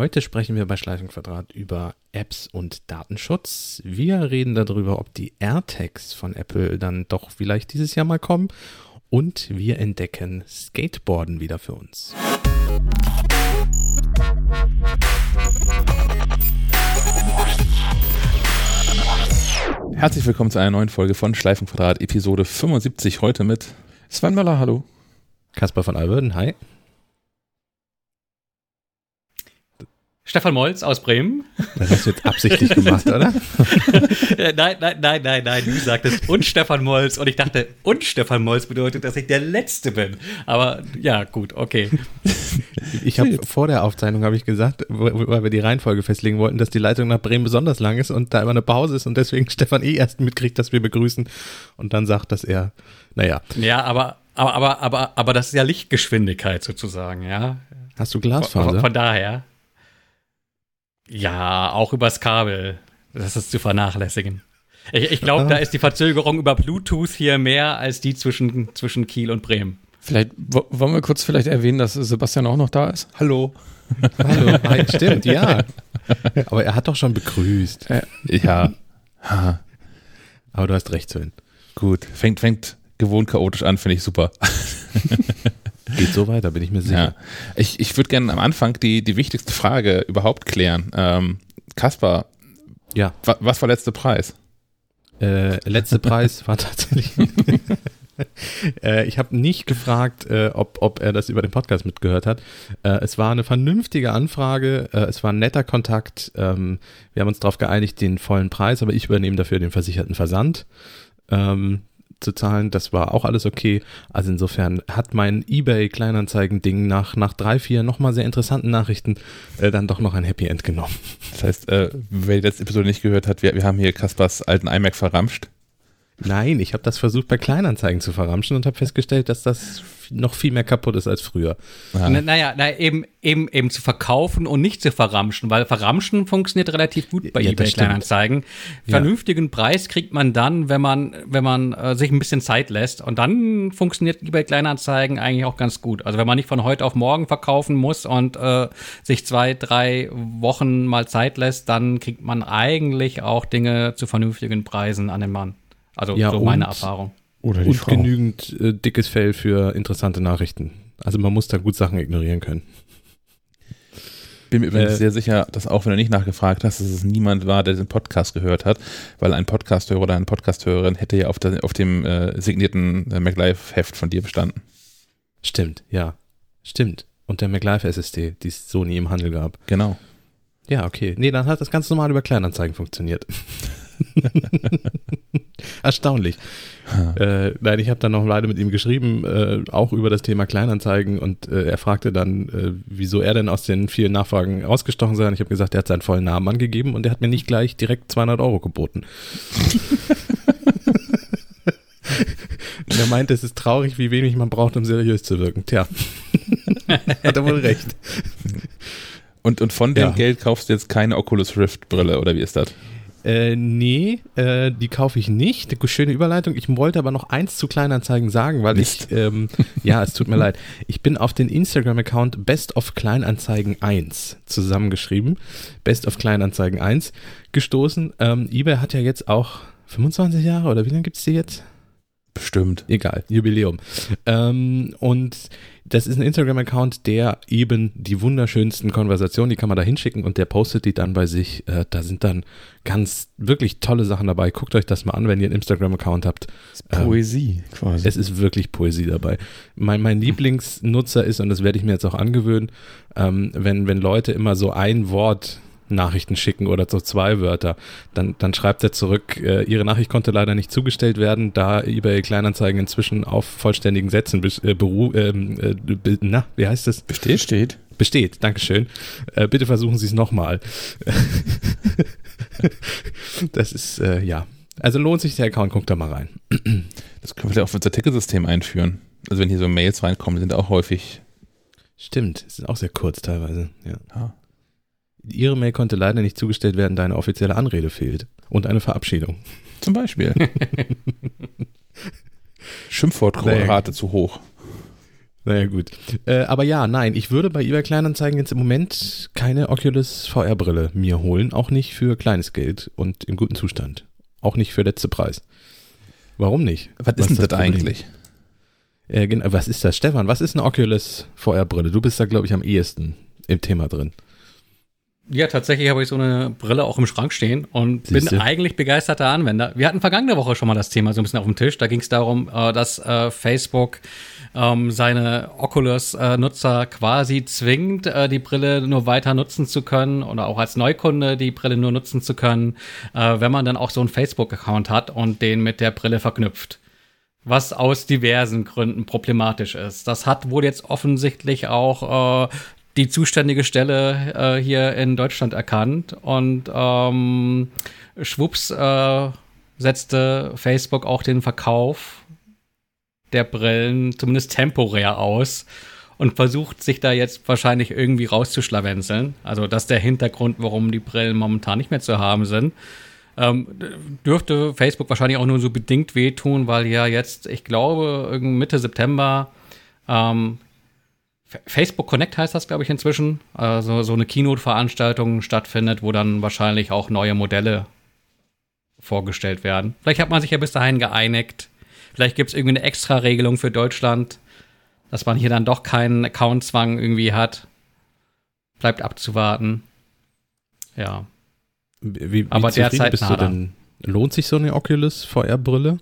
Heute sprechen wir bei Schleifenquadrat über Apps und Datenschutz. Wir reden darüber, ob die AirTags von Apple dann doch vielleicht dieses Jahr mal kommen. Und wir entdecken Skateboarden wieder für uns. Herzlich willkommen zu einer neuen Folge von Schleifenquadrat, Episode 75. Heute mit Sven Möller, hallo. Kasper von Alberden, hi. Stefan Molz aus Bremen. Das hast du jetzt absichtlich gemacht, oder? nein, nein, nein, nein, nein. Du sagtest und Stefan Molz und ich dachte, und Stefan Molz bedeutet, dass ich der Letzte bin. Aber ja, gut, okay. Ich habe vor der Aufzeichnung habe ich gesagt, weil wir die Reihenfolge festlegen wollten, dass die Leitung nach Bremen besonders lang ist und da immer eine Pause ist und deswegen Stefan eh erst mitkriegt, dass wir begrüßen und dann sagt, dass er, naja. Ja, aber aber aber aber aber das ist ja Lichtgeschwindigkeit sozusagen, ja. Hast du Glasfaser? Von, von daher. Ja, auch übers Kabel. Das ist zu vernachlässigen. Ich, ich glaube, da ist die Verzögerung über Bluetooth hier mehr als die zwischen, zwischen Kiel und Bremen. Vielleicht wollen wir kurz vielleicht erwähnen, dass Sebastian auch noch da ist. Hallo. Hallo. Hi, stimmt, ja. Aber er hat doch schon begrüßt. Ja. Aber du hast recht, Sven. Gut. Fängt, fängt gewohnt chaotisch an, finde ich super. Geht so weiter, bin ich mir sicher. Ja. Ich, ich würde gerne am Anfang die, die wichtigste Frage überhaupt klären. Ähm, Kaspar, ja. Wa was war letzter Preis? Äh, letzter Preis war tatsächlich. äh, ich habe nicht gefragt, äh, ob, ob er das über den Podcast mitgehört hat. Äh, es war eine vernünftige Anfrage, äh, es war ein netter Kontakt. Ähm, wir haben uns darauf geeinigt, den vollen Preis, aber ich übernehme dafür den versicherten Versand. Ähm, zu zahlen. Das war auch alles okay. Also insofern hat mein eBay-Kleinanzeigen-Ding nach, nach drei, vier nochmal sehr interessanten Nachrichten äh, dann doch noch ein Happy End genommen. Das heißt, äh, wer die letzte Episode nicht gehört hat, wir, wir haben hier Kaspers alten iMac verramscht. Nein, ich habe das versucht bei Kleinanzeigen zu verramschen und habe festgestellt, dass das noch viel mehr kaputt ist als früher. Ja. naja, na, eben, eben, eben zu verkaufen und nicht zu verramschen, weil verramschen funktioniert relativ gut bei ja, eBay Kleinanzeigen. Vernünftigen ja. Preis kriegt man dann, wenn man, wenn man äh, sich ein bisschen Zeit lässt. Und dann funktioniert eBay Kleinanzeigen eigentlich auch ganz gut. Also wenn man nicht von heute auf morgen verkaufen muss und äh, sich zwei, drei Wochen mal Zeit lässt, dann kriegt man eigentlich auch Dinge zu vernünftigen Preisen an den Mann. Also ja, so meine Erfahrung. Oder und Frau. genügend äh, dickes Fell für interessante Nachrichten. Also man muss da gut Sachen ignorieren können. Bin mir übrigens äh, sehr sicher, dass auch wenn du nicht nachgefragt hast, dass es niemand war, der den Podcast gehört hat, weil ein Podcasthörer oder eine Podcasthörerin hätte ja auf, der, auf dem äh, signierten äh, MacLive-Heft von dir bestanden. Stimmt, ja. Stimmt. Und der MacLive SSD, die es so nie im Handel gab. Genau. Ja, okay. Nee, dann hat das ganz normal über Kleinanzeigen funktioniert. Erstaunlich. Äh, nein, ich habe dann noch leider mit ihm geschrieben, äh, auch über das Thema Kleinanzeigen und äh, er fragte dann, äh, wieso er denn aus den vielen Nachfragen ausgestochen sei. Und ich habe gesagt, er hat seinen vollen Namen angegeben und er hat mir nicht gleich direkt 200 Euro geboten. und er meinte, es ist traurig, wie wenig man braucht, um seriös zu wirken. Tja, hat er wohl recht. Und, und von dem ja. Geld kaufst du jetzt keine Oculus Rift Brille oder wie ist das? Äh, nee, äh, die kaufe ich nicht. Schöne Überleitung. Ich wollte aber noch eins zu Kleinanzeigen sagen, weil Mist. ich, ähm, ja, es tut mir leid. Ich bin auf den Instagram-Account Best of Kleinanzeigen 1 zusammengeschrieben. Best of Kleinanzeigen 1 gestoßen. Ähm, eBay hat ja jetzt auch 25 Jahre oder wie lange gibt es die jetzt? Bestimmt. Egal, Jubiläum. Ähm, und das ist ein Instagram-Account, der eben die wunderschönsten Konversationen, die kann man da hinschicken und der postet die dann bei sich. Äh, da sind dann ganz wirklich tolle Sachen dabei. Guckt euch das mal an, wenn ihr einen Instagram-Account habt. Poesie ähm, quasi. Es ist wirklich Poesie dabei. Mein, mein Lieblingsnutzer ist, und das werde ich mir jetzt auch angewöhnen, ähm, wenn, wenn Leute immer so ein Wort Nachrichten schicken oder so zwei Wörter, dann, dann schreibt er zurück, äh, Ihre Nachricht konnte leider nicht zugestellt werden, da eBay Kleinanzeigen inzwischen auf vollständigen Sätzen äh, beru ähm, äh, na, wie heißt das? Besteht. Besteht. Besteht, Dankeschön. Äh, bitte versuchen Sie es nochmal. das ist, äh, ja. Also lohnt sich der Account, guckt da mal rein. Das können wir auch für unser Ticketsystem einführen. Also wenn hier so Mails reinkommen, sind auch häufig. Stimmt, sind auch sehr kurz teilweise, ja. ja. Ihre Mail konnte leider nicht zugestellt werden, da eine offizielle Anrede fehlt. Und eine Verabschiedung. Zum Beispiel. Schimpfwortrate zu hoch. Naja, gut. Äh, aber ja, nein, ich würde bei eBay Kleinanzeigen jetzt im Moment keine Oculus VR-Brille mir holen. Auch nicht für kleines Geld und im guten Zustand. Auch nicht für letzte Preis. Warum nicht? Was, was ist denn das, eigentlich? Äh, was ist das? Stefan, was ist eine Oculus VR-Brille? Du bist da, glaube ich, am ehesten im Thema drin. Ja, tatsächlich habe ich so eine Brille auch im Schrank stehen und Siehste? bin eigentlich begeisterter Anwender. Wir hatten vergangene Woche schon mal das Thema so ein bisschen auf dem Tisch. Da ging es darum, äh, dass äh, Facebook ähm, seine Oculus-Nutzer quasi zwingt, äh, die Brille nur weiter nutzen zu können oder auch als Neukunde die Brille nur nutzen zu können, wenn man dann auch so einen Facebook-Account hat und den mit der Brille verknüpft was aus diversen Gründen problematisch ist. Das hat wohl jetzt offensichtlich auch äh, die zuständige Stelle äh, hier in Deutschland erkannt und ähm, schwupps äh, setzte Facebook auch den Verkauf der Brillen zumindest temporär aus und versucht sich da jetzt wahrscheinlich irgendwie rauszuschlawenzeln. Also das ist der Hintergrund, warum die Brillen momentan nicht mehr zu haben sind. Ähm, dürfte Facebook wahrscheinlich auch nur so bedingt wehtun, weil ja jetzt, ich glaube, Mitte September ähm, Facebook Connect heißt das, glaube ich, inzwischen. Also so eine Keynote-Veranstaltung stattfindet, wo dann wahrscheinlich auch neue Modelle vorgestellt werden. Vielleicht hat man sich ja bis dahin geeinigt. Vielleicht gibt es irgendwie eine Extra-Regelung für Deutschland, dass man hier dann doch keinen Account-Zwang irgendwie hat. Bleibt abzuwarten. Ja. Wie, wie Aber derzeit bist du denn? Lohnt sich so eine Oculus VR-Brille?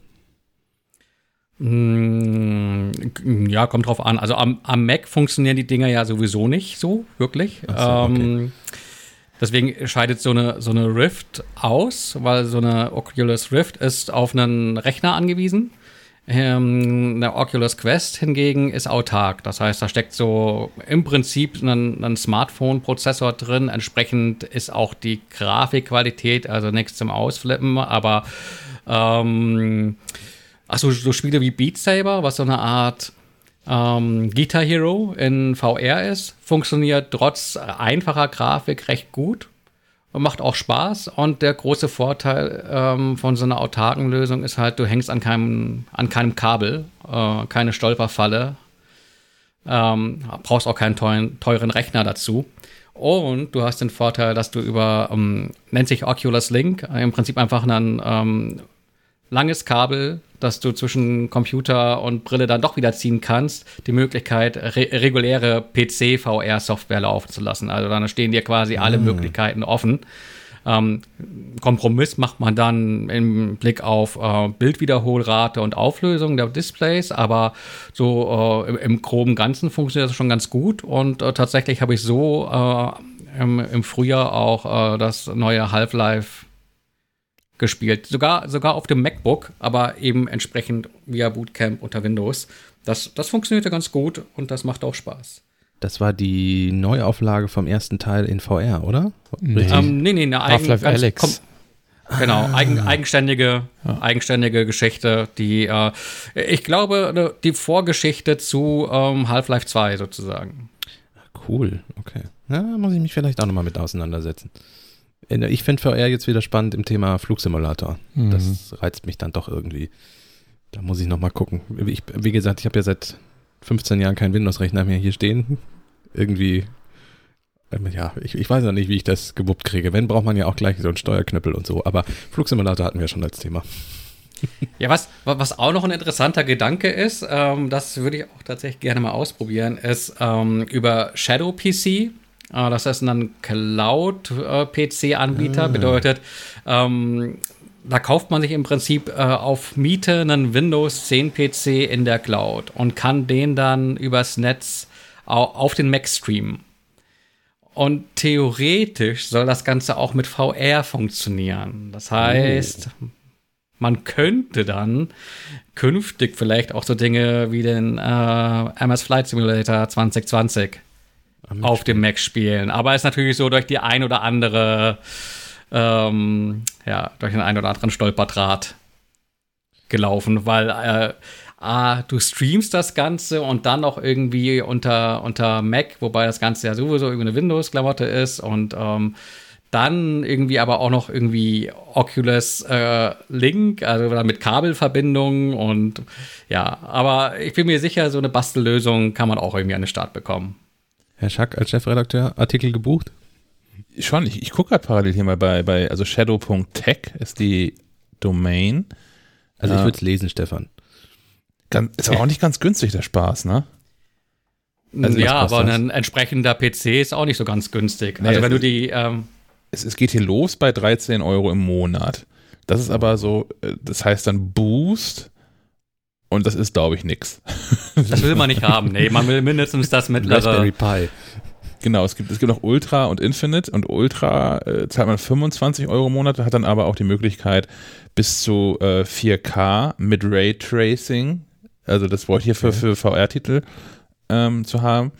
Mm, ja, kommt drauf an. Also am, am, Mac funktionieren die Dinger ja sowieso nicht so, wirklich. So, okay. ähm, deswegen scheidet so eine, so eine Rift aus, weil so eine Oculus Rift ist auf einen Rechner angewiesen. Ähm, eine Oculus Quest hingegen ist autark. Das heißt, da steckt so im Prinzip ein, ein Smartphone-Prozessor drin. Entsprechend ist auch die Grafikqualität, also nichts zum Ausflippen, aber ähm, Ach so, Spiele wie Beat Saber, was so eine Art ähm, Guitar Hero in VR ist, funktioniert trotz einfacher Grafik recht gut und macht auch Spaß. Und der große Vorteil ähm, von so einer autarken Lösung ist halt, du hängst an keinem, an keinem Kabel, äh, keine Stolperfalle, ähm, brauchst auch keinen teuren, teuren Rechner dazu. Und du hast den Vorteil, dass du über, ähm, nennt sich Oculus Link, im Prinzip einfach ein ähm, langes Kabel dass du zwischen Computer und Brille dann doch wieder ziehen kannst, die Möglichkeit, re reguläre PC-VR-Software laufen zu lassen. Also dann stehen dir quasi alle mhm. Möglichkeiten offen. Ähm, Kompromiss macht man dann im Blick auf äh, Bildwiederholrate und Auflösung der Displays, aber so äh, im, im, groben Ganzen funktioniert das schon ganz gut und äh, tatsächlich habe ich so äh, im, im, Frühjahr auch äh, das neue Half-Life gespielt. Sogar, sogar auf dem MacBook, aber eben entsprechend via Bootcamp unter Windows. Das, das funktionierte ganz gut und das macht auch Spaß. Das war die Neuauflage vom ersten Teil in VR, oder? Nee, ähm, nee, nee, eine eigen, Alex. Genau, ah. eigen, eigenständige, ja. eigenständige Geschichte, die, äh, ich glaube, ne, die Vorgeschichte zu ähm, Half-Life 2 sozusagen. Cool, okay. Ja, muss ich mich vielleicht auch nochmal mit auseinandersetzen. Ich finde VR jetzt wieder spannend im Thema Flugsimulator. Mhm. Das reizt mich dann doch irgendwie. Da muss ich nochmal gucken. Ich, wie gesagt, ich habe ja seit 15 Jahren keinen Windows-Rechner mehr hier stehen. Irgendwie, ähm, ja, ich, ich weiß ja nicht, wie ich das gewuppt kriege. Wenn, braucht man ja auch gleich so einen Steuerknüppel und so. Aber Flugsimulator hatten wir schon als Thema. Ja, was, was auch noch ein interessanter Gedanke ist, ähm, das würde ich auch tatsächlich gerne mal ausprobieren, ist ähm, über Shadow PC das ist ein Cloud-PC-Anbieter, ah. bedeutet, ähm, da kauft man sich im Prinzip äh, auf Miete einen Windows 10 PC in der Cloud und kann den dann übers Netz auf den Mac streamen. Und theoretisch soll das Ganze auch mit VR funktionieren. Das heißt, oh. man könnte dann künftig vielleicht auch so Dinge wie den äh, MS Flight Simulator 2020 auf dem Mac spielen. Aber ist natürlich so durch die ein oder andere, ähm, ja, durch den ein oder anderen Stolperdraht gelaufen, weil äh, ah, du streamst das Ganze und dann noch irgendwie unter, unter Mac, wobei das Ganze ja sowieso über eine Windows-Klamotte ist und ähm, dann irgendwie aber auch noch irgendwie Oculus äh, Link, also mit Kabelverbindung und ja, aber ich bin mir sicher, so eine Bastellösung kann man auch irgendwie an den Start bekommen. Herr Schack als Chefredakteur, Artikel gebucht? Schon, ich, ich gucke gerade parallel hier mal bei, bei also shadow.tech ist die Domain. Also ich würde es lesen, Stefan. Ganz, ist aber auch nicht ganz günstig, der Spaß, ne? Also ja, aber das? ein entsprechender PC ist auch nicht so ganz günstig. Nee, also wenn du die ähm, es, es geht hier los bei 13 Euro im Monat. Das ist aber so, äh, das heißt dann Boost und das ist, glaube ich, nix. Das will man nicht haben. Nee, man will mindestens das mittlere. Raspberry Pi. Genau, es gibt, es gibt noch Ultra und Infinite und Ultra äh, zahlt man 25 Euro im Monat, hat dann aber auch die Möglichkeit bis zu äh, 4K mit Raytracing, also das wollte ich hier für, für VR-Titel ähm, zu haben.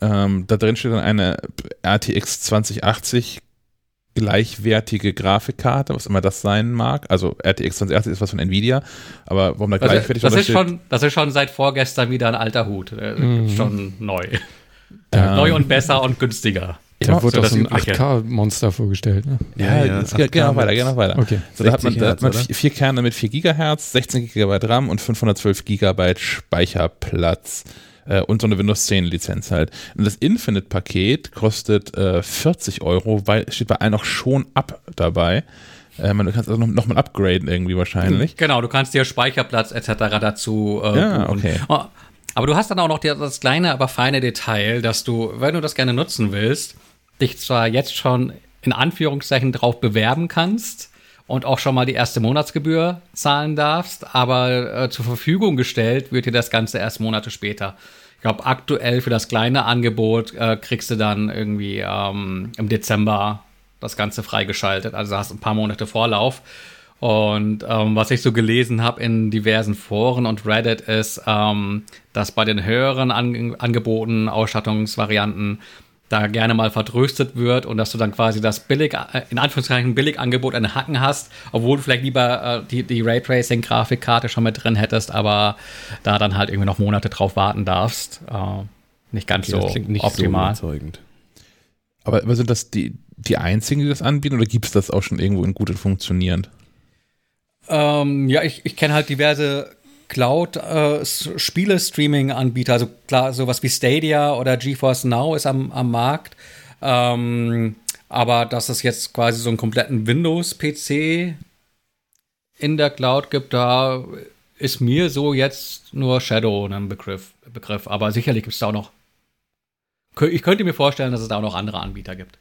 Ähm, da drin steht dann eine RTX 2080 gleichwertige Grafikkarte, was immer das sein mag. Also RTX 2080 ist was von Nvidia, aber warum da gleichwertig das, ist schon, das ist schon seit vorgestern wieder ein alter Hut. Äh, mhm. Schon neu. Ähm, neu und besser und günstiger. Da wurde so ein 8K-Monster vorgestellt. Ne? Ja, ja, ja geht, geht noch weiter, geht noch weiter. Okay. So, da hat man, da hat man vier Kerne mit 4 Gigahertz, 16 GB RAM und 512 GB Speicherplatz äh, und so eine Windows 10 Lizenz halt. Und das Infinite-Paket kostet äh, 40 Euro, weil steht bei allen auch schon ab dabei. Äh, man, du kannst also noch, mal upgraden irgendwie wahrscheinlich. Genau, du kannst dir Speicherplatz etc. dazu äh, Ja, okay. Oh, aber du hast dann auch noch das kleine, aber feine Detail, dass du, wenn du das gerne nutzen willst, dich zwar jetzt schon in Anführungszeichen drauf bewerben kannst, und auch schon mal die erste Monatsgebühr zahlen darfst, aber äh, zur Verfügung gestellt wird dir das Ganze erst Monate später. Ich glaube, aktuell für das kleine Angebot äh, kriegst du dann irgendwie ähm, im Dezember das Ganze freigeschaltet. Also hast ein paar Monate Vorlauf. Und ähm, was ich so gelesen habe in diversen Foren und Reddit ist, ähm, dass bei den höheren An Angeboten, Ausstattungsvarianten da gerne mal vertröstet wird und dass du dann quasi das billig, äh, in Anführungszeichen Billigangebot an Hacken hast, obwohl du vielleicht lieber äh, die, die Raytracing-Grafikkarte schon mit drin hättest, aber da dann halt irgendwie noch Monate drauf warten darfst. Äh, nicht ganz okay, so nicht optimal. So überzeugend. Aber, aber sind das die, die einzigen, die das anbieten oder gibt es das auch schon irgendwo in gut und funktionierend? Ähm, ja, ich, ich kenne halt diverse Cloud-Spiele-Streaming-Anbieter, äh, also klar, sowas wie Stadia oder GeForce Now ist am, am Markt. Ähm, aber dass es jetzt quasi so einen kompletten Windows-PC in der Cloud gibt, da ist mir so jetzt nur Shadow ein Begriff. Begriff. Aber sicherlich gibt es da auch noch. Ich könnte mir vorstellen, dass es da auch noch andere Anbieter gibt.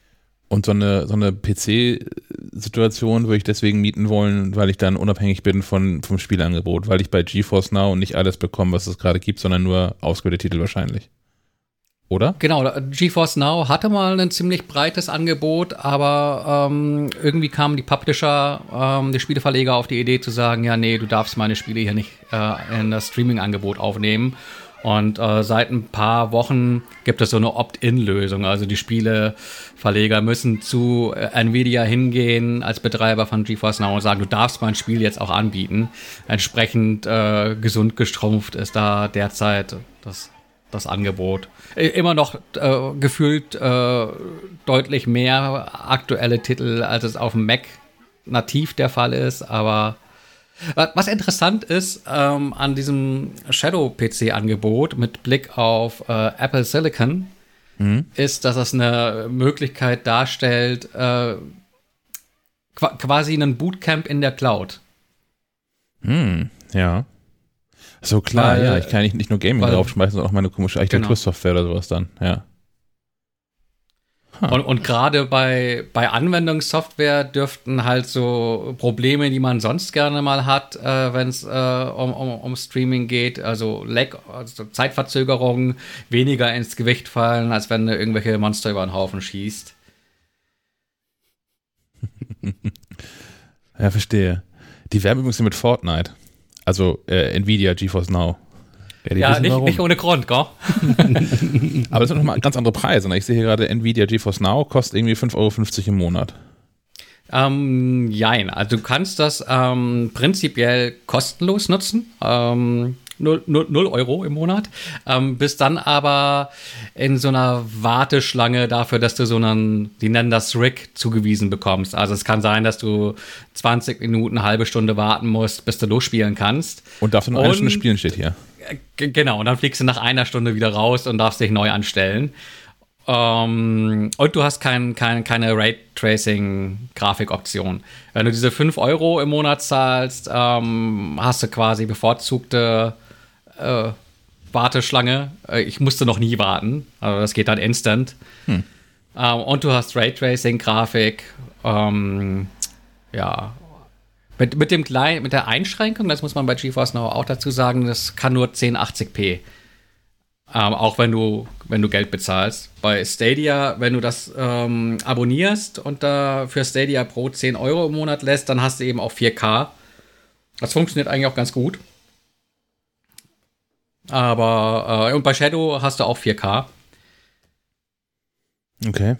Und so eine, so eine PC-Situation würde ich deswegen mieten wollen, weil ich dann unabhängig bin von, vom Spielangebot, weil ich bei GeForce Now nicht alles bekomme, was es gerade gibt, sondern nur ausgewählte Titel wahrscheinlich. Oder? Genau, GeForce Now hatte mal ein ziemlich breites Angebot, aber ähm, irgendwie kamen die Publisher, ähm, die Spieleverleger auf die Idee zu sagen, ja, nee, du darfst meine Spiele hier nicht äh, in das Streaming-Angebot aufnehmen. Und äh, seit ein paar Wochen gibt es so eine Opt-in-Lösung. Also die Spieleverleger müssen zu äh, Nvidia hingehen als Betreiber von GeForce Now und sagen, du darfst mein Spiel jetzt auch anbieten. Entsprechend äh, gesund gestrumpft ist da derzeit das, das Angebot. Immer noch äh, gefühlt äh, deutlich mehr aktuelle Titel, als es auf dem Mac nativ der Fall ist, aber was interessant ist ähm, an diesem Shadow-PC-Angebot mit Blick auf äh, Apple Silicon, mhm. ist, dass es eine Möglichkeit darstellt, äh, qu quasi einen Bootcamp in der Cloud. Hm, ja. So klar, weil, ja. Ich kann nicht, nicht nur Gaming weil, draufschmeißen, sondern auch meine komische Architektursoftware genau. oder sowas dann, ja. Und, und gerade bei, bei Anwendungssoftware dürften halt so Probleme, die man sonst gerne mal hat, äh, wenn es äh, um, um, um Streaming geht, also Lag, also Zeitverzögerungen, weniger ins Gewicht fallen, als wenn du irgendwelche Monster über den Haufen schießt. ja, verstehe. Die werben übrigens mit Fortnite. Also äh, Nvidia GeForce Now. Ja, ja nicht, nicht, ohne Grund, gell? Aber das sind nochmal ganz andere Preise. Ne? Ich sehe hier gerade Nvidia GeForce Now kostet irgendwie 5,50 Euro im Monat. Ähm, jein, also du kannst das ähm, prinzipiell kostenlos nutzen. Ähm, 0, 0, 0 Euro im Monat, ähm, bist dann aber in so einer Warteschlange dafür, dass du so einen, die nennen das Rig, zugewiesen bekommst. Also es kann sein, dass du 20 Minuten, eine halbe Stunde warten musst, bis du losspielen kannst. Und nur eine Stunde spielen, steht hier. Genau, und dann fliegst du nach einer Stunde wieder raus und darfst dich neu anstellen. Um, und du hast kein, kein, keine Raytracing-Grafikoption. Wenn du diese 5 Euro im Monat zahlst, ähm, hast du quasi bevorzugte äh, Warteschlange. Äh, ich musste noch nie warten. Also das geht dann instant. Hm. Ähm, und du hast Raytracing-Grafik. Ähm, ja. Mit, mit, dem kleinen, mit der Einschränkung, das muss man bei GeForce Now auch dazu sagen, das kann nur 1080p. Ähm, auch wenn du, wenn du Geld bezahlst. Bei Stadia, wenn du das ähm, abonnierst und da für Stadia Pro 10 Euro im Monat lässt, dann hast du eben auch 4K. Das funktioniert eigentlich auch ganz gut. Aber, äh, und bei Shadow hast du auch 4K. Okay.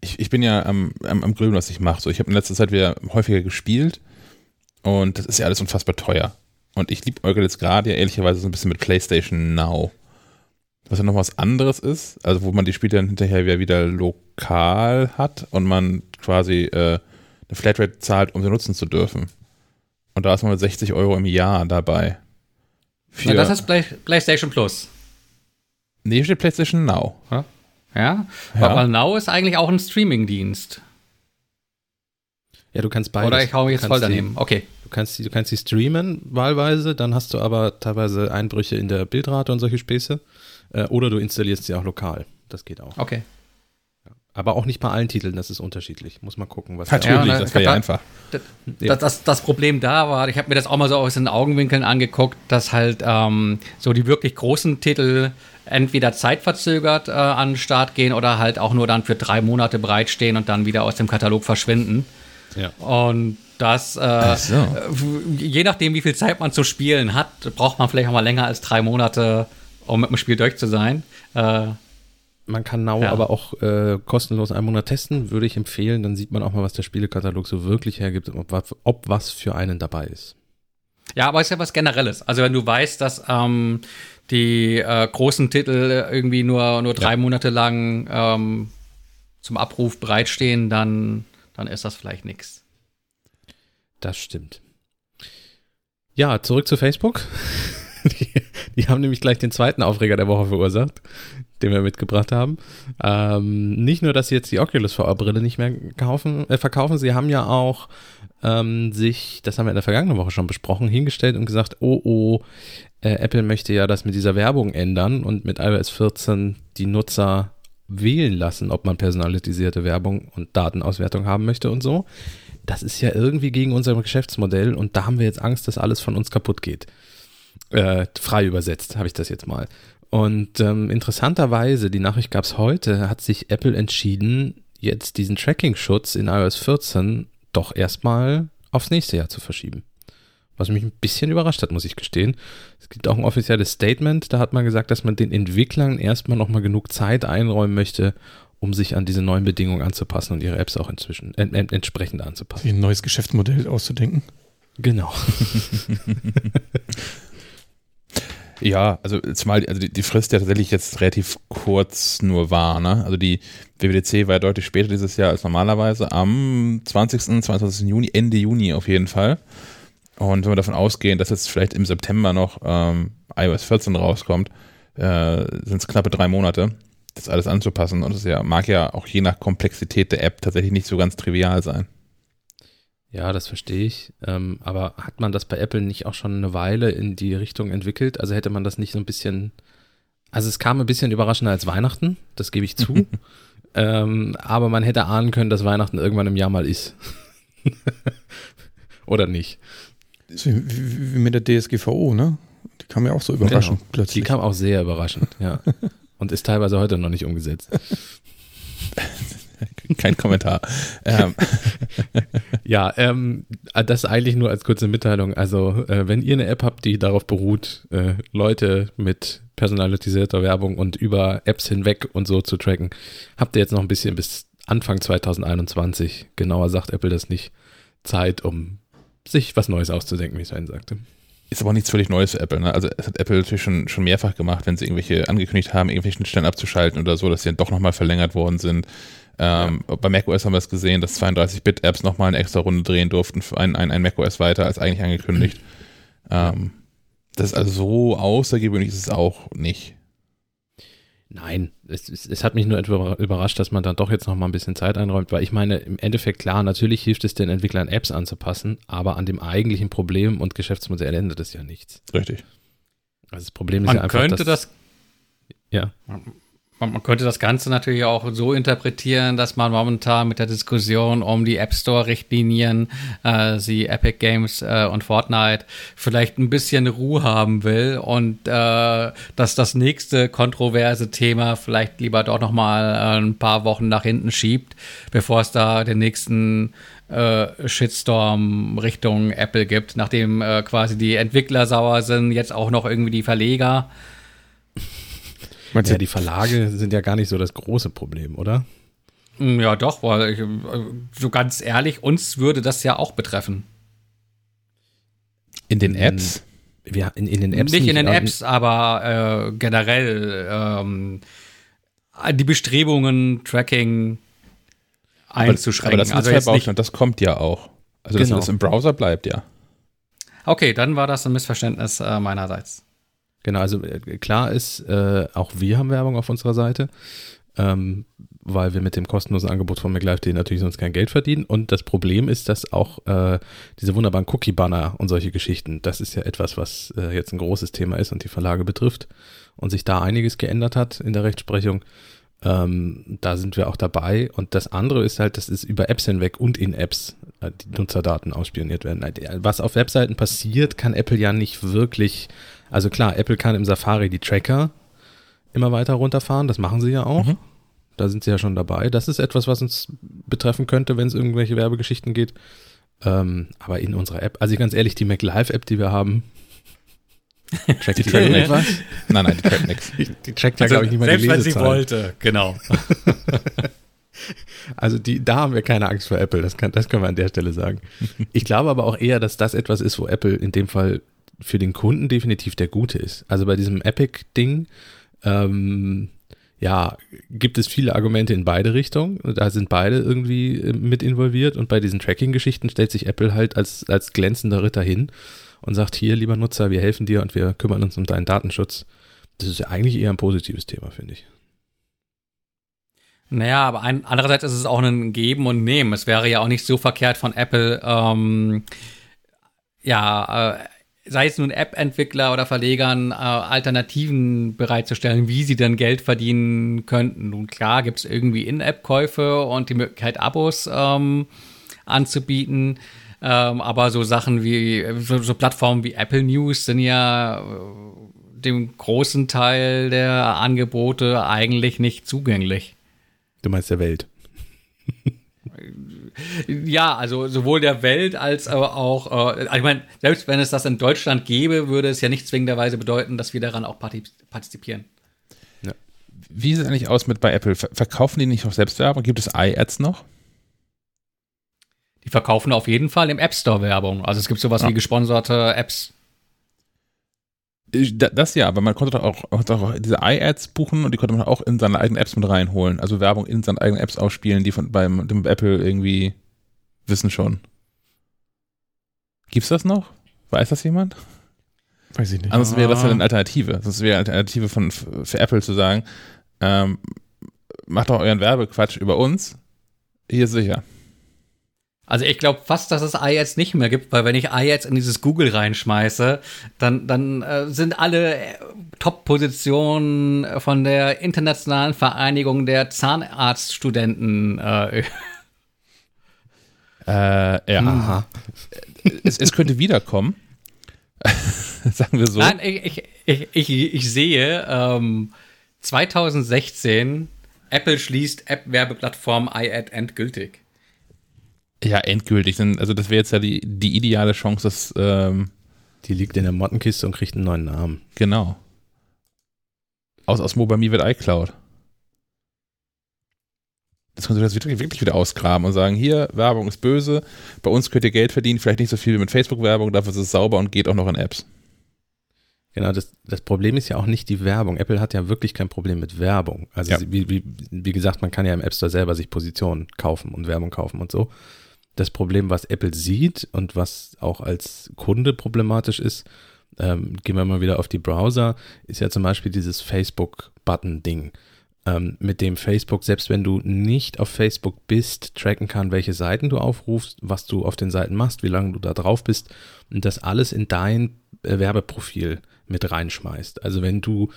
Ich, ich bin ja am, am, am Grübeln, was ich mache. So, ich habe in letzter Zeit wieder häufiger gespielt und das ist ja alles unfassbar teuer. Und ich liebe Eugel jetzt gerade ja ehrlicherweise so ein bisschen mit PlayStation Now was ja noch was anderes ist, also wo man die Spiele dann hinterher wieder lokal hat und man quasi äh, eine Flatrate zahlt, um sie nutzen zu dürfen. Und da ist man mit 60 Euro im Jahr dabei. Für, ja, das ist Play PlayStation Plus. Nee, steht PlayStation Now. Ja? ja? ja. Aber Now ist eigentlich auch ein Streaming-Dienst. Ja, du kannst beides. Oder ich hau mich jetzt voll daneben. Die, okay. Du kannst, die, du kannst die streamen wahlweise, dann hast du aber teilweise Einbrüche in der Bildrate und solche Späße. Äh, oder du installierst sie auch lokal. Das geht auch. Okay. Aber auch nicht bei allen Titeln, das ist unterschiedlich. Muss mal gucken, was Natürlich, ja, das wäre ja einfach. Das, das, das, das, Problem da war, ich habe mir das auch mal so aus den Augenwinkeln angeguckt, dass halt ähm, so die wirklich großen Titel entweder zeitverzögert äh, an den Start gehen oder halt auch nur dann für drei Monate bereitstehen und dann wieder aus dem Katalog verschwinden. Ja. Und das, äh, so. je nachdem, wie viel Zeit man zu spielen hat, braucht man vielleicht auch mal länger als drei Monate, um mit dem Spiel durch zu sein. Äh, man kann Now ja. aber auch äh, kostenlos einen Monat testen, würde ich empfehlen. Dann sieht man auch mal, was der Spielekatalog so wirklich hergibt und ob, ob was für einen dabei ist. Ja, aber es ist ja was Generelles. Also wenn du weißt, dass ähm, die äh, großen Titel irgendwie nur, nur drei ja. Monate lang ähm, zum Abruf bereitstehen, dann, dann ist das vielleicht nichts. Das stimmt. Ja, zurück zu Facebook. Die, die, haben nämlich gleich den zweiten Aufreger der Woche verursacht, den wir mitgebracht haben. Ähm, nicht nur, dass sie jetzt die Oculus VR-Brille nicht mehr kaufen, äh, verkaufen, sie haben ja auch ähm, sich, das haben wir in der vergangenen Woche schon besprochen, hingestellt und gesagt, oh oh, äh, Apple möchte ja das mit dieser Werbung ändern und mit iOS 14 die Nutzer wählen lassen, ob man personalisierte Werbung und Datenauswertung haben möchte und so. Das ist ja irgendwie gegen unser Geschäftsmodell und da haben wir jetzt Angst, dass alles von uns kaputt geht. Äh, frei übersetzt habe ich das jetzt mal. Und ähm, interessanterweise, die Nachricht gab es heute, hat sich Apple entschieden, jetzt diesen Tracking-Schutz in iOS 14 doch erstmal aufs nächste Jahr zu verschieben. Was mich ein bisschen überrascht hat, muss ich gestehen. Es gibt auch ein offizielles Statement, da hat man gesagt, dass man den Entwicklern erstmal nochmal genug Zeit einräumen möchte, um sich an diese neuen Bedingungen anzupassen und ihre Apps auch inzwischen äh, entsprechend anzupassen. Ein neues Geschäftsmodell auszudenken. Genau. Ja, also zumal also die, die Frist ja tatsächlich jetzt relativ kurz nur war. Ne? Also die WWDC war ja deutlich später dieses Jahr als normalerweise, am 20., 22. Juni, Ende Juni auf jeden Fall. Und wenn wir davon ausgehen, dass jetzt vielleicht im September noch ähm, iOS 14 rauskommt, äh, sind es knappe drei Monate, das alles anzupassen. Und es ja, mag ja auch je nach Komplexität der App tatsächlich nicht so ganz trivial sein. Ja, das verstehe ich. Ähm, aber hat man das bei Apple nicht auch schon eine Weile in die Richtung entwickelt? Also hätte man das nicht so ein bisschen. Also es kam ein bisschen überraschender als Weihnachten, das gebe ich zu. ähm, aber man hätte ahnen können, dass Weihnachten irgendwann im Jahr mal ist. Oder nicht? Wie, wie, mit der DSGVO, ne? Die kam ja auch so überraschend genau. plötzlich. Die kam auch sehr überraschend, ja. Und ist teilweise heute noch nicht umgesetzt. Kein Kommentar. ähm. Ja, ähm, das eigentlich nur als kurze Mitteilung. Also, äh, wenn ihr eine App habt, die darauf beruht, äh, Leute mit personalisierter Werbung und über Apps hinweg und so zu tracken, habt ihr jetzt noch ein bisschen bis Anfang 2021, genauer sagt Apple das nicht, Zeit, um sich was Neues auszudenken, wie Sven sagte. ist aber nichts völlig Neues für Apple. Ne? Also es hat Apple natürlich schon, schon mehrfach gemacht, wenn sie irgendwelche angekündigt haben, irgendwelche Stellen abzuschalten oder so, dass sie dann doch nochmal verlängert worden sind. Ähm, ja. Bei macOS haben wir es gesehen, dass 32-Bit-Apps nochmal eine extra Runde drehen durften, für ein, ein, ein macOS weiter als eigentlich angekündigt. Ähm, das ist also so außergewöhnlich ist es auch nicht. Nein, es, es, es, hat mich nur überrascht, dass man dann doch jetzt noch mal ein bisschen Zeit einräumt, weil ich meine, im Endeffekt klar, natürlich hilft es den Entwicklern, Apps anzupassen, aber an dem eigentlichen Problem und Geschäftsmodell ändert es ja nichts. Richtig. Also das Problem ist man ja einfach, könnte dass, das ja. Man könnte das Ganze natürlich auch so interpretieren, dass man momentan mit der Diskussion um die App Store-Richtlinien, äh, sie Epic Games äh, und Fortnite, vielleicht ein bisschen Ruhe haben will und äh, dass das nächste kontroverse Thema vielleicht lieber doch noch mal äh, ein paar Wochen nach hinten schiebt, bevor es da den nächsten äh, Shitstorm Richtung Apple gibt, nachdem äh, quasi die Entwickler sauer sind, jetzt auch noch irgendwie die Verleger. Meinst ja, die Verlage sind ja gar nicht so das große Problem, oder? Mm, ja, doch, weil ich, so ganz ehrlich, uns würde das ja auch betreffen. In den Apps? Ja, in, in den Apps. Nicht, nicht in den Apps, aber äh, generell ähm, die Bestrebungen, Tracking einzuschränken. Aber, aber das, also jetzt nicht, das kommt ja auch. Also, genau. dass das im Browser bleibt, ja. Okay, dann war das ein Missverständnis äh, meinerseits. Genau, also äh, klar ist, äh, auch wir haben Werbung auf unserer Seite, ähm, weil wir mit dem kostenlosen Angebot von MacLive.de natürlich sonst kein Geld verdienen. Und das Problem ist, dass auch äh, diese wunderbaren Cookie-Banner und solche Geschichten, das ist ja etwas, was äh, jetzt ein großes Thema ist und die Verlage betrifft und sich da einiges geändert hat in der Rechtsprechung. Ähm, da sind wir auch dabei. Und das andere ist halt, dass es über Apps hinweg und in Apps äh, die Nutzerdaten ausspioniert werden. Was auf Webseiten passiert, kann Apple ja nicht wirklich also klar, Apple kann im Safari die Tracker immer weiter runterfahren, das machen sie ja auch. Mhm. Da sind sie ja schon dabei. Das ist etwas, was uns betreffen könnte, wenn es irgendwelche Werbegeschichten geht. Ähm, aber in unserer App, also ganz ehrlich, die MacLive-App, die wir haben, trackt die, die trackt was? Nein, nein, die trackt nichts. Die, trackt ja, also, glaube ich, nicht mal selbst die Selbst wenn sie wollte, genau. also die, da haben wir keine Angst vor Apple, das, kann, das können wir an der Stelle sagen. Ich glaube aber auch eher, dass das etwas ist, wo Apple in dem Fall für den Kunden definitiv der gute ist. Also bei diesem Epic-Ding, ähm, ja, gibt es viele Argumente in beide Richtungen. Da sind beide irgendwie äh, mit involviert und bei diesen Tracking-Geschichten stellt sich Apple halt als, als glänzender Ritter hin und sagt, hier, lieber Nutzer, wir helfen dir und wir kümmern uns um deinen Datenschutz. Das ist ja eigentlich eher ein positives Thema, finde ich. Naja, aber ein, andererseits ist es auch ein Geben und Nehmen. Es wäre ja auch nicht so verkehrt von Apple, ähm, ja, äh, sei es nun App-Entwickler oder Verlegern, äh, Alternativen bereitzustellen, wie sie dann Geld verdienen könnten. Nun klar gibt es irgendwie In-App-Käufe und die Möglichkeit, Abos ähm, anzubieten. Ähm, aber so Sachen wie, so, so, Plattformen wie Apple News sind ja äh, dem großen Teil der Angebote eigentlich nicht zugänglich. Du meinst der Welt. Ja, also sowohl der Welt als aber auch, äh, ich meine, selbst wenn es das in Deutschland gäbe, würde es ja nicht zwingenderweise bedeuten, dass wir daran auch partizipieren. Ja. Wie sieht es eigentlich aus mit bei Apple? Verkaufen die nicht auch Selbstwerbung? Gibt es iAds noch? Die verkaufen auf jeden Fall im App Store Werbung. Also es gibt sowas ja. wie gesponserte Apps. Das ja, aber man konnte doch auch, auch diese iAds buchen und die konnte man auch in seine eigenen Apps mit reinholen. Also Werbung in seine eigenen Apps ausspielen, die von beim dem Apple irgendwie wissen schon. Gibt's das noch? Weiß das jemand? Weiß ich nicht. Ansonsten wäre das ja eine Alternative. Sonst wäre eine Alternative von, für Apple zu sagen, ähm, macht doch euren Werbequatsch über uns. Hier sicher. Also ich glaube fast, dass es iAds nicht mehr gibt, weil wenn ich iAds in dieses Google reinschmeiße, dann, dann äh, sind alle äh, Top-Positionen von der Internationalen Vereinigung der Zahnarztstudenten. Äh, äh, ja. Aha. Es, es könnte wiederkommen. Sagen wir so. Nein, ich, ich, ich, ich sehe ähm, 2016 Apple schließt App-Werbeplattform iAd endgültig. Ja, endgültig. Also das wäre jetzt ja die, die ideale Chance, dass ähm, die liegt in der Mottenkiste und kriegt einen neuen Namen. Genau. Aus Osmo bei mir wird iCloud. Jetzt können Sie das wirklich, wirklich wieder ausgraben und sagen, hier, Werbung ist böse, bei uns könnt ihr Geld verdienen, vielleicht nicht so viel wie mit Facebook-Werbung, dafür ist es sauber und geht auch noch in Apps. Genau, das, das Problem ist ja auch nicht die Werbung. Apple hat ja wirklich kein Problem mit Werbung. Also Ja. sie- wie, wie, wie gesagt, man kann ja im App Store selber sich Positionen kaufen und Werbung kaufen und so. Das Problem, was Apple sieht und was auch als Kunde problematisch ist, ähm, gehen wir mal wieder auf die Browser, ist ja zum Beispiel dieses Facebook-Button-Ding, ähm, mit dem Facebook, selbst wenn du nicht auf Facebook bist, tracken kann, welche Seiten du aufrufst, was du auf den Seiten machst, wie lange du da drauf bist und das alles in dein äh, Werbeprofil mit reinschmeißt. Also wenn du,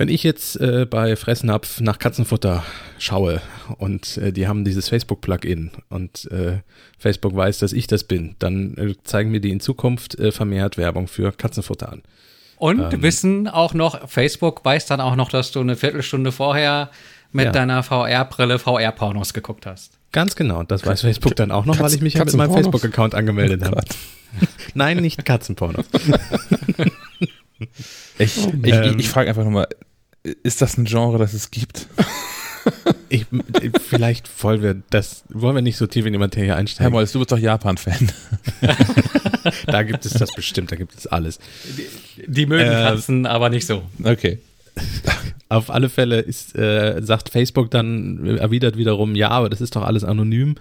wenn ich jetzt äh, bei Fressnapf nach Katzenfutter schaue und äh, die haben dieses Facebook-Plugin und äh, Facebook weiß, dass ich das bin, dann äh, zeigen mir die in Zukunft äh, vermehrt Werbung für Katzenfutter an. Und Ähm. wissen auch noch, Facebook weiß dann auch noch, dass du eine Viertelstunde vorher mit Ja. deiner VR-Brille VR-Pornos geguckt hast. Ganz genau, das weiß Facebook dann auch noch, weil Katz- ich mich ja mit meinem? Facebook-Account angemeldet habe. Nein, nicht Katzenpornos. Ich, ich, Ähm. ich, ich frage einfach nochmal, ist das ein Genre, das es gibt? Ich, vielleicht wollen wir das, wollen wir nicht so tief in die Materie Herr einsteigen. Molz, du bist doch Japan-Fan. Da gibt es das bestimmt, da gibt es alles. Die mögen Äh, Katzen, aber nicht so. Okay. Auf alle Fälle ist, äh, sagt Facebook dann, erwidert wiederum, ja, aber das ist doch alles anonym.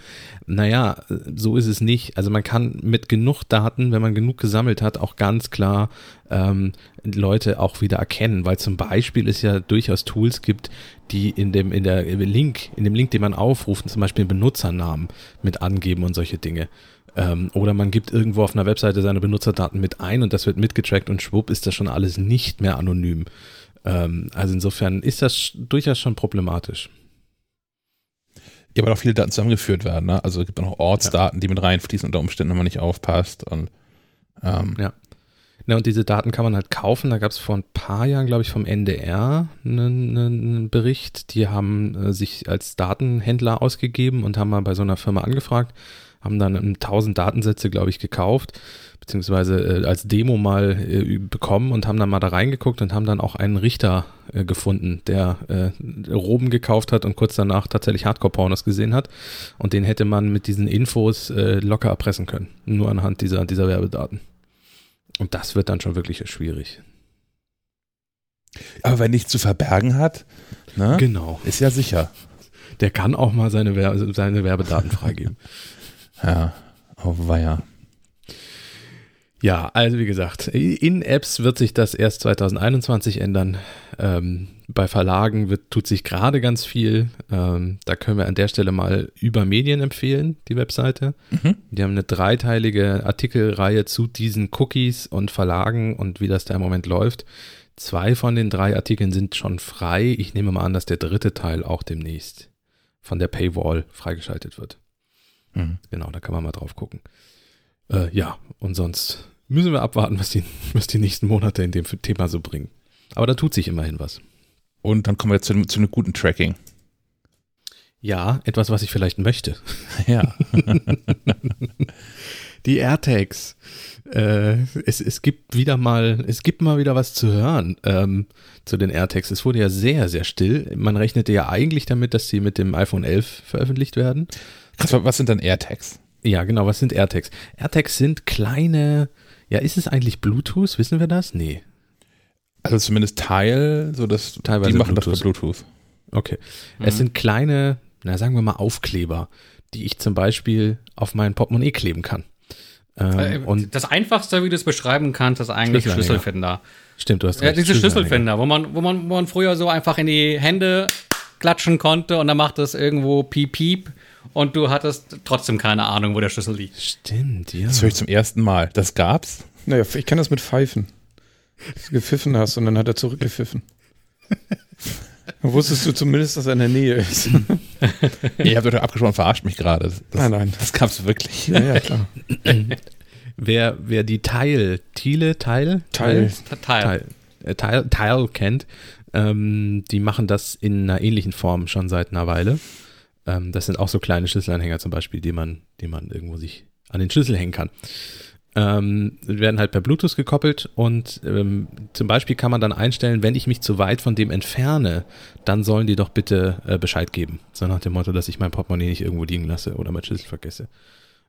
Naja, so ist es nicht. Also man kann mit genug Daten, wenn man genug gesammelt hat, auch ganz klar ähm, Leute auch wieder erkennen, weil zum Beispiel es ja durchaus Tools gibt, die in dem, in der Link, in dem Link, den man aufruft, zum Beispiel Benutzernamen mit angeben und solche Dinge. Ähm, oder man gibt irgendwo auf einer Webseite seine Benutzerdaten mit ein und das wird mitgetrackt und schwupp ist das schon alles nicht mehr anonym. Ähm, also insofern ist das durchaus schon problematisch. Ja, aber auch viele Daten zusammengeführt werden. Ne? Also es gibt auch noch Ortsdaten, die mit reinfließen unter Umständen, wenn man nicht aufpasst. Und ähm, Ja. Na, und diese Daten kann man halt kaufen. Da gab es vor ein paar Jahren, glaube ich, vom NDR einen, einen Bericht. Die haben äh, sich als Datenhändler ausgegeben und haben mal bei so einer Firma angefragt, haben dann 1000 Datensätze, glaube ich, gekauft, beziehungsweise äh, als Demo mal äh, bekommen und haben dann mal da reingeguckt und haben dann auch einen Richter äh, gefunden, der äh, Roben gekauft hat und kurz danach tatsächlich Hardcore-Pornos gesehen hat. Und den hätte man mit diesen Infos äh, locker erpressen können. Nur anhand dieser, dieser Werbedaten. Und das wird dann schon wirklich schwierig. aber wenn nichts zu verbergen hat, ne? Genau. ist ja sicher. Der kann auch mal seine, Wer seine Werbedaten freigeben. Ja, oh weia. ja, also wie gesagt, in Apps wird sich das erst 2021 ändern. Ähm, bei Verlagen wird, tut sich gerade ganz viel. Ähm, da können wir an der Stelle mal über Medien empfehlen, die Webseite. Mhm. Die haben eine dreiteilige Artikelreihe zu diesen Cookies und Verlagen und wie das da im Moment läuft. Zwei von den drei Artikeln sind schon frei. Ich nehme mal an, dass der dritte Teil auch demnächst von der Paywall freigeschaltet wird. Mhm. Genau, da kann man mal drauf gucken. Äh, ja, und sonst müssen wir abwarten, was die, was die nächsten Monate in dem Thema so bringen. Aber da tut sich immerhin was. Und dann kommen wir zu, zu einem guten Tracking. Ja, etwas, was ich vielleicht möchte. Ja. Die AirTags. Äh, es, es gibt wieder mal, es gibt mal wieder was zu hören ähm, zu den AirTags. Es wurde ja sehr, sehr still. Man rechnete ja eigentlich damit, dass sie mit dem iPhone 11 veröffentlicht werden. Krass, was sind dann AirTags? Ja, genau. Was sind AirTags? AirTags sind kleine, ja, ist es eigentlich Bluetooth? Wissen wir das? Nee. Also zumindest Teil, so dass Teilweise die machen Bluetooth. das bei Bluetooth. Okay. Mhm. Es sind kleine, na sagen wir mal Aufkleber, die ich zum Beispiel auf mein Portemonnaie kleben kann. Ähm, Äh, und das einfachste, wie du es beschreiben kannst, ist eigentlich. Schlüsselfinder. stimmt, du hast Ja, recht. diese Schlüsselanhänger. Schlüsselfinder, wo man, wo man, wo man früher so einfach in die Hände klatschen konnte und dann macht es irgendwo piep piep und du hattest trotzdem keine Ahnung, wo der Schlüssel liegt. Stimmt, ja. Das höre ich zum ersten Mal. Das gab's? Naja, ich kann das mit Pfeifen. Dass du gepfiffen hast und dann hat er zurückgepfiffen. Dann wusstest du zumindest, dass er in der Nähe ist. Ihr habt euch doch abgesprochen, verarscht mich gerade. Nein, nein. das gab's wirklich. Ja, ja, klar. Wer, wer die Teil, Thiele, Teil, Teil. Teil. Teil, äh, Teil, Teil kennt, ähm, die machen das in einer ähnlichen Form schon seit einer Weile. Ähm, das sind auch so kleine Schlüsselanhänger zum Beispiel, die man, die man irgendwo sich an den Schlüssel hängen kann. Ähm, werden halt per Bluetooth gekoppelt und ähm, zum Beispiel kann man dann einstellen, wenn ich mich zu weit von dem entferne, dann sollen die doch bitte äh, Bescheid geben. So nach dem Motto, dass ich mein Portemonnaie nicht irgendwo liegen lasse oder mein Schlüssel vergesse.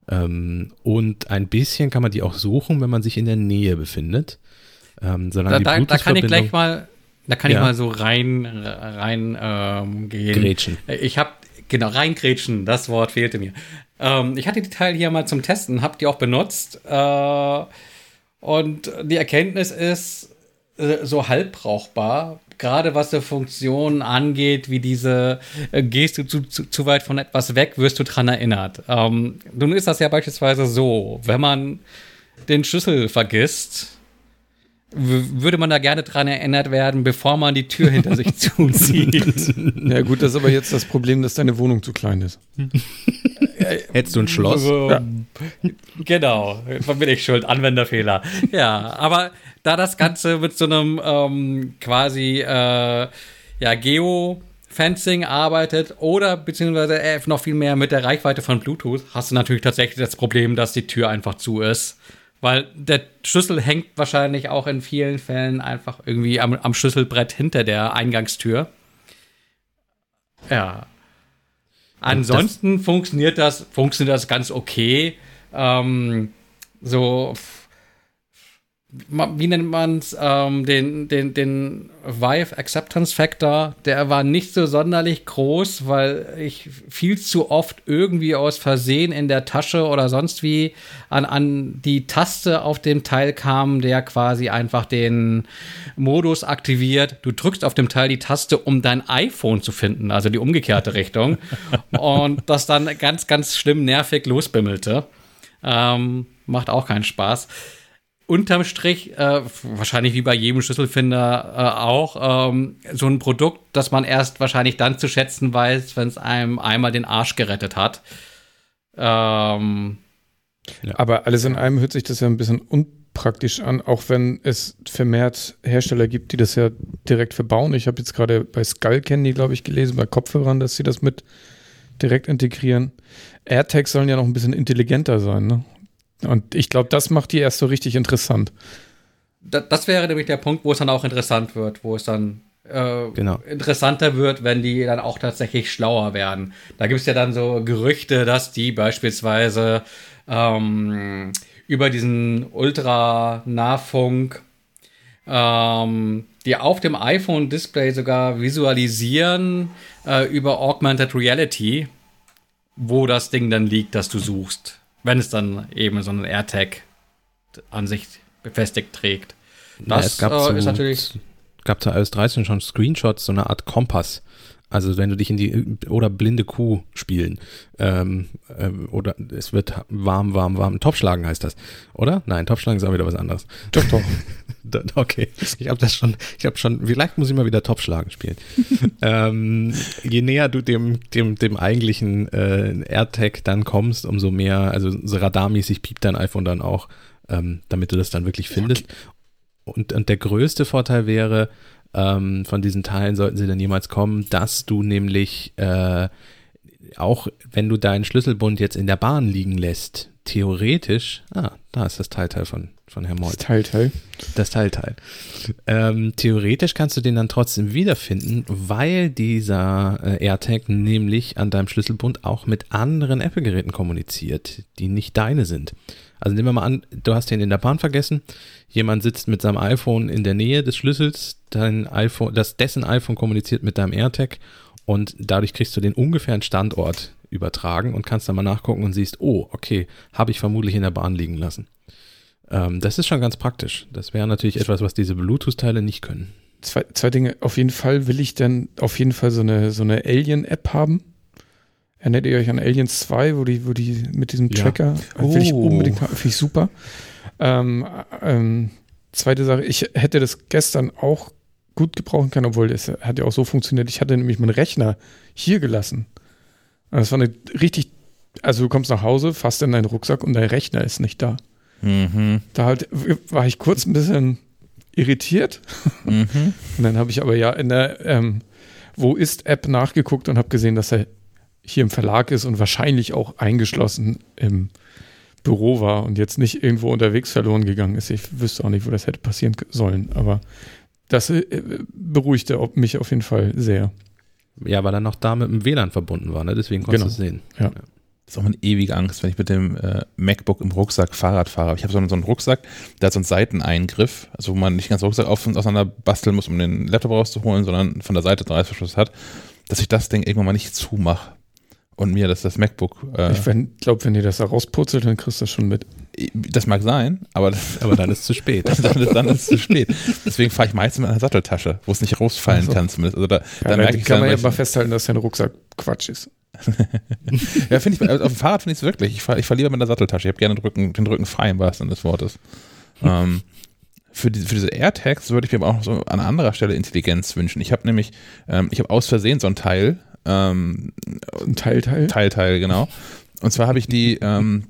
Ähm, und ein bisschen kann man die auch suchen, wenn man sich in der Nähe befindet. Ähm, da, da, da kann ich gleich mal, da kann Ja. ich mal so rein, rein ähm, gehen. Grätschen. Ich habe genau reingrätschen, das Wort fehlte mir. Ähm, ich hatte die Teile hier mal zum Testen, habe die auch benutzt äh, und die Erkenntnis ist äh, so halb brauchbar. Gerade was die Funktionen angeht, wie diese, äh, gehst du zu, zu, zu weit von etwas weg, wirst du dran erinnert. Ähm, nun ist das ja beispielsweise so, wenn man den Schlüssel vergisst, würde man da gerne dran erinnert werden, bevor man die Tür hinter sich zuzieht. Ja gut, das ist aber jetzt das Problem, dass deine Wohnung zu klein ist. Hättest du ein Schloss? So, Genau, da bin ich schuld, Anwenderfehler. Ja, aber da das Ganze mit so einem ähm, quasi äh, ja, Geo-Fencing arbeitet oder beziehungsweise äh, noch viel mehr mit der Reichweite von Bluetooth, hast du natürlich tatsächlich das Problem, dass die Tür einfach zu ist. Weil der Schlüssel hängt wahrscheinlich auch in vielen Fällen einfach irgendwie am, am Schlüsselbrett hinter der Eingangstür. Ja. Ansonsten funktioniert das, funktioniert das ganz okay. Ähm, so, wie nennt man es? Ähm, den, den, den Vive Acceptance Factor, der war nicht so sonderlich groß, weil ich viel zu oft irgendwie aus Versehen in der Tasche oder sonst wie an, an die Taste auf dem Teil kam, der quasi einfach den Modus aktiviert. Du drückst auf dem Teil die Taste, um dein iPhone zu finden, also die umgekehrte Richtung. Und das dann ganz, ganz schlimm nervig losbimmelte. Ähm, macht auch keinen Spaß. Unterm Strich, äh, wahrscheinlich wie bei jedem Schlüsselfinder äh, auch, ähm, so ein Produkt, das man erst wahrscheinlich dann zu schätzen weiß, wenn es einem einmal den Arsch gerettet hat. Ähm, Aber alles in allem hört sich das ja ein bisschen unpraktisch an, auch wenn es vermehrt Hersteller gibt, die das ja direkt verbauen. Ich habe jetzt gerade bei Skull Candy, glaube ich, gelesen, bei Kopfhörern, dass sie das mit direkt integrieren. AirTags sollen ja noch ein bisschen intelligenter sein, ne? Und ich glaube, das macht die erst so richtig interessant. da, das wäre nämlich der Punkt, wo es dann auch interessant wird, wo es dann äh, Genau. interessanter wird, wenn die dann auch tatsächlich schlauer werden. Da gibt es ja dann so Gerüchte, dass die beispielsweise ähm, über diesen Ultra-Nahfunk ähm, die auf dem iPhone-Display sogar visualisieren äh, über Augmented Reality, wo das Ding dann liegt, das du suchst. Wenn es dann eben so einen AirTag an sich befestigt trägt. Ja, Das es gab äh, ist natürlich. gab zu iOS 13 schon Screenshots, so eine Art Kompass. Also wenn du dich in die oder blinde Kuh spielen ähm, ähm, oder es wird warm, warm, warm. Topfschlagen heißt das, oder? Nein, Topfschlagen ist auch wieder was anderes. Doch, doch. Okay, ich habe das schon, ich habe schon, vielleicht muss ich mal wieder Topfschlagen spielen. ähm, je näher du dem, dem, dem eigentlichen äh, AirTag dann kommst, umso mehr, also so radarmäßig piept dein iPhone dann auch, ähm, damit du das dann wirklich findest. Und, und der größte Vorteil wäre, ähm, von diesen Teilen sollten sie dann jemals kommen, dass du nämlich äh, auch, wenn du deinen Schlüsselbund jetzt in der Bahn liegen lässt, theoretisch, ah, da ist das Teilteil von, von Herrn Das Molt. Teil, Teil. Das Teilteil. Ähm, theoretisch kannst du den dann trotzdem wiederfinden, weil dieser äh, AirTag nämlich an deinem Schlüsselbund auch mit anderen Apple-Geräten kommuniziert, die nicht deine sind. Also nehmen wir mal an, du hast den in der Bahn vergessen, jemand sitzt mit seinem iPhone in der Nähe des Schlüssels, dein iPhone, das dessen iPhone kommuniziert mit deinem AirTag und dadurch kriegst du den ungefähren Standort übertragen und kannst dann mal nachgucken und siehst, oh, okay, habe ich vermutlich in der Bahn liegen lassen. Ähm, das ist schon ganz praktisch. Das wäre natürlich etwas, was diese Bluetooth-Teile nicht können. Zwei, zwei Dinge. Auf jeden Fall will ich dann auf jeden Fall so eine, so eine Alien-App haben. Erinnert ihr euch an Aliens 2, wo die, wo die mit diesem Ja. Tracker, will ich Oh. unbedingt haben, finde ich super. Ähm, ähm, zweite Sache, ich hätte das gestern auch gut gebrauchen können, obwohl das hat ja auch so funktioniert. Ich hatte nämlich meinen Rechner hier gelassen. Das war eine richtig, also du kommst nach Hause, fasst in deinen Rucksack und dein Rechner ist nicht da. Mhm. Da halt war ich kurz ein bisschen irritiert. Mhm. Und dann habe ich aber ja in der ähm, Wo ist App nachgeguckt und habe gesehen, dass er hier im Verlag ist und wahrscheinlich auch eingeschlossen im Büro war und jetzt nicht irgendwo unterwegs verloren gegangen ist. Ich wüsste auch nicht, wo das hätte passieren sollen, aber das äh, beruhigte mich auf jeden Fall sehr. Ja, weil er noch da mit dem WLAN verbunden war, ne? deswegen konntest Genau. du es sehen. Ja. Ist auch eine ewige Angst, wenn ich mit dem äh, MacBook im Rucksack Fahrrad fahre. Ich habe so, einen, so einen Rucksack, der hat so einen Seiteneingriff, also wo man nicht ganz Rucksack auf, auseinander basteln muss, um den Laptop rauszuholen, sondern von der Seite Reißverschluss hat, dass ich das Ding irgendwann mal nicht zumache und mir das, das MacBook. Äh, ich glaube, wenn dir das da rauspurzelt, dann kriegst du das schon mit. Das mag sein, aber, aber dann ist es zu spät. dann, ist, dann ist es zu spät. Deswegen fahre ich meistens mit einer Satteltasche, wo es nicht rausfallen also. kann zumindest. Also da, ja, da merke ich kann man ja mal festhalten, dass dein Rucksack Quatsch ist. ja, finde ich, also auf dem Fahrrad finde ich es wirklich. Ich fahre fahr lieber mit einer Satteltasche. Ich habe gerne den Rücken, den Rücken frei im wahrsten Sinne des Wortes. ähm, für, die, für diese AirTags würde ich mir aber auch so an anderer Stelle Intelligenz wünschen. Ich habe nämlich, ähm, ich habe aus Versehen so ein Teil. Ähm, ein Teilteil? Teilteil, genau. Und zwar habe ich die ähm,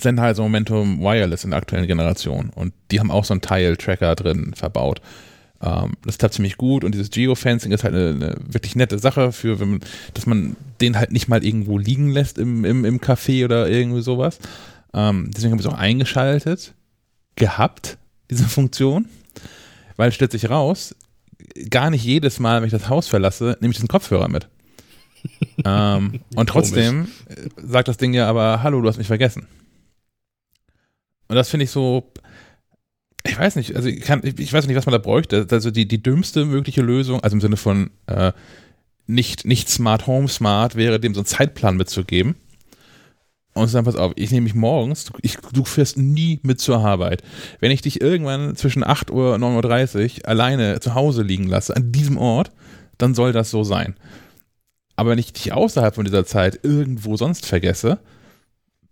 Sennheiser Momentum Wireless in der aktuellen Generation. Und die haben auch so einen Teil-Tracker drin verbaut. Ähm, das klappt ziemlich gut und dieses Geofencing ist halt eine, eine, wirklich nette Sache für, man, dass man den halt nicht mal irgendwo liegen lässt im, im, im Café oder irgendwie sowas. Ähm, deswegen habe ich es auch eingeschaltet gehabt, diese Funktion, weil stellt sich raus, gar nicht jedes Mal, wenn ich das Haus verlasse, nehme ich diesen Kopfhörer mit. ähm, und trotzdem Komisch. sagt das Ding ja aber, hallo, du hast mich vergessen. Und das finde ich so, ich weiß nicht, also ich, kann, ich weiß nicht, was man da bräuchte. Also die, die dümmste mögliche Lösung, also im Sinne von äh, nicht, nicht Smart Home Smart, wäre dem so einen Zeitplan mitzugeben. Und sagen, pass auf, ich nehme mich morgens, ich, du fährst nie mit zur Arbeit. Wenn ich dich irgendwann zwischen 8 Uhr und 9.30 Uhr alleine zu Hause liegen lasse, an diesem Ort, dann soll das so sein. Aber wenn ich dich außerhalb von dieser Zeit irgendwo sonst vergesse,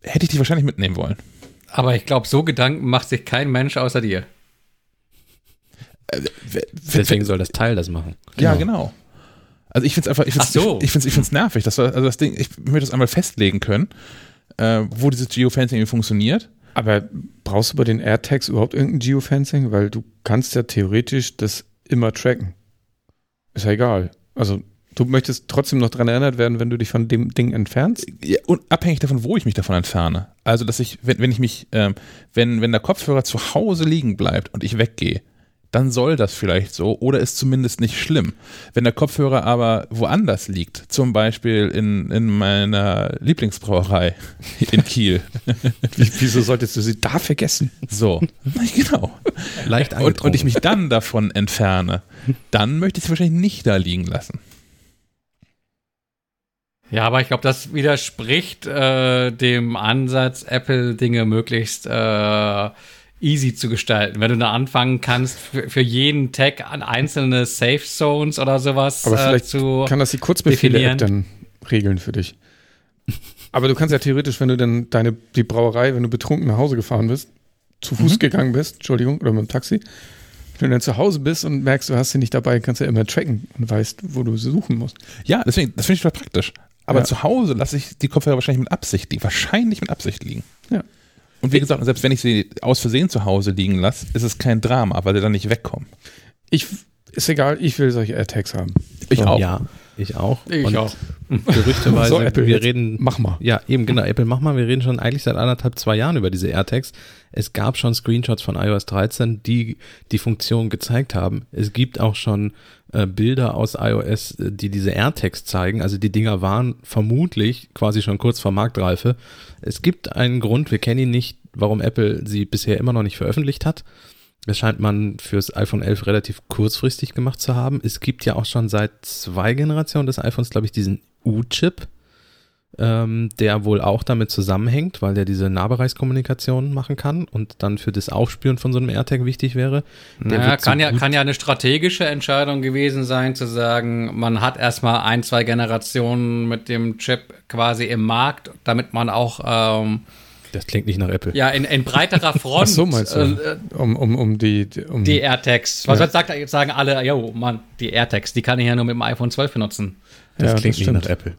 hätte ich dich wahrscheinlich mitnehmen wollen. Aber ich glaube, so Gedanken macht sich kein Mensch außer dir. Deswegen soll das Teil das machen. Genau. Ja, genau. Also ich finde es einfach, ich finde es so. ich, ich find's, nervig, dass wir, also das Ding, ich möchte das einmal festlegen können, äh, wo dieses Geofencing funktioniert. Aber brauchst du bei den AirTags überhaupt irgendein Geofencing? Weil du kannst ja theoretisch das immer tracken. Ist ja egal. Also Du möchtest trotzdem noch daran erinnert werden, wenn du dich von dem Ding entfernst? Ja, und abhängig davon, wo ich mich davon entferne. Also, dass ich, wenn, wenn ich mich, ähm, wenn, wenn der Kopfhörer zu Hause liegen bleibt und ich weggehe, dann soll das vielleicht so oder ist zumindest nicht schlimm. Wenn der Kopfhörer aber woanders liegt, zum Beispiel in, in meiner Lieblingsbrauerei in Kiel. Wieso solltest du sie da vergessen? So, genau. Leicht und, und ich mich dann davon entferne, dann möchte ich sie wahrscheinlich nicht da liegen lassen. Ja, aber ich glaube, das widerspricht äh, dem Ansatz, Apple Dinge möglichst äh, easy zu gestalten. Wenn du da anfangen kannst, für, für jeden Tag an einzelne Safe Zones oder sowas aber vielleicht äh, zu kann das die Kurzbefehle-App dann regeln für dich. aber du kannst ja theoretisch, wenn du dann deine die Brauerei, wenn du betrunken nach Hause gefahren bist, zu Fuß mhm. gegangen bist, Entschuldigung, oder mit dem Taxi, wenn du dann zu Hause bist und merkst, du hast sie nicht dabei, kannst du ja immer tracken und weißt, wo du sie suchen musst. Ja, deswegen, das finde ich total praktisch. Aber ja. zu Hause lasse ich die Kopfhörer wahrscheinlich mit Absicht liegen. Wahrscheinlich mit Absicht liegen. Ja. Und wie gesagt, selbst wenn ich sie aus Versehen zu Hause liegen lasse, ist es kein Drama, weil sie dann nicht wegkommen. Ich, ist egal, ich will solche AirTags haben. Ich so. auch. Ja, ich auch. Ich Und auch. Gerüchteweise, so, Apple, wir reden. Mach mal. Ja, eben, genau. Apple, mach mal. Wir reden schon eigentlich seit anderthalb, zwei Jahren über diese AirTags. Es gab schon Screenshots von iOS 13, die die Funktion gezeigt haben. Es gibt auch schon äh, Bilder aus iOS, äh, die diese AirTags zeigen. Also die Dinger waren vermutlich quasi schon kurz vor Marktreife. Es gibt einen Grund, wir kennen ihn nicht, warum Apple sie bisher immer noch nicht veröffentlicht hat. Das scheint man fürs iPhone 11 relativ kurzfristig gemacht zu haben. Es gibt ja auch schon seit zwei Generationen des iPhones, glaube ich, diesen U-Chip, ähm, der wohl auch damit zusammenhängt, weil der diese Nahbereichskommunikation machen kann und dann für das Aufspüren von so einem AirTag wichtig wäre. naja, kann, ja, kann ja eine strategische Entscheidung gewesen sein, zu sagen, man hat erstmal ein, zwei Generationen mit dem Chip quasi im Markt, damit man auch ähm, das klingt nicht nach Apple. Ja, in, in breiterer Front. Ach so meinst du? Äh, um, um, um die, um die AirTags. Was ja. sagt, sagen alle, jo, Mann, die AirTags, die kann ich ja nur mit dem iPhone 12 benutzen. Das ja, klingt das nicht nach Apple.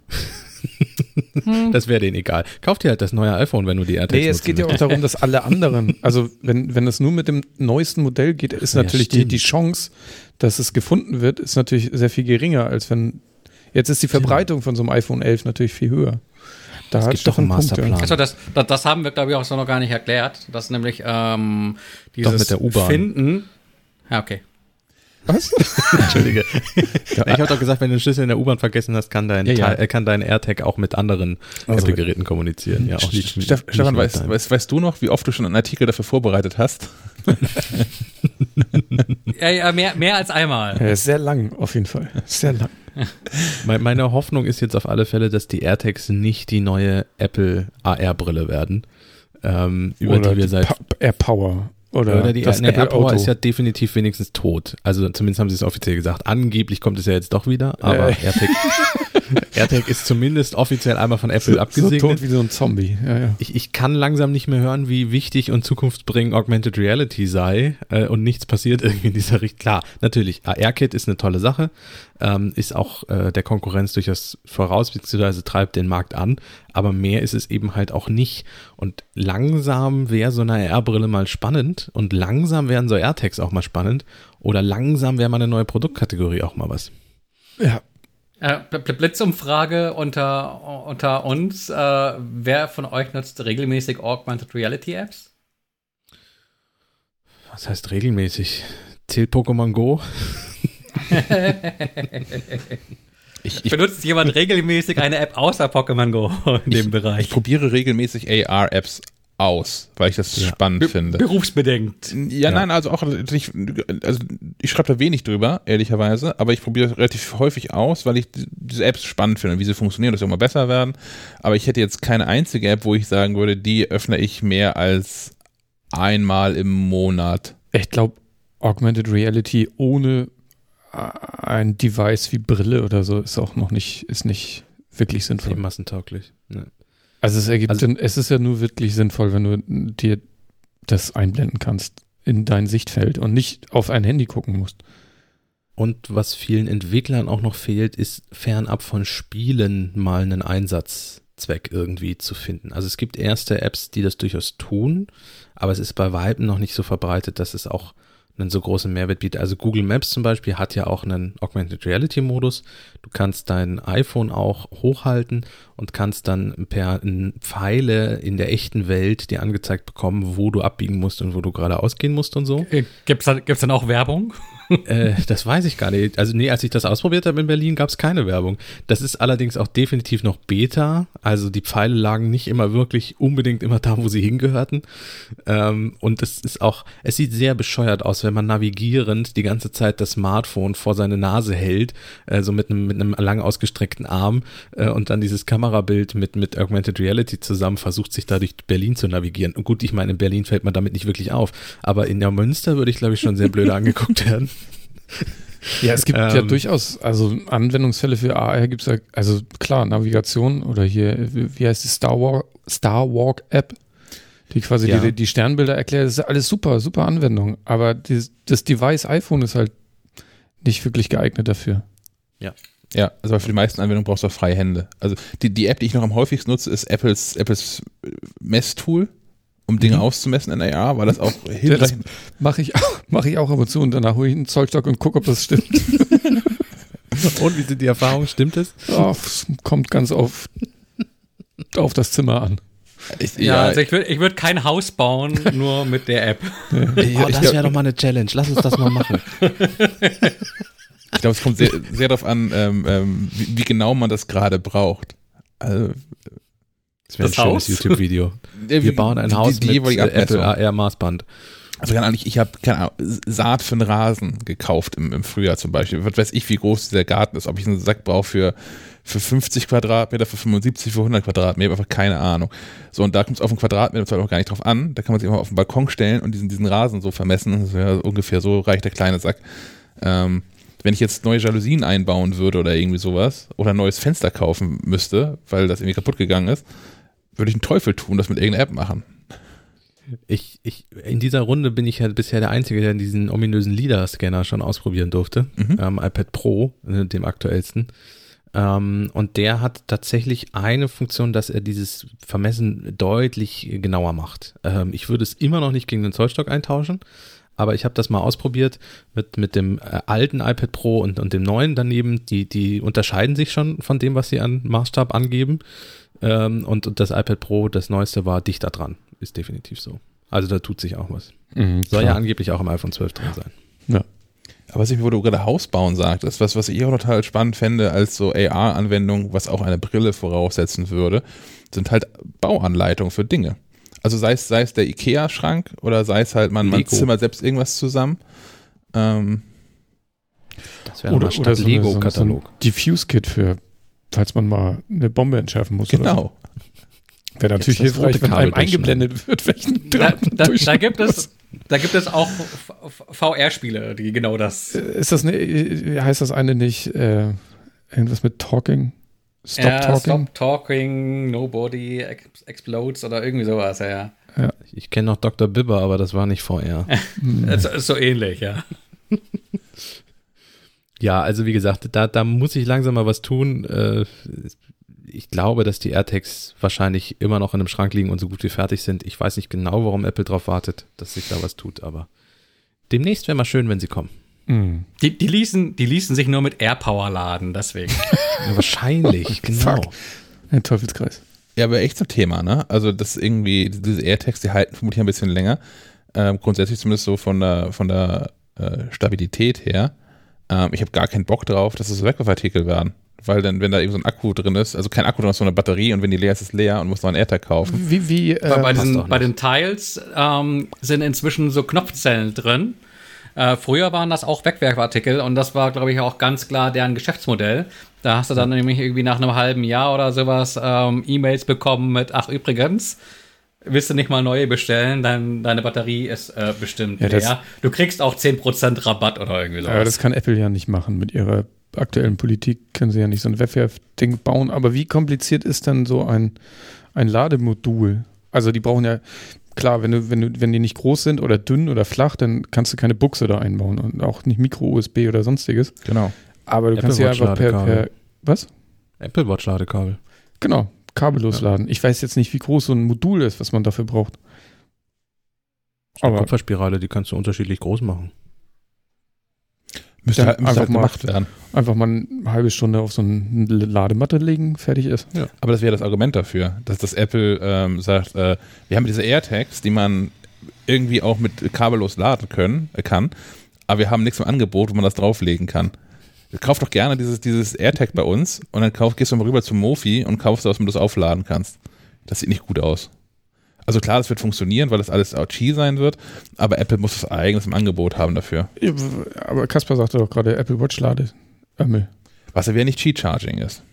Hm. Das wäre denen egal. Kauft dir halt das neue iPhone, wenn du die AirTags Nee, es geht ja auch darum, dass alle anderen, also wenn, wenn es nur mit dem neuesten Modell geht, ist ja, natürlich die, die Chance, dass es gefunden wird, ist natürlich sehr viel geringer, als wenn, jetzt ist die Verbreitung von so einem iPhone 11 natürlich viel höher. Da es gibt doch einen Masterplan. Punkt, ja. Also das, das, das, haben wir, glaube ich, auch so noch gar nicht erklärt. Das nämlich ähm, dieses doch mit der Finden. Ja, okay. Was? Entschuldige. ich habe doch gesagt, wenn du den Schlüssel in der U-Bahn vergessen hast, kann dein, Ja, ja. Teil- äh, kann dein AirTag auch mit anderen Also- Apple-Geräten kommunizieren. Ja, auch nicht, nicht Stefan, mit weißt, weißt, weißt du noch, wie oft du schon einen Artikel dafür vorbereitet hast? Ja, ja, mehr, mehr als einmal. Ja, sehr lang, auf jeden Fall. Sehr lang. Me- Meine Hoffnung ist jetzt auf alle Fälle, dass die AirTags nicht die neue Apple AR-Brille werden, ähm, über Oder die wir seit Pa- Air Power. Oder, Oder die das ne, AirPower Apple-Auto. ist ja definitiv wenigstens tot. Also zumindest haben sie es offiziell gesagt. Angeblich kommt es ja jetzt doch wieder, aber Äh. AirTag, AirTag ist zumindest offiziell einmal von Apple so, so abgesegnet. tot wie so ein Zombie. Ja, ja. ich, ich kann langsam nicht mehr hören, wie wichtig und zukunftsbringend Augmented Reality sei äh, und nichts passiert irgendwie in dieser Richtung. Klar, natürlich, AR-Kit ist eine tolle Sache, ähm, ist auch äh, der Konkurrenz durchaus voraus, beziehungsweise treibt den Markt an, aber mehr ist es eben halt auch nicht. Und langsam wäre so eine AR-Brille mal spannend und langsam wären so AirTags auch mal spannend oder langsam wäre mal eine neue Produktkategorie auch mal was. ja. Äh, Bl- Bl- Blitzumfrage unter, unter uns. Äh, wer von euch nutzt regelmäßig Augmented Reality Apps? Was heißt regelmäßig? Zählt Pokémon Go? Ich, ich, Benutzt jemand regelmäßig eine App außer Pokémon Go in dem ich Bereich? probiere regelmäßig AR-Apps aus, weil ich das Ja. spannend finde. Berufsbedingt. Ja, nein, also auch nicht, also ich schreibe da wenig drüber, ehrlicherweise, aber ich probiere relativ häufig aus, weil ich die- diese Apps spannend finde, wie sie funktionieren, dass sie immer besser werden. Aber ich hätte jetzt keine einzige App, wo ich sagen würde, die öffne ich mehr als einmal im Monat. Ich glaube, Augmented Reality ohne äh, ein Device wie Brille oder so ist auch noch nicht, ist nicht wirklich Ist nicht sinnvoll. massentauglich. Ne. Also es ergibt, Also- es ist ja nur wirklich sinnvoll, wenn du dir das einblenden kannst in dein Sichtfeld und nicht auf ein Handy gucken musst. Und was vielen Entwicklern auch noch fehlt, ist fernab von Spielen mal einen Einsatzzweck irgendwie zu finden. Also es gibt erste Apps, die das durchaus tun, aber es ist bei Weitem noch nicht so verbreitet, dass es auch einen so großen Mehrwert bietet. Also Google Maps zum Beispiel hat ja auch einen Augmented Reality Modus. Du kannst dein iPhone auch hochhalten und kannst dann per Pfeile in der echten Welt dir angezeigt bekommen, wo du abbiegen musst und wo du gerade ausgehen musst und so. Äh, Gibt's dann, gibt's dann auch Werbung? Äh, das weiß ich gar nicht. Also nee, als ich das ausprobiert habe in Berlin, gab es keine Werbung. Das ist allerdings auch definitiv noch Beta. Also die Pfeile lagen nicht immer wirklich unbedingt immer da, wo sie hingehörten. Ähm, und es ist auch, es sieht sehr bescheuert aus, wenn man navigierend die ganze Zeit das Smartphone vor seine Nase hält, äh, so mit einem mit einem lang ausgestreckten Arm äh, und dann dieses Kamerabild mit mit Augmented Reality zusammen versucht, sich da durch Berlin zu navigieren. Und gut, ich meine, in Berlin fällt man damit nicht wirklich auf, aber in der Münster würde ich glaube ich schon sehr blöde angeguckt werden. Ja, es gibt ja Ähm. durchaus, also Anwendungsfälle für AR gibt es ja, also klar, Navigation oder hier, wie heißt die Star Walk, Star Walk App, die quasi Ja. die, die Sternbilder erklärt, das ist ja alles super, super Anwendung, aber dieses, das Device iPhone ist halt nicht wirklich geeignet dafür. Ja, also für die meisten Anwendungen brauchst du auch freie Hände. Also die, die App, die ich noch am häufigsten nutze, ist Apples, Apples Messtool, um Dinge Mhm. auszumessen in AR, weil das auch hinreichend Mache ich, auch- mach ich auch ab und zu und danach hole ich einen Zollstock und gucke, ob das stimmt. Und wie sind die Erfahrungen? Stimmt es? oh, es kommt ganz auf, auf das Zimmer an. Ich, Ja, ja, also ich würde ich würd kein Haus bauen, nur mit der App. ich, Oh, ich das glaub- wäre doch mal eine Challenge. Lass uns das mal machen. Ich glaube, es kommt sehr, sehr darauf an, ähm, ähm, wie, wie genau man das gerade braucht. Also, Das wäre ein Haus? schönes YouTube-Video. Wir bauen ein die- Haus die mit äh, Apple Abmessung. AR Maßband. Also keine Ahnung, ich, ich habe keine Ahnung, Saat für einen Rasen gekauft im, im Frühjahr zum Beispiel. Was weiß ich, wie groß dieser Garten ist, ob ich einen Sack brauche für, für 50 Quadratmeter, für 75, für 100 Quadratmeter, einfach keine Ahnung. So, und da kommt es auf einen Quadratmeter zwar auch gar nicht drauf an. Da kann man sich immer auf den Balkon stellen und diesen, diesen Rasen so vermessen. Das ist ja ungefähr so reicht der kleine Sack. Ähm, wenn ich jetzt neue Jalousien einbauen würde oder irgendwie sowas oder ein neues Fenster kaufen müsste, weil das irgendwie kaputt gegangen ist, würde ich einen Teufel tun, das mit irgendeiner App machen. Ich, ich, in dieser Runde bin ich ja bisher der Einzige, der diesen ominösen LIDAR-Scanner schon ausprobieren durfte. Mhm. Ähm, iPad Pro, äh, dem aktuellsten. Ähm, und der hat tatsächlich eine Funktion, dass er dieses Vermessen deutlich genauer macht. Ähm, ich würde es immer noch nicht gegen den Zollstock eintauschen, aber ich habe das mal ausprobiert mit, mit dem äh, alten iPad Pro und, und dem neuen daneben. Die, die unterscheiden sich schon von dem, was sie an Maßstab angeben. Ähm, und, und das iPad Pro, das neueste, war dichter dran. Ist definitiv so. Also da tut sich auch was. Mhm, Soll ja angeblich auch im iPhone 12 drin sein. Aber was ich, wo du gerade Haus bauen sagtest, was, was ich auch total spannend fände als so AR-Anwendung, was auch eine Brille voraussetzen würde, sind halt Bauanleitungen für Dinge. Also sei es, sei es der Ikea-Schrank oder sei es halt, man, man zimmert selbst irgendwas zusammen. Ähm, das wäre oder, oder so Lego-Katalog. So Diffuse-Kit für, falls man mal eine Bombe entschärfen muss. Genau. Wäre natürlich hilfreich, wenn einem eingeblendet wird, welchen da, da, da, gibt es, da gibt es auch VR-Spiele, die genau das. Äh, ist das ne, heißt das eine nicht äh, irgendwas mit Talking? Stop ja, Talking? Stop Talking, Nobody Explodes oder irgendwie sowas, ja. ja. Ich kenne noch Dr. Bibber, aber das war nicht VR. das ist so ähnlich, ja. Ja, also wie gesagt, da, da muss ich langsam mal was tun. Äh, ich glaube, dass die AirTags wahrscheinlich immer noch in einem Schrank liegen und so gut wie fertig sind. Ich weiß nicht genau, warum Apple darauf wartet, dass sich da was tut, aber demnächst wäre mal schön, wenn sie kommen. Mm. Die, die, ließen, die ließen sich nur mit AirPower laden, deswegen. ja, wahrscheinlich, genau. Ein Teufelskreis. Ja, aber echt zum Thema, ne? Also, das irgendwie, diese AirTags, die halten vermutlich ein bisschen länger. Ähm, grundsätzlich zumindest so von der, von der äh, Stabilität her. Ähm, ich habe gar keinen Bock drauf, dass es Wegwerfartikel werden. Weil dann, wenn da eben so ein Akku drin ist, also kein Akku drin ist, sondern eine Batterie und wenn die leer ist, ist es leer und muss noch einen AirTag kaufen. Wie, wie, äh, bei, den, bei den Tiles ähm, sind inzwischen so Knopfzellen drin. Äh, früher waren das auch Wegwerfartikel und das war, glaube ich, auch ganz klar deren Geschäftsmodell. Da hast du dann nämlich irgendwie nach einem halben Jahr oder sowas ähm, E-Mails bekommen mit, ach übrigens, willst du nicht mal neue bestellen, dann deine Batterie ist äh, bestimmt ja, leer. Du kriegst auch 10% Rabatt oder irgendwie sowas. Ja, das kann Apple ja nicht machen. Mit ihrer aktuellen Politik können sie ja nicht so ein Webwerf-Ding bauen. Aber wie kompliziert ist denn so ein, ein Lademodul? Also die brauchen ja, klar, wenn du, wenn du, wenn die nicht groß sind oder dünn oder flach, dann kannst du keine Buchse da einbauen und auch nicht Micro-USB oder sonstiges. Genau. Aber du Apple kannst ja einfach per, per, was? Apple Watch Ladekabel. Genau kabellos ja. laden. Ich weiß jetzt nicht, wie groß so ein Modul ist, was man dafür braucht. Aber Kupferspirale, die kannst du unterschiedlich groß machen. Müsste, halt, müsste einfach halt gemacht mal, werden. Einfach mal eine halbe Stunde auf so eine Ladematte legen, fertig ist. Ja. Aber das wäre das Argument dafür, dass das Apple ähm, sagt, äh, wir haben diese AirTags, die man irgendwie auch mit kabellos laden können, äh, kann, aber wir haben nichts im Angebot, wo man das drauflegen kann kauf doch gerne dieses, dieses AirTag bei uns und dann kauf, gehst du mal rüber zum Mofi und kaufst das, damit du es aufladen kannst. Das sieht nicht gut aus. Also klar, das wird funktionieren, weil das alles OG sein wird, aber Apple muss was eigenes im Angebot haben dafür. Aber Kasper sagte doch gerade, Apple Watch lade Ärmel. Was ja wieder nicht Cheat Charging ist.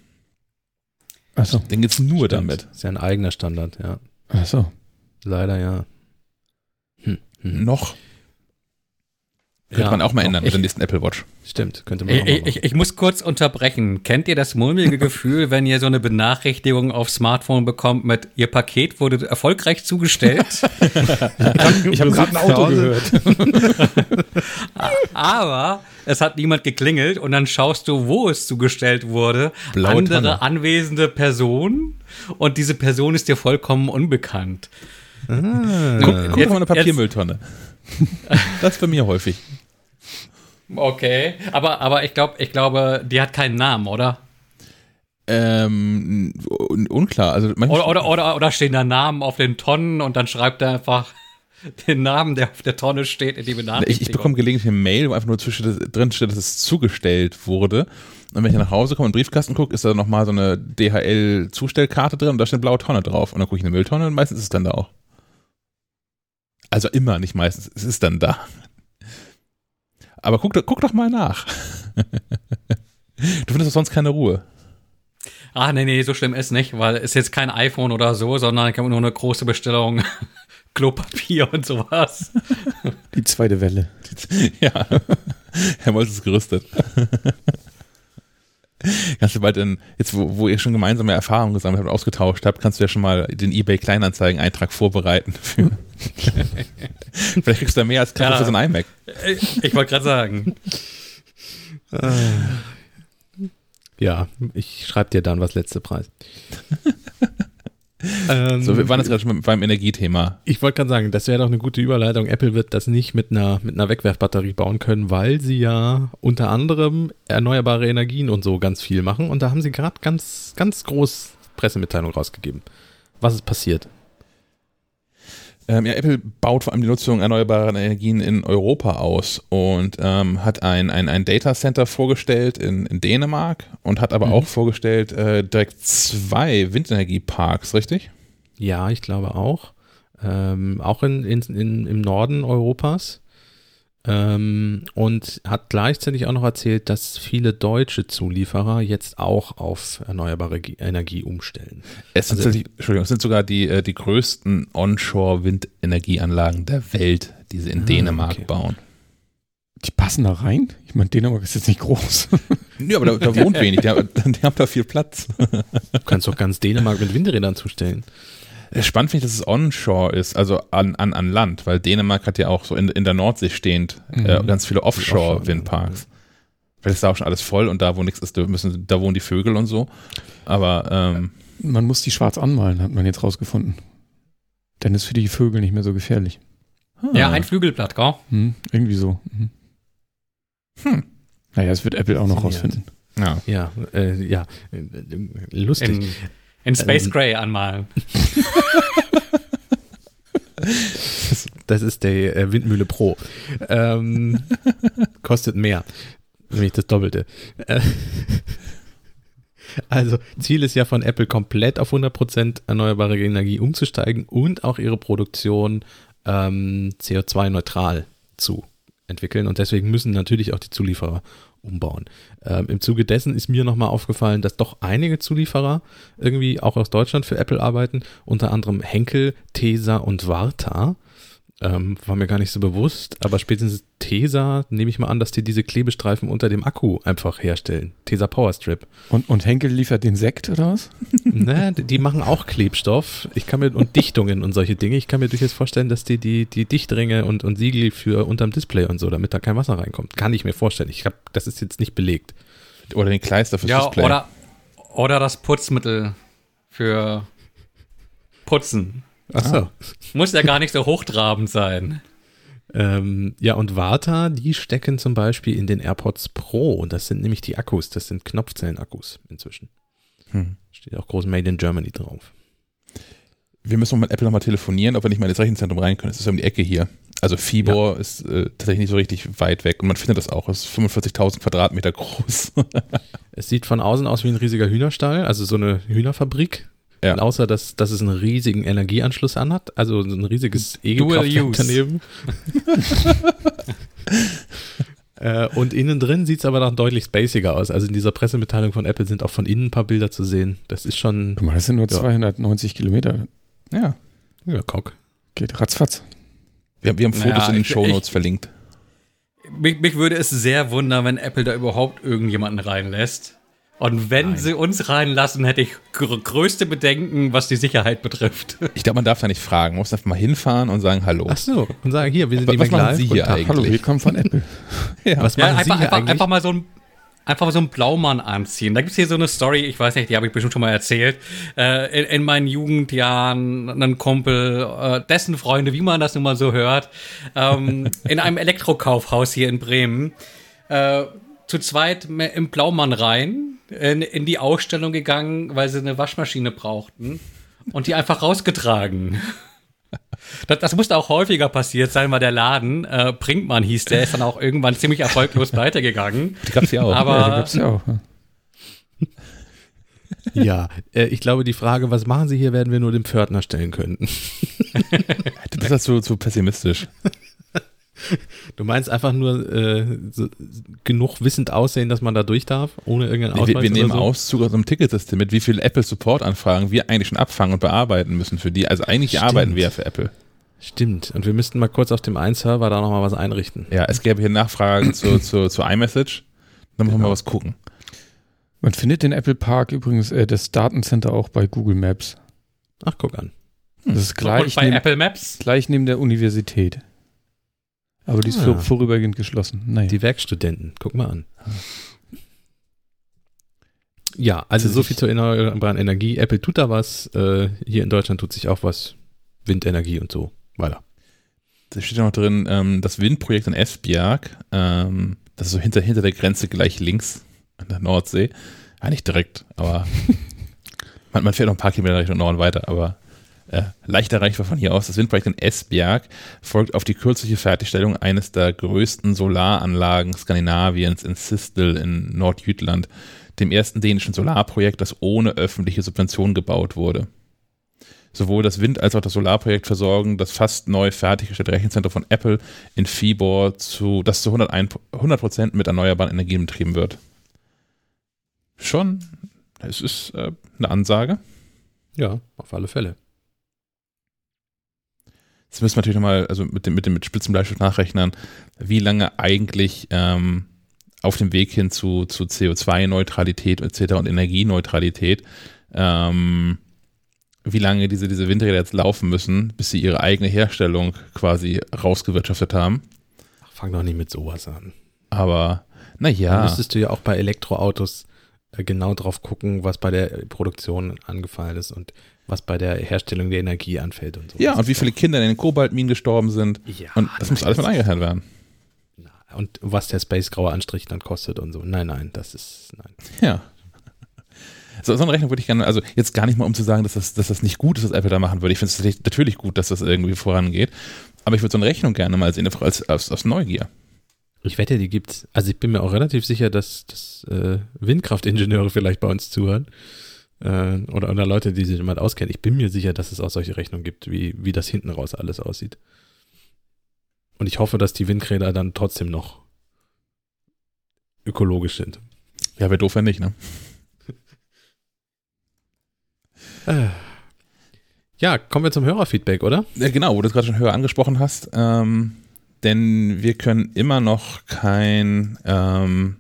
Achso. Den geht's nur Stimmt. damit. Ist ja ein eigener Standard, ja. Achso. Leider ja. Hm. Hm. Noch. Könnte ja, man auch mal ändern mit der nächsten Apple Watch. Stimmt, könnte man ich, auch mal ich, ich, muss kurz unterbrechen. Kennt ihr das mulmige Gefühl, wenn ihr so eine Benachrichtigung auf Smartphone bekommt mit Ihr Paket wurde erfolgreich zugestellt? ich habe gerade ein Auto gehört. Aber es hat niemand geklingelt und dann schaust du, wo es zugestellt wurde. Blaue Andere Tonne. anwesende Person und diese Person ist dir vollkommen unbekannt. Ah. Guck, guck jetzt, mal eine Papiermülltonne. das ist bei mir häufig. Okay, aber, aber ich glaube, ich glaube, die hat keinen Namen, oder? Ähm, unklar. Also oder, oder, oder, oder stehen da Namen auf den Tonnen und dann schreibt er einfach den Namen, der auf der Tonne steht, in die Benachrichtigung. Ich, ich bekomme gelegentlich eine Mail, wo einfach nur drin steht, dass es zugestellt wurde. Und wenn ich nach Hause komme und Briefkasten gucke, ist da nochmal so eine DHL-Zustellkarte drin und da steht eine blaue Tonne drauf. Und dann gucke ich in eine Mülltonne und meistens ist es dann da auch. Also immer, nicht meistens. Es ist dann da. Aber guck, guck doch mal nach. du findest sonst keine Ruhe. Ah, nee, nee, so schlimm ist nicht, weil es ist jetzt kein iPhone oder so, sondern ich habe nur eine große Bestellung Klopapier und sowas. Die zweite Welle. Ja, Herr Molz ist gerüstet. Kannst du bald in, jetzt wo, wo ihr schon gemeinsame Erfahrungen gesammelt habt und ausgetauscht habt, kannst du ja schon mal den eBay Kleinanzeigen-Eintrag vorbereiten. Für Vielleicht kriegst du da mehr als Kaffee ja, für so ein iMac. Ich, ich wollte gerade sagen. Ja, ich schreibe dir dann was letzte Preis. Ähm, so, wir waren jetzt gerade schon beim Energiethema. Ich wollte gerade sagen, das wäre doch eine gute Überleitung. Apple wird das nicht mit einer, mit einer Wegwerfbatterie bauen können, weil sie ja unter anderem erneuerbare Energien und so ganz viel machen. Und da haben sie gerade ganz, ganz groß Pressemitteilung rausgegeben. Was ist passiert? Ähm, ja, Apple baut vor allem die Nutzung erneuerbarer Energien in Europa aus und ähm, hat ein, ein, ein Data Center vorgestellt in, in Dänemark und hat aber mhm. auch vorgestellt äh, direkt zwei Windenergieparks, richtig? Ja, ich glaube auch. Ähm, auch in, in, in, im Norden Europas. Ähm, und hat gleichzeitig auch noch erzählt, dass viele deutsche Zulieferer jetzt auch auf erneuerbare Energie umstellen. Es sind, also, Entschuldigung, es sind sogar die, äh, die größten Onshore-Windenergieanlagen der Welt, die sie in ah, Dänemark okay. bauen. Die passen da rein? Ich meine, Dänemark ist jetzt nicht groß. Ja, aber da, da wohnt wenig, die haben, die haben da viel Platz. Du kannst doch ganz Dänemark mit Windrädern zustellen. Spannend finde ich, dass es onshore ist, also an, an, an Land, weil Dänemark hat ja auch so in, in der Nordsee stehend mhm. äh, ganz viele Offshore-Windparks. Offshore Vielleicht ist da auch schon alles voll und da, wo nichts ist, da, müssen, da wohnen die Vögel und so. Aber ähm, man muss die schwarz anmalen, hat man jetzt rausgefunden. Dann ist für die Vögel nicht mehr so gefährlich. Ja, ein Flügelblatt, gell? Hm, irgendwie so. Mhm. Hm. Naja, das wird Apple auch noch rausfinden. Ja, ja, äh, ja. lustig. In, in Space ähm, Gray anmalen. das ist der äh, Windmühle Pro. Ähm, kostet mehr. Nämlich das Doppelte. Äh, also Ziel ist ja von Apple komplett auf 100% erneuerbare Energie umzusteigen und auch ihre Produktion ähm, CO2-neutral zu entwickeln. Und deswegen müssen natürlich auch die Zulieferer umbauen. Ähm, Im Zuge dessen ist mir nochmal aufgefallen, dass doch einige Zulieferer irgendwie auch aus Deutschland für Apple arbeiten, unter anderem Henkel, Tesa und Warta. Ähm, war mir gar nicht so bewusst, aber spätestens Tesa nehme ich mal an, dass die diese Klebestreifen unter dem Akku einfach herstellen. Tesa Powerstrip. Und, und Henkel liefert den Sekt oder was? Ne, die machen auch Klebstoff. Ich kann mir, und Dichtungen und solche Dinge. Ich kann mir durchaus vorstellen, dass die die, die Dichtringe und, und Siegel für unterm Display und so, damit da kein Wasser reinkommt. Kann ich mir vorstellen. Ich habe, das ist jetzt nicht belegt. Oder den Kleister fürs ja, Display. Oder, oder das Putzmittel für Putzen. Ach so. Muss ja gar nicht so hochtrabend sein. Ähm, ja, und Warta, die stecken zum Beispiel in den AirPods Pro. Das sind nämlich die Akkus, das sind Knopfzellen-Akkus inzwischen. Hm. Steht auch groß Made in Germany drauf. Wir müssen mit Apple nochmal telefonieren, ob wir nicht mal ins Rechenzentrum rein können. Es ist um die Ecke hier. Also Fibor ja. ist äh, tatsächlich nicht so richtig weit weg und man findet das auch. Es ist 45.000 Quadratmeter groß. es sieht von außen aus wie ein riesiger Hühnerstall, also so eine Hühnerfabrik. Ja. Außer, dass, dass es einen riesigen Energieanschluss anhat, also ein riesiges E-Kraftwerk daneben. äh, und innen drin sieht es aber noch deutlich spaciger aus. Also in dieser Pressemitteilung von Apple sind auch von innen ein paar Bilder zu sehen. Das ist schon. Guck mal, das sind nur ja. 290 Kilometer. Ja. Ja, Kock. Geht ratzfatz. Wir, wir haben Fotos naja, in den Shownotes verlinkt. Mich, mich würde es sehr wundern, wenn Apple da überhaupt irgendjemanden reinlässt. Und wenn Nein. sie uns reinlassen, hätte ich gr größte Bedenken, was die Sicherheit betrifft. Ich glaube, man darf da nicht fragen. Man muss einfach mal hinfahren und sagen Hallo. Ach so, und sagen, hier, wir sind was, die Was machen Sie hier eigentlich? Hallo, wir kommen von Apple. ja. Was machen ja, einfach, Sie hier einfach, eigentlich? einfach mal so ein einfach mal so einen Blaumann anziehen. Da gibt's hier so eine Story, ich weiß nicht, die habe ich bestimmt schon mal erzählt. Äh, in, in, meinen Jugendjahren einen Kumpel, äh, dessen Freunde, wie man das nun mal so hört, ähm, in einem Elektrokaufhaus hier in Bremen. Äh, zu zweit im Blaumann rein, in, in die Ausstellung gegangen, weil sie eine Waschmaschine brauchten und die einfach rausgetragen. Das, das musste auch häufiger passiert sein, weil der Laden, äh, Brinkmann hieß der, ist dann auch irgendwann ziemlich erfolglos weitergegangen. Die gab's ja auch. Aber, ja, die gab's ja auch. Ja, äh, ich glaube, die Frage, was machen Sie hier, werden wir nur dem Pförtner stellen können. du bist das so, so pessimistisch. Du meinst einfach nur äh, so, genug wissend aussehen, dass man da durch darf, ohne irgendeinen Ausweis? Wir, wir nehmen so? Auszug aus einem Ticketsystem mit, wie viele Apple-Support-Anfragen wir eigentlich schon abfangen und bearbeiten müssen für die. Also eigentlich Stimmt. arbeiten wir ja für Apple. Stimmt. Und wir müssten mal kurz auf dem einen Server da nochmal was einrichten. Ja, es gäbe hier Nachfragen zu, zu, zu iMessage. Dann müssen wir mal genau. was gucken. Man findet den Apple Park übrigens, äh, das Datencenter auch bei Google Maps. Ach, guck an. Das ist gleich, und bei neben, Apple Maps? gleich neben der Universität. Aber die ist ah. vorübergehend geschlossen. Naja. Die Werkstudenten, guck mal an. Ja, also so viel zur erneuerbaren Energie. Apple tut da was. Äh, hier in Deutschland tut sich auch was. Windenergie und so weiter. Da steht ja noch drin, ähm, das Windprojekt in Esbjerg, ähm, das ist so hinter, hinter der Grenze gleich links an der Nordsee. Ja, nicht direkt, aber man, man, fährt noch ein paar Kilometer Richtung Norden weiter, aber Äh, leicht erreichbar von hier aus. Das Windprojekt in Esbjerg folgt auf die kürzliche Fertigstellung eines der größten Solaranlagen Skandinaviens in Sistel in Nordjütland, dem ersten dänischen Solarprojekt, das ohne öffentliche Subvention gebaut wurde. Sowohl das Wind- als auch das Solarprojekt versorgen das fast neu fertiggestellte Rechenzentrum von Apple in Fibor, zu, das zu 101, 100% mit erneuerbaren Energien betrieben wird. Schon, es ist äh, eine Ansage. Ja, auf alle Fälle. Jetzt müssen wir natürlich nochmal, also mit dem, mit dem mit Spitzenbleistift nachrechnen, wie lange eigentlich ähm, auf dem Weg hin zu, zu CO2-Neutralität etc. und Energieneutralität, ähm, wie lange diese, diese Windräder jetzt laufen müssen, bis sie ihre eigene Herstellung quasi rausgewirtschaftet haben. Ach, fang doch nicht mit sowas an. Aber, naja. Da müsstest du ja auch bei Elektroautos äh, genau drauf gucken, was bei der Produktion angefallen ist und was bei der Herstellung der Energie anfällt und so. Ja, und wie viele Kinder in den Kobaltminen gestorben sind. Ja, und das muss alles mal eingehalten werden. Und was der Space Graue Anstrich dann kostet und so. Nein, nein, das ist, nein. Ja. So, so eine Rechnung würde ich gerne, also jetzt gar nicht mal um zu sagen, dass das, dass das nicht gut ist, was Apple da machen würde. Ich finde es natürlich gut, dass das irgendwie vorangeht. Aber ich würde so eine Rechnung gerne mal sehen, einfach als, als, aus Neugier. Ich wette, die gibt's. Also ich bin mir auch relativ sicher, dass, dass äh, Windkraftingenieure vielleicht bei uns zuhören. Äh, oder, oder Leute, die sich jemand auskennen. Ich bin mir sicher, dass es auch solche Rechnungen gibt, wie, wie das hinten raus alles aussieht. Und ich hoffe, dass die Windräder dann trotzdem noch ökologisch sind. Ja, wäre doof, wenn nicht, ne? Äh. Ja, kommen wir zum Hörerfeedback, oder? Ja, genau, wo du es gerade schon höher angesprochen hast. Ähm, denn wir können immer noch kein ähm,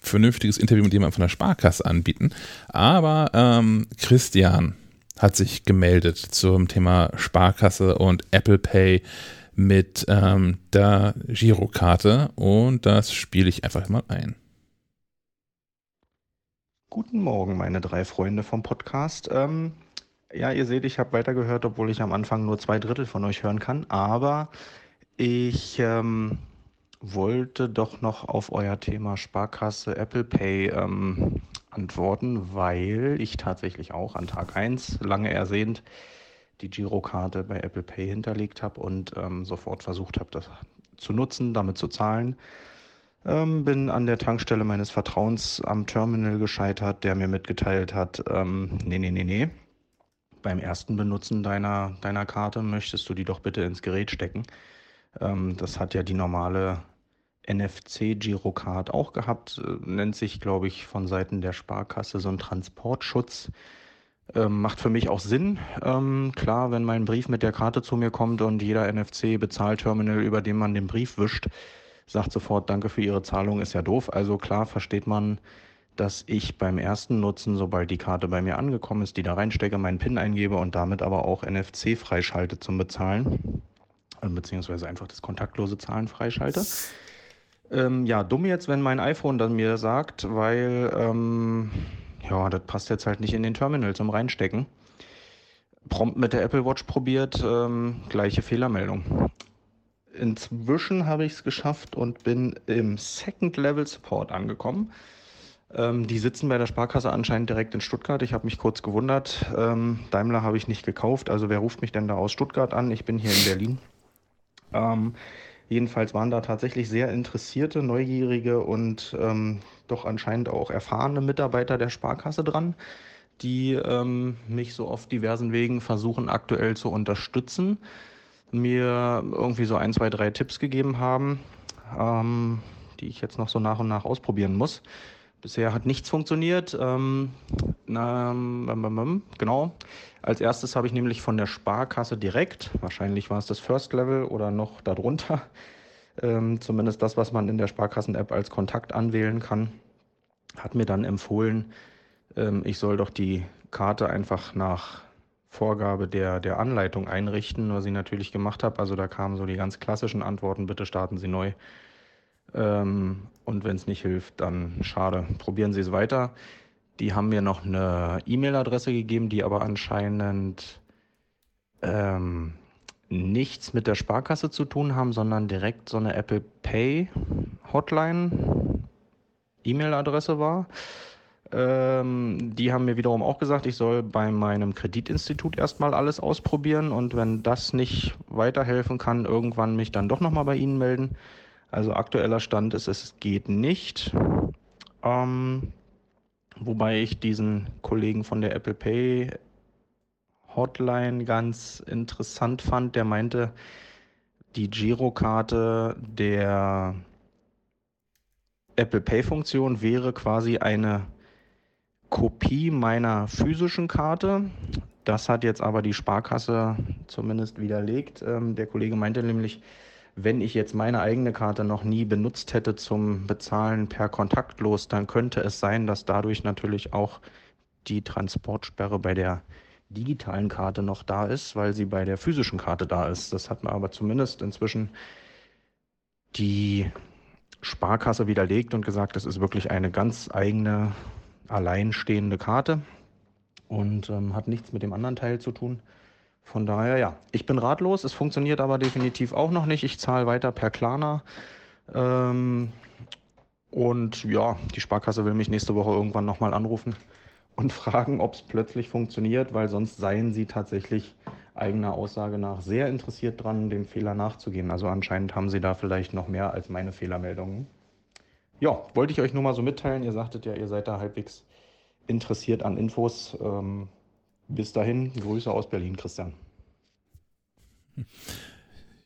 vernünftiges Interview mit jemandem von der Sparkasse anbieten. Aber ähm, Christian hat sich gemeldet zum Thema Sparkasse und Apple Pay mit ähm, der Girokarte und das spiele ich einfach mal ein. Guten Morgen, meine drei Freunde vom Podcast. Ähm, ja, ihr seht, ich habe weitergehört, obwohl ich am Anfang nur zwei Drittel von euch hören kann, aber ich ähm, wollte doch noch auf euer Thema Sparkasse Apple Pay ähm, antworten, weil ich tatsächlich auch an Tag 1 lange ersehnt die Girokarte bei Apple Pay hinterlegt habe und ähm, sofort versucht habe, das zu nutzen, damit zu zahlen. Ähm, bin an der Tankstelle meines Vertrauens am Terminal gescheitert, der mir mitgeteilt hat, ähm, nee, nee, nee, nee. Beim ersten Benutzen deiner, deiner Karte möchtest du die doch bitte ins Gerät stecken. Ähm, das hat ja die normale NFC-Girocard auch gehabt, äh, nennt sich, glaube ich, von Seiten der Sparkasse so ein Transportschutz. Ähm, macht für mich auch Sinn. Ähm, klar, wenn mein Brief mit der Karte zu mir kommt und jeder NFC-Bezahlterminal, über den man den Brief wischt, sagt sofort Danke für Ihre Zahlung, ist ja doof. Also klar versteht man, dass ich beim ersten Nutzen, sobald die Karte bei mir angekommen ist, die da reinstecke, meinen PIN eingebe und damit aber auch NFC freischalte zum Bezahlen, äh, beziehungsweise einfach das kontaktlose Zahlen freischalte. Ähm, ja, dumm jetzt, wenn mein iPhone dann mir sagt, weil ähm, ja, das passt jetzt halt nicht in den Terminal zum Reinstecken. Prompt mit der Apple Watch probiert, ähm, gleiche Fehlermeldung. Inzwischen habe ich es geschafft und bin im Second Level Support angekommen. Ähm, die sitzen bei der Sparkasse anscheinend direkt in Stuttgart. Ich habe mich kurz gewundert. Ähm, Daimler habe ich nicht gekauft. Also wer ruft mich denn da aus Stuttgart an? Ich bin hier in Berlin. Jedenfalls waren da tatsächlich sehr interessierte, neugierige und ähm, doch anscheinend auch erfahrene Mitarbeiter der Sparkasse dran, die ähm, mich so auf diversen Wegen versuchen aktuell zu unterstützen, mir irgendwie so ein, zwei, drei Tipps gegeben haben, ähm, die ich jetzt noch so nach und nach ausprobieren muss. Bisher hat nichts funktioniert. Ähm, na, genau. Als erstes habe ich nämlich von der Sparkasse direkt, wahrscheinlich war es das First Level oder noch darunter, ähm, zumindest das, was man in der Sparkassen-App als Kontakt anwählen kann, hat mir dann empfohlen, ähm, ich soll doch die Karte einfach nach Vorgabe der, der Anleitung einrichten, was ich natürlich gemacht habe. Also da kamen so die ganz klassischen Antworten, bitte starten Sie neu. Ähm, und wenn es nicht hilft, dann schade, probieren Sie es weiter. Die haben mir noch eine E-Mail-Adresse gegeben, die aber anscheinend ähm, nichts mit der Sparkasse zu tun haben, sondern direkt so eine Apple Pay Hotline E-Mail-Adresse war. Ähm, die haben mir wiederum auch gesagt, ich soll bei meinem Kreditinstitut erstmal alles ausprobieren und wenn das nicht weiterhelfen kann, irgendwann mich dann doch nochmal bei Ihnen melden. Also aktueller Stand ist, es geht nicht. Ähm, wobei ich diesen Kollegen von der Apple Pay Hotline ganz interessant fand. Der meinte, die Girokarte der Apple Pay Funktion wäre quasi eine Kopie meiner physischen Karte. Das hat jetzt aber die Sparkasse zumindest widerlegt. Ähm, der Kollege meinte nämlich, wenn ich jetzt meine eigene Karte noch nie benutzt hätte zum Bezahlen per kontaktlos, dann könnte es sein, dass dadurch natürlich auch die Transportsperre bei der digitalen Karte noch da ist, weil sie bei der physischen Karte da ist. Das hat man aber zumindest inzwischen die Sparkasse widerlegt und gesagt, das ist wirklich eine ganz eigene, alleinstehende Karte und ähm, hat nichts mit dem anderen Teil zu tun. Von daher, ja, ich bin ratlos. Es funktioniert aber definitiv auch noch nicht. Ich zahle weiter per Klarna. Ähm, und ja, die Sparkasse will mich nächste Woche irgendwann nochmal anrufen und fragen, ob es plötzlich funktioniert, weil sonst seien sie tatsächlich eigener Aussage nach sehr interessiert dran, dem Fehler nachzugehen. Also anscheinend haben sie da vielleicht noch mehr als meine Fehlermeldungen. Ja, wollte ich euch nur mal so mitteilen. Ihr sagtet ja, ihr seid da halbwegs interessiert an Infos. Ähm, bis dahin, Grüße aus Berlin, Christian.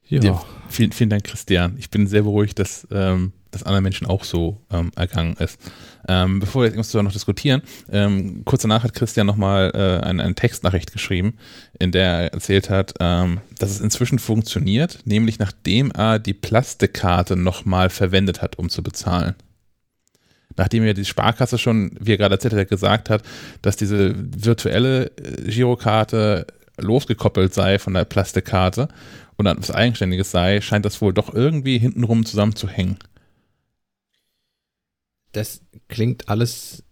Ja. ja vielen, vielen Dank, Christian. Ich bin sehr beruhigt, dass ähm, das anderen Menschen auch so ähm, ergangen ist. Ähm, bevor wir jetzt noch diskutieren, ähm, kurz danach hat Christian nochmal äh, eine, eine Textnachricht geschrieben, in der er erzählt hat, ähm, dass es inzwischen funktioniert, nämlich nachdem er die Plastikkarte nochmal verwendet hat, um zu bezahlen. Nachdem er die Sparkasse schon, wie er gerade erzählt hat, gesagt hat, dass diese virtuelle äh, Girokarte losgekoppelt sei von der Plastikkarte und dann was Eigenständiges sei, scheint das wohl doch irgendwie hintenrum zusammenzuhängen. Das klingt alles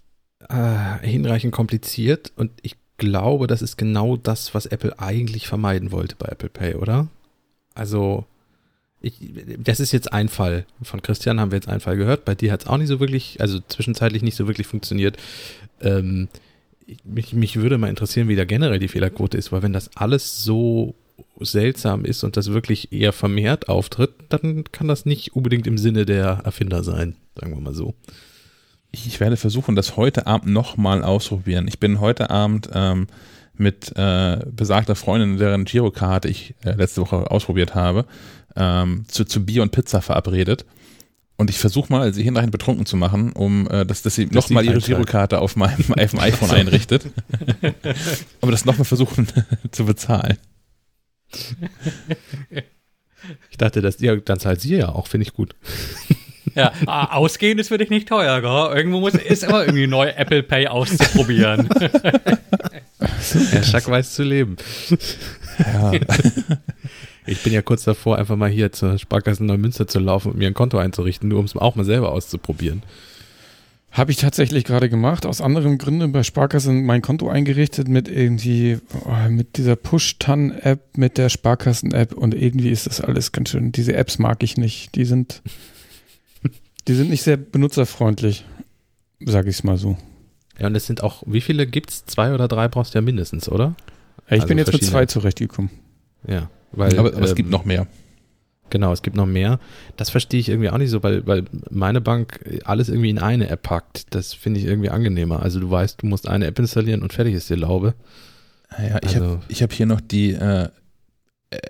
äh, hinreichend kompliziert und ich glaube, das ist genau das, was Apple eigentlich vermeiden wollte bei Apple Pay, oder? Also, ich, das ist jetzt ein Fall. Von Christian haben wir jetzt einen Fall gehört. Bei dir hat es auch nicht so wirklich, also zwischenzeitlich nicht so wirklich funktioniert. Ähm, mich, mich würde mal interessieren, wie da generell die Fehlerquote ist, weil wenn das alles so seltsam ist und das wirklich eher vermehrt auftritt, dann kann das nicht unbedingt im Sinne der Erfinder sein, sagen wir mal so. Ich werde versuchen, das heute Abend nochmal ausprobieren. Ich bin heute Abend ähm, mit äh, besagter Freundin, deren Girokarte ich äh, letzte Woche ausprobiert habe, ähm, zu, zu Bier und Pizza verabredet. Und ich versuche mal, sie hinreichend betrunken zu machen, um äh, dass, dass sie nochmal ihre Girokarte auf meinem, auf iPhone einrichtet. Aber das nochmal versuchen zu bezahlen. Ich dachte, dass ja, dann zahlt sie ja auch, finde ich gut. Ja, ausgehen ist für dich nicht teuer, gell? Irgendwo muss, ist immer irgendwie neu Apple Pay auszuprobieren. Herr Schack weiß zu leben. Ja. Ich bin ja kurz davor, einfach mal hier zur Sparkasse Neumünster zu laufen und mir ein Konto einzurichten, nur um es auch mal selber auszuprobieren. Habe ich tatsächlich gerade gemacht, aus anderen Gründen bei Sparkasse mein Konto eingerichtet mit irgendwie, oh, mit dieser Push-Tan-App, mit der Sparkassen-App und irgendwie ist das alles ganz schön. Diese Apps mag ich nicht. Die sind, die sind nicht sehr benutzerfreundlich, sage ich es mal so. Ja, und es sind auch, wie viele gibt es? Zwei oder drei brauchst du ja mindestens, oder? Ja, ich also bin jetzt mit zwei zurechtgekommen. Ja, weil. Aber, aber ähm, es gibt noch mehr. Genau, es gibt noch mehr. Das verstehe ich irgendwie auch nicht so, weil, weil meine Bank alles irgendwie in eine App packt. Das finde ich irgendwie angenehmer. Also du weißt, du musst eine App installieren und fertig ist die Laube. Ja, ich also, habe hab hier noch die äh,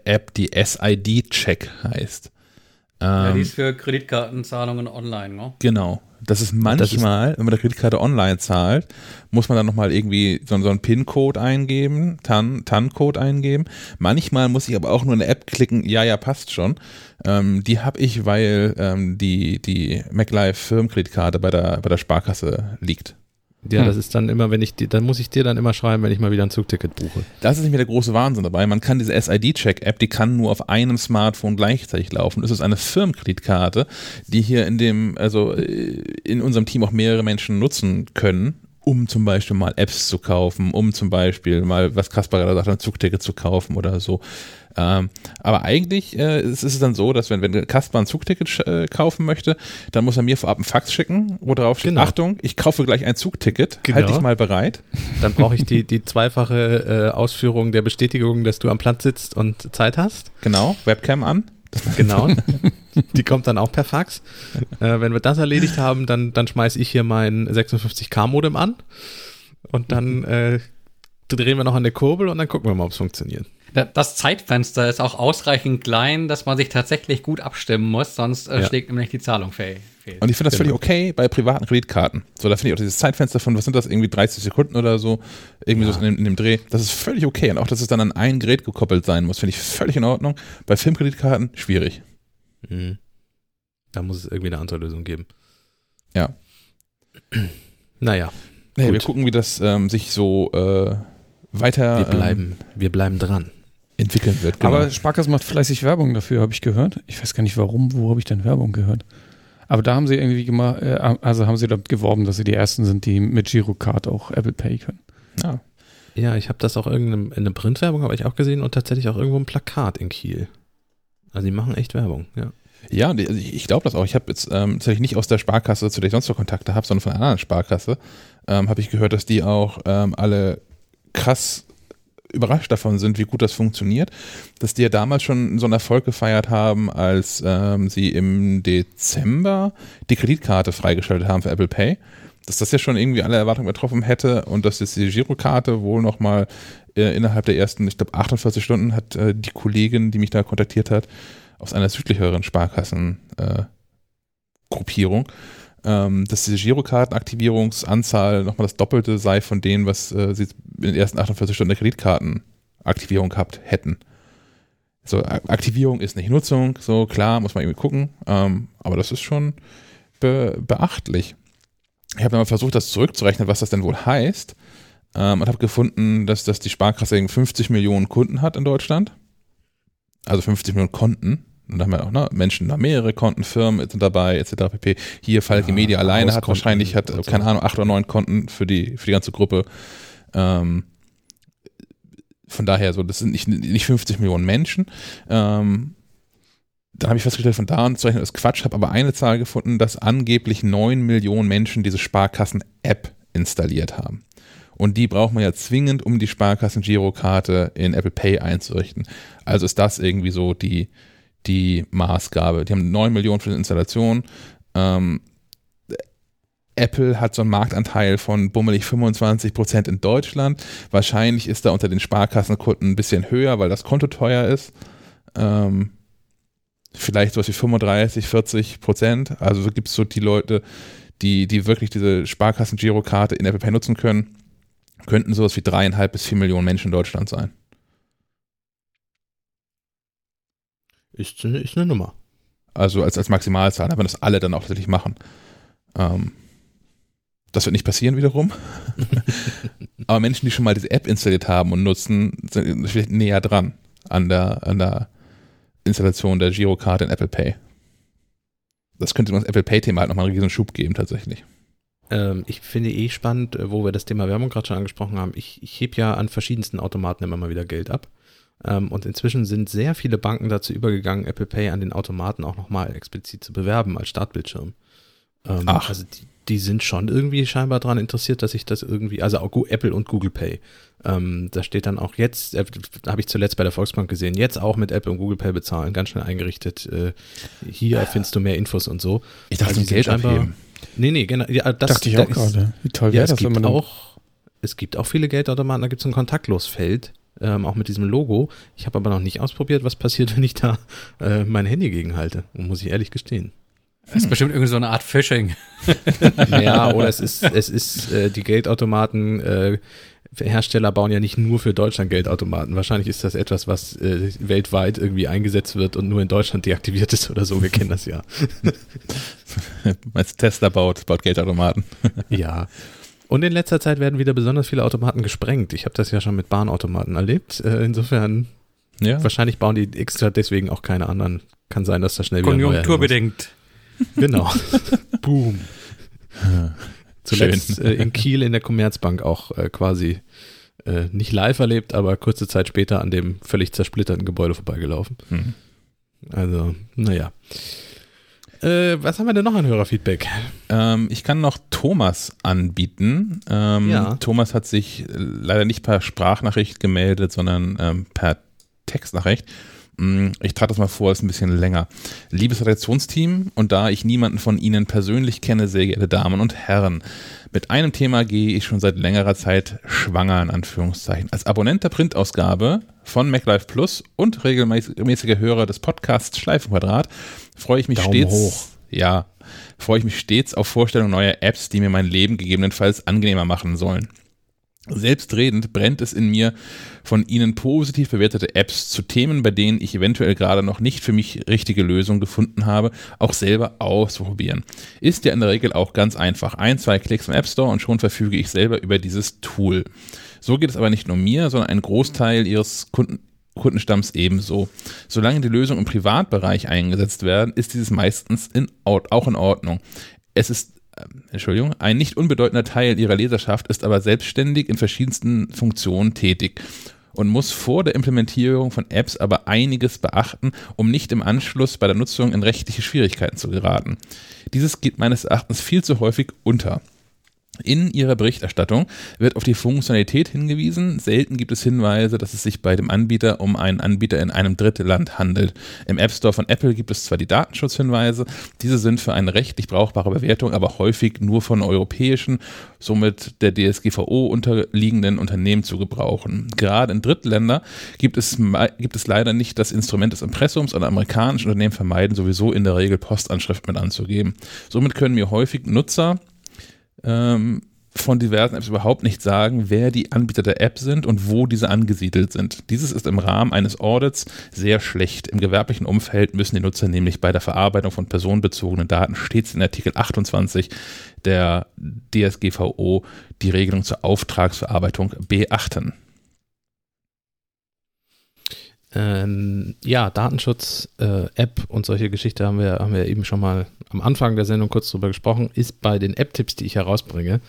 App, die SID-Check heißt. Ähm, ja, die ist für Kreditkartenzahlungen online, ne? Genau. Das ist manchmal, das ist, wenn man der Kreditkarte online zahlt, muss man dann nochmal irgendwie so, so einen PIN-Code eingeben, TAN-Code TAN eingeben. Manchmal muss ich aber auch nur eine App klicken, ja, ja, passt schon. Ähm, die habe ich, weil ähm, die, die MacLife Firmenkreditkarte bei der, bei der Sparkasse liegt. Ja, hm. das ist dann immer, wenn ich die, dann muss ich dir dann immer schreiben, wenn ich mal wieder ein Zugticket buche. Das ist nicht mehr der große Wahnsinn dabei. Man kann diese SID-Check-App, die kann nur auf einem Smartphone gleichzeitig laufen. Das ist eine Firmenkreditkarte, die hier in dem, also äh, in unserem Team auch mehrere Menschen nutzen können. Um zum Beispiel mal Apps zu kaufen, um zum Beispiel mal, was Kaspar gerade sagt, ein Zugticket zu kaufen oder so. Ähm, aber eigentlich äh, ist, ist, es dann so, dass wenn, wenn Kaspar ein Zugticket äh, kaufen möchte, dann muss er mir vorab einen Fax schicken, wo drauf steht, genau. Achtung, ich kaufe gleich ein Zugticket, genau. halt dich mal bereit. Dann brauche ich die, die zweifache äh, Ausführung der Bestätigung, dass du am Platz sitzt und Zeit hast. Genau, Webcam an. Genau. Die kommt dann auch per Fax. Äh, wenn wir das erledigt haben, dann, dann schmeiße ich hier mein 56K-Modem an und dann äh, drehen wir noch an der Kurbel und dann gucken wir mal, ob es funktioniert. Das Zeitfenster ist auch ausreichend klein, dass man sich tatsächlich gut abstimmen muss, sonst äh, ja. schlägt nämlich die Zahlung fehl. Und ich finde das genau. völlig okay bei privaten Kreditkarten. So, da finde ich auch dieses Zeitfenster von, was sind das, irgendwie 30 Sekunden oder so, irgendwie ja. so in dem, in dem, Dreh, das ist völlig okay. Und auch, dass es dann an ein Gerät gekoppelt sein muss, finde ich völlig in Ordnung. Bei Filmkreditkarten schwierig. Mhm. Da muss es irgendwie eine andere Lösung geben. Ja. Naja. Nee, wir gucken, wie das ähm, sich so äh, weiter. Wir bleiben, ähm, wir bleiben dran. Entwickeln wird. Genau. Aber Sparkasse macht fleißig Werbung dafür, habe ich gehört. Ich weiß gar nicht warum, wo habe ich denn Werbung gehört? Aber da haben sie irgendwie gemacht, äh, also haben sie damit geworben, dass sie die ersten sind, die mit Girocard auch Apple Pay können. Ja. Ja, ich habe das auch in einer Printwerbung habe ich auch gesehen und tatsächlich auch irgendwo ein Plakat in Kiel. Also die machen echt Werbung, ja. Ja, also ich glaube das auch. Ich habe jetzt ähm, tatsächlich nicht aus der Sparkasse, zu der ich sonst noch Kontakte habe, sondern von einer anderen Sparkasse, ähm, habe ich gehört, dass die auch ähm, alle krass überrascht davon sind, wie gut das funktioniert, dass die ja damals schon so einen Erfolg gefeiert haben, als ähm, sie im Dezember die Kreditkarte freigeschaltet haben für Apple Pay. Dass das ja schon irgendwie alle Erwartungen getroffen hätte und dass jetzt die Girokarte wohl nochmal äh, innerhalb der ersten, ich glaube 48 Stunden hat äh, die Kollegin, die mich da kontaktiert hat, aus einer südlicheren Sparkassen-Gruppierung, äh, ähm, dass diese Girokartenaktivierungsanzahl nochmal das Doppelte sei von denen, was äh, sie in den ersten 48 Stunden der Kreditkartenaktivierung gehabt hätten. So, Aktivierung ist nicht Nutzung, so klar, muss man irgendwie gucken, ähm, aber das ist schon be beachtlich. Ich habe mal versucht, das zurückzurechnen, was das denn wohl heißt, ähm, und habe gefunden, dass, dass die Sparkasse 50 Millionen Kunden hat in Deutschland. Also 50 Millionen Konten. Und da haben wir auch ne, Menschen, da mehrere Konten, Firmen sind dabei, etc. pp. Hier Falke ja, Media alleine hat wahrscheinlich, hat, keine Ahnung, acht oder neun Konten für die, für die ganze Gruppe. Ähm, von daher so, das sind nicht, nicht 50 Millionen Menschen. Ähm, dann habe ich festgestellt, von da an zu rechnen, ist Quatsch, habe aber eine Zahl gefunden, dass angeblich neun Millionen Menschen diese Sparkassen-App installiert haben. Und die braucht man ja zwingend, um die Sparkassen-Girokarte in Apple Pay einzurichten. Also ist das irgendwie so die, die Maßgabe. Die haben 9 Millionen für die Installation. Ähm, Apple hat so einen Marktanteil von bummelig 25 Prozent in Deutschland. Wahrscheinlich ist da unter den Sparkassenkunden ein bisschen höher, weil das Konto teuer ist. Ähm, vielleicht sowas wie 35, 40 Prozent. Also gibt es so die Leute, die, die wirklich diese Sparkassen-Girokarte in Apple Pay nutzen können, könnten sowas wie dreieinhalb bis vier Millionen Menschen in Deutschland sein. Ist, ist eine Nummer. Also als, als Maximalzahl, wenn das alle dann auch tatsächlich machen. Ähm, das wird nicht passieren wiederum. Aber Menschen, die schon mal diese App installiert haben und nutzen, sind vielleicht näher dran an der, an der Installation der Girokarte in Apple Pay. Das könnte das Apple Pay-Thema halt nochmal einen riesen Schub geben, tatsächlich. Ähm, ich finde eh spannend, äh, wo wir das Thema Werbung gerade schon angesprochen haben. Ich, ich heb ja an verschiedensten Automaten immer mal wieder Geld ab. Ähm, und inzwischen sind sehr viele Banken dazu übergegangen, Apple Pay an den Automaten auch nochmal explizit zu bewerben als Startbildschirm. Ähm, Ach. Also die, die sind schon irgendwie scheinbar daran interessiert, dass ich das irgendwie, also auch Apple und Google Pay. Ähm, da steht dann auch jetzt, äh, habe ich zuletzt bei der Volksbank gesehen, jetzt auch mit Apple und Google Pay bezahlen, ganz schnell eingerichtet. Äh, hier findest du mehr Infos und so. Ich dachte, also Geld abheben. Nee, nee, genau. Ja, das dachte ich auch gerade. Wie toll wäre ja, das, wenn man auch, es gibt auch viele Geldautomaten, da gibt es ein Kontaktlosfeld ähm, auch mit diesem Logo. Ich habe aber noch nicht ausprobiert, was passiert, wenn ich da äh, mein Handy gegenhalte, muss ich ehrlich gestehen. Das ist bestimmt irgendwie so eine Art Phishing. ja, oder es ist, es ist äh, die Geldautomaten, äh, Hersteller bauen ja nicht nur für Deutschland Geldautomaten. Wahrscheinlich ist das etwas, was äh, weltweit irgendwie eingesetzt wird und nur in Deutschland deaktiviert ist oder so. Wir kennen das ja. Meinst Tesla baut, baut Geldautomaten? ja. Und in letzter Zeit werden wieder besonders viele Automaten gesprengt. Ich habe das ja schon mit Bahnautomaten erlebt. Äh, insofern, ja. wahrscheinlich bauen die extra deswegen auch keine anderen. Kann sein, dass da schnell wieder Konjunkturbedingt. Genau. Boom. Zuletzt äh, in Kiel in der Commerzbank auch äh, quasi äh, nicht live erlebt, aber kurze Zeit später an dem völlig zersplitterten Gebäude vorbeigelaufen. Mhm. Also, naja. Äh, was haben wir denn noch an Hörerfeedback? Ähm, ich kann noch Thomas anbieten. Ähm, ja. Thomas hat sich leider nicht per Sprachnachricht gemeldet, sondern ähm, per Textnachricht. Mm, ich trage das mal vor, ist ein bisschen länger. Liebes Redaktionsteam, und da ich niemanden von Ihnen persönlich kenne, sehr geehrte Damen und Herren, mit einem Thema gehe ich schon seit längerer Zeit schwanger, in Anführungszeichen. Als Abonnent der Printausgabe von MacLife Plus und regelmäßiger Hörer des Podcasts Schleifenquadrat freue ich mich Daumen stets. Hoch. Ja, freue ich mich stets auf Vorstellungen neuer Apps, die mir mein Leben gegebenenfalls angenehmer machen sollen. Selbstredend brennt es in mir, von Ihnen positiv bewertete Apps zu Themen, bei denen ich eventuell gerade noch nicht für mich richtige Lösungen gefunden habe, auch selber auszuprobieren. Ist ja in der Regel auch ganz einfach. Ein, zwei Klicks im App Store und schon verfüge ich selber über dieses Tool. So geht es aber nicht nur mir, sondern ein Großteil Ihres Kunden, Kundenstamms ebenso. Solange die Lösungen im Privatbereich eingesetzt werden, ist dieses meistens in, auch in Ordnung. Es ist Entschuldigung, ein nicht unbedeutender Teil ihrer Leserschaft ist aber selbstständig in verschiedensten Funktionen tätig und muss vor der Implementierung von Apps aber einiges beachten, um nicht im Anschluss bei der Nutzung in rechtliche Schwierigkeiten zu geraten. Dieses geht meines Erachtens viel zu häufig unter. In ihrer Berichterstattung wird auf die Funktionalität hingewiesen. Selten gibt es Hinweise, dass es sich bei dem Anbieter um einen Anbieter in einem Drittland handelt. Im App Store von Apple gibt es zwar die Datenschutzhinweise, diese sind für eine rechtlich brauchbare Bewertung aber häufig nur von europäischen, somit der DSGVO unterliegenden Unternehmen zu gebrauchen. Gerade in Drittländern gibt es, gibt es leider nicht das Instrument des Impressums und amerikanische Unternehmen vermeiden sowieso in der Regel Postanschrift mit anzugeben. Somit können mir häufig Nutzer ähm, von diversen Apps überhaupt nicht sagen, wer die Anbieter der App sind und wo diese angesiedelt sind. Dieses ist im Rahmen eines Audits sehr schlecht. Im gewerblichen Umfeld müssen die Nutzer nämlich bei der Verarbeitung von personenbezogenen Daten stets in Artikel 28 der DSGVO die Regelung zur Auftragsverarbeitung beachten. Ähm, ja, Datenschutz, äh, App und solche Geschichten haben wir, haben wir eben schon mal am Anfang der Sendung kurz drüber gesprochen, ist bei den App-Tipps, die ich herausbringe,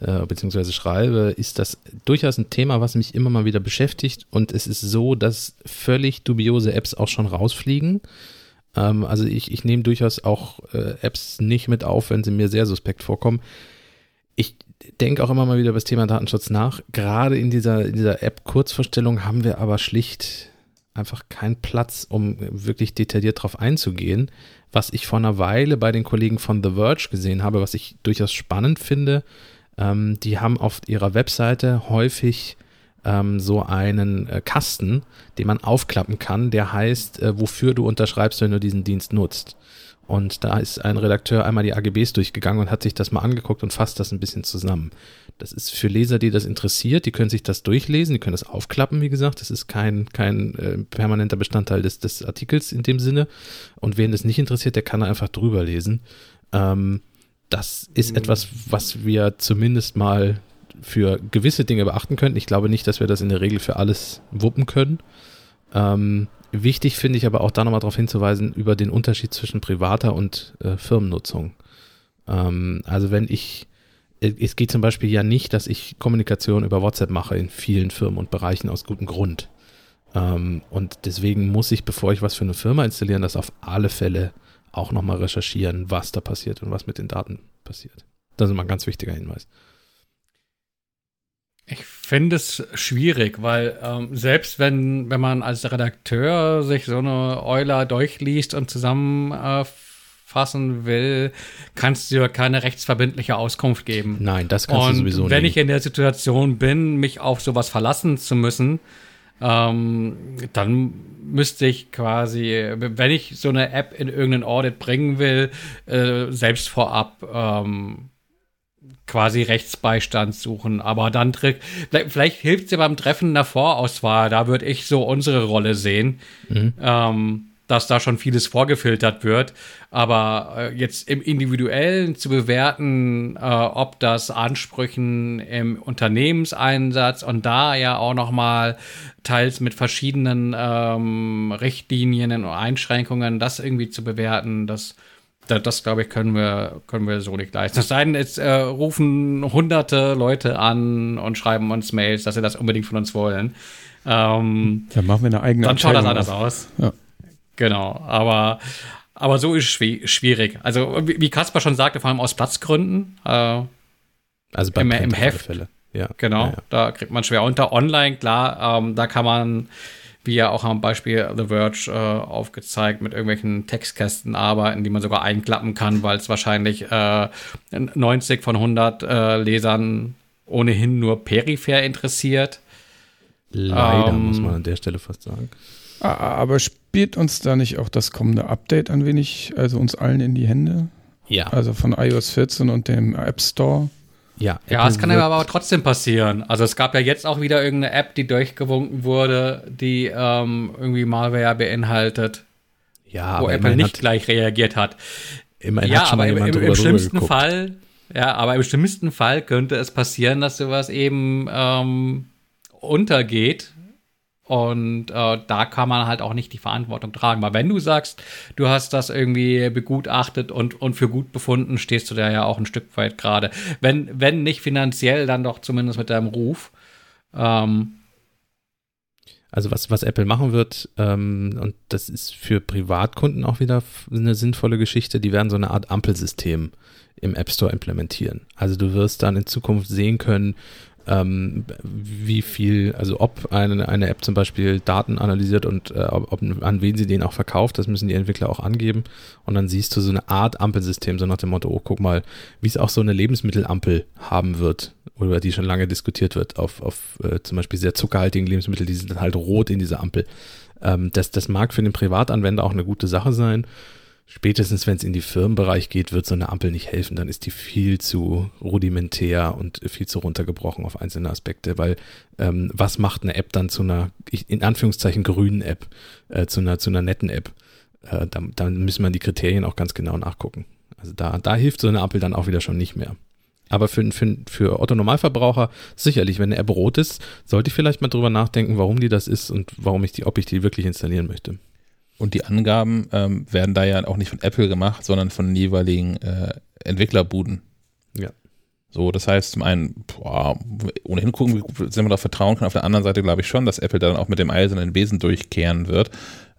äh, beziehungsweise schreibe, ist das durchaus ein Thema, was mich immer mal wieder beschäftigt. Und es ist so, dass völlig dubiose Apps auch schon rausfliegen. Ähm, also ich, ich nehme durchaus auch äh, Apps nicht mit auf, wenn sie mir sehr suspekt vorkommen. Ich denke auch immer mal wieder über das Thema Datenschutz nach. Gerade in dieser, in dieser App-Kurzvorstellung haben wir aber schlicht einfach keinen Platz, um wirklich detailliert drauf einzugehen. Was ich vor einer Weile bei den Kollegen von The Verge gesehen habe, was ich durchaus spannend finde, ähm, die haben auf ihrer Webseite häufig ähm, so einen äh, Kasten, den man aufklappen kann, der heißt, äh, wofür du unterschreibst, wenn du diesen Dienst nutzt. Und da ist ein Redakteur einmal die AGBs durchgegangen und hat sich das mal angeguckt und fasst das ein bisschen zusammen. Das ist für Leser, die das interessiert, die können sich das durchlesen, die können das aufklappen, wie gesagt. Das ist kein, kein äh, permanenter Bestandteil des, des Artikels in dem Sinne. Und wen das nicht interessiert, der kann einfach drüber lesen. Ähm, das ist mhm. etwas, was wir zumindest mal für gewisse Dinge beachten könnten. Ich glaube nicht, dass wir das in der Regel für alles wuppen können. Ähm, wichtig finde ich aber auch da nochmal darauf hinzuweisen, über den Unterschied zwischen privater und äh, Firmennutzung. Ähm, also wenn ich es geht zum Beispiel ja nicht, dass ich Kommunikation über WhatsApp mache in vielen Firmen und Bereichen aus gutem Grund. Ähm, und deswegen muss ich, bevor ich was für eine Firma installieren, das auf alle Fälle auch nochmal recherchieren, was da passiert und was mit den Daten passiert. Das ist mal ein ganz wichtiger Hinweis. Ich finde es schwierig, weil ähm, selbst wenn, wenn man als Redakteur sich so eine Euler durchliest und zusammen äh, fassen will, kannst du ja keine rechtsverbindliche Auskunft geben. Nein, das kannst Und du sowieso nicht. Wenn ich in der Situation bin, mich auf sowas verlassen zu müssen, ähm, dann müsste ich quasi, wenn ich so eine App in irgendeinen Audit bringen will, äh, selbst vorab ähm, quasi Rechtsbeistand suchen. Aber dann vielleicht, vielleicht hilft sie beim Treffen der Vorauswahl. Da würde ich so unsere Rolle sehen. Mhm. Ähm, dass da schon vieles vorgefiltert wird. Aber äh, jetzt im Individuellen zu bewerten, äh, ob das Ansprüchen im Unternehmenseinsatz und da ja auch noch mal teils mit verschiedenen ähm, Richtlinien und Einschränkungen, das irgendwie zu bewerten, das das, das glaube ich, können wir, können wir so nicht leisten. Es sei denn, jetzt äh, rufen hunderte Leute an und schreiben uns Mails, dass sie das unbedingt von uns wollen. Ähm, dann machen wir eine eigene Dann schaut das anders auf. aus. Ja. Genau, aber, aber so ist es schwierig. Also, wie Kaspar schon sagte, vor allem aus Platzgründen. Äh, also bei im, im Heft. Fälle. Ja. Genau, ja, ja. da kriegt man schwer unter. Online, klar, ähm, da kann man wie ja auch am Beispiel The Verge äh, aufgezeigt, mit irgendwelchen Textkästen arbeiten, die man sogar einklappen kann, weil es wahrscheinlich äh, 90 von 100 äh, Lesern ohnehin nur peripher interessiert. Leider, ähm, muss man an der Stelle fast sagen. Aber spielt uns da nicht auch das kommende Update ein wenig, also uns allen in die Hände? Ja. Also von iOS 14 und dem App Store? Ja, ja es kann aber trotzdem passieren. Also es gab ja jetzt auch wieder irgendeine App, die durchgewunken wurde, die ähm, irgendwie Malware beinhaltet. Ja, wo Apple nicht gleich reagiert hat. Immerhin ja, hat schon aber im, im, im schlimmsten Fall, ja, aber im schlimmsten Fall könnte es passieren, dass sowas eben ähm, untergeht und äh, da kann man halt auch nicht die Verantwortung tragen. Weil wenn du sagst, du hast das irgendwie begutachtet und, und für gut befunden, stehst du da ja auch ein Stück weit gerade. Wenn, wenn nicht finanziell, dann doch zumindest mit deinem Ruf. Ähm, also was, was Apple machen wird, ähm, und das ist für Privatkunden auch wieder eine sinnvolle Geschichte, die werden so eine Art Ampelsystem im App Store implementieren. Also du wirst dann in Zukunft sehen können, ähm, wie viel, also ob eine, eine App zum Beispiel Daten analysiert und äh, ob, an wen sie den auch verkauft, das müssen die Entwickler auch angeben. Und dann siehst du so eine Art Ampelsystem, so nach dem Motto, oh, guck mal, wie es auch so eine Lebensmittelampel haben wird, über die schon lange diskutiert wird, auf, auf äh, zum Beispiel sehr zuckerhaltigen Lebensmittel, die sind halt rot in dieser Ampel. Ähm, das, das mag für den Privatanwender auch eine gute Sache sein. Spätestens, wenn es in die Firmenbereich geht, wird so eine Ampel nicht helfen. Dann ist die viel zu rudimentär und viel zu runtergebrochen auf einzelne Aspekte. Weil ähm, was macht eine App dann zu einer, in Anführungszeichen, grünen App, äh, zu, einer, zu einer netten App? Äh, da, da müssen wir die Kriterien auch ganz genau nachgucken. Also da, da hilft so eine Ampel dann auch wieder schon nicht mehr. Aber für, für, für Otto Normalverbraucher sicherlich, wenn eine App rot ist, sollte ich vielleicht mal drüber nachdenken, warum die das ist und warum ich die, ob ich die wirklich installieren möchte. Und die Angaben ähm, werden da ja auch nicht von Apple gemacht, sondern von den jeweiligen äh, Entwicklerbuden. Ja. So, das heißt, zum einen, boah, ohnehin gucken, wie sehr man darauf vertrauen kann. Auf der anderen Seite glaube ich schon, dass Apple dann auch mit dem eisernen Besen durchkehren wird.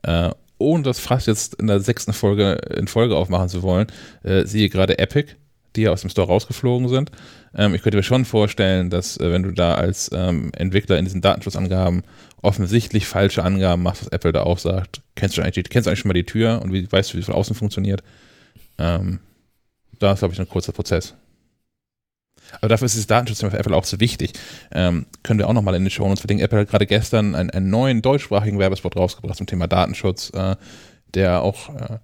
Äh, ohne das fast jetzt in der sechsten Folge in Folge aufmachen zu wollen, äh, siehe gerade Epic, die ja aus dem Store rausgeflogen sind. Ähm, ich könnte mir schon vorstellen, dass äh, wenn du da als ähm, Entwickler in diesen Datenschutzangaben offensichtlich falsche Angaben machst, was Apple da auch sagt, kennst du eigentlich, kennst du eigentlich schon mal die Tür und wie weißt du, wie es von außen funktioniert. Ähm, da ist, glaube ich, ein kurzer Prozess. Aber dafür ist dieses Datenschutzthema für Apple auch so wichtig. Ähm, können wir auch nochmal in den Show uns verlinken. Apple hat gerade gestern einen, einen, neuen deutschsprachigen Werbespot rausgebracht zum Thema Datenschutz, äh, der auch äh,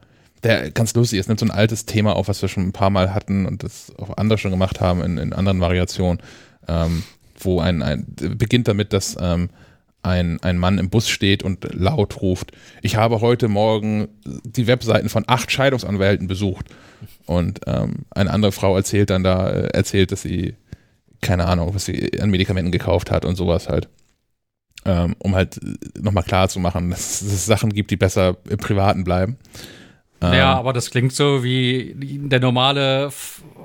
der ganz lustig ist, nimmt so ein altes Thema auf, was wir schon ein paar Mal hatten und das auch andere schon gemacht haben in, in anderen Variationen, ähm, wo ein, ein beginnt damit, dass ähm, ein, ein Mann im Bus steht und laut ruft, ich habe heute Morgen die Webseiten von acht Scheidungsanwälten besucht. Und ähm, eine andere Frau erzählt dann da, äh, erzählt, dass sie, keine Ahnung, was sie an Medikamenten gekauft hat und sowas halt. Ähm, um halt nochmal klar zu machen, dass es Sachen gibt, die besser im Privaten bleiben. Ähm, ja, aber das klingt so wie der normale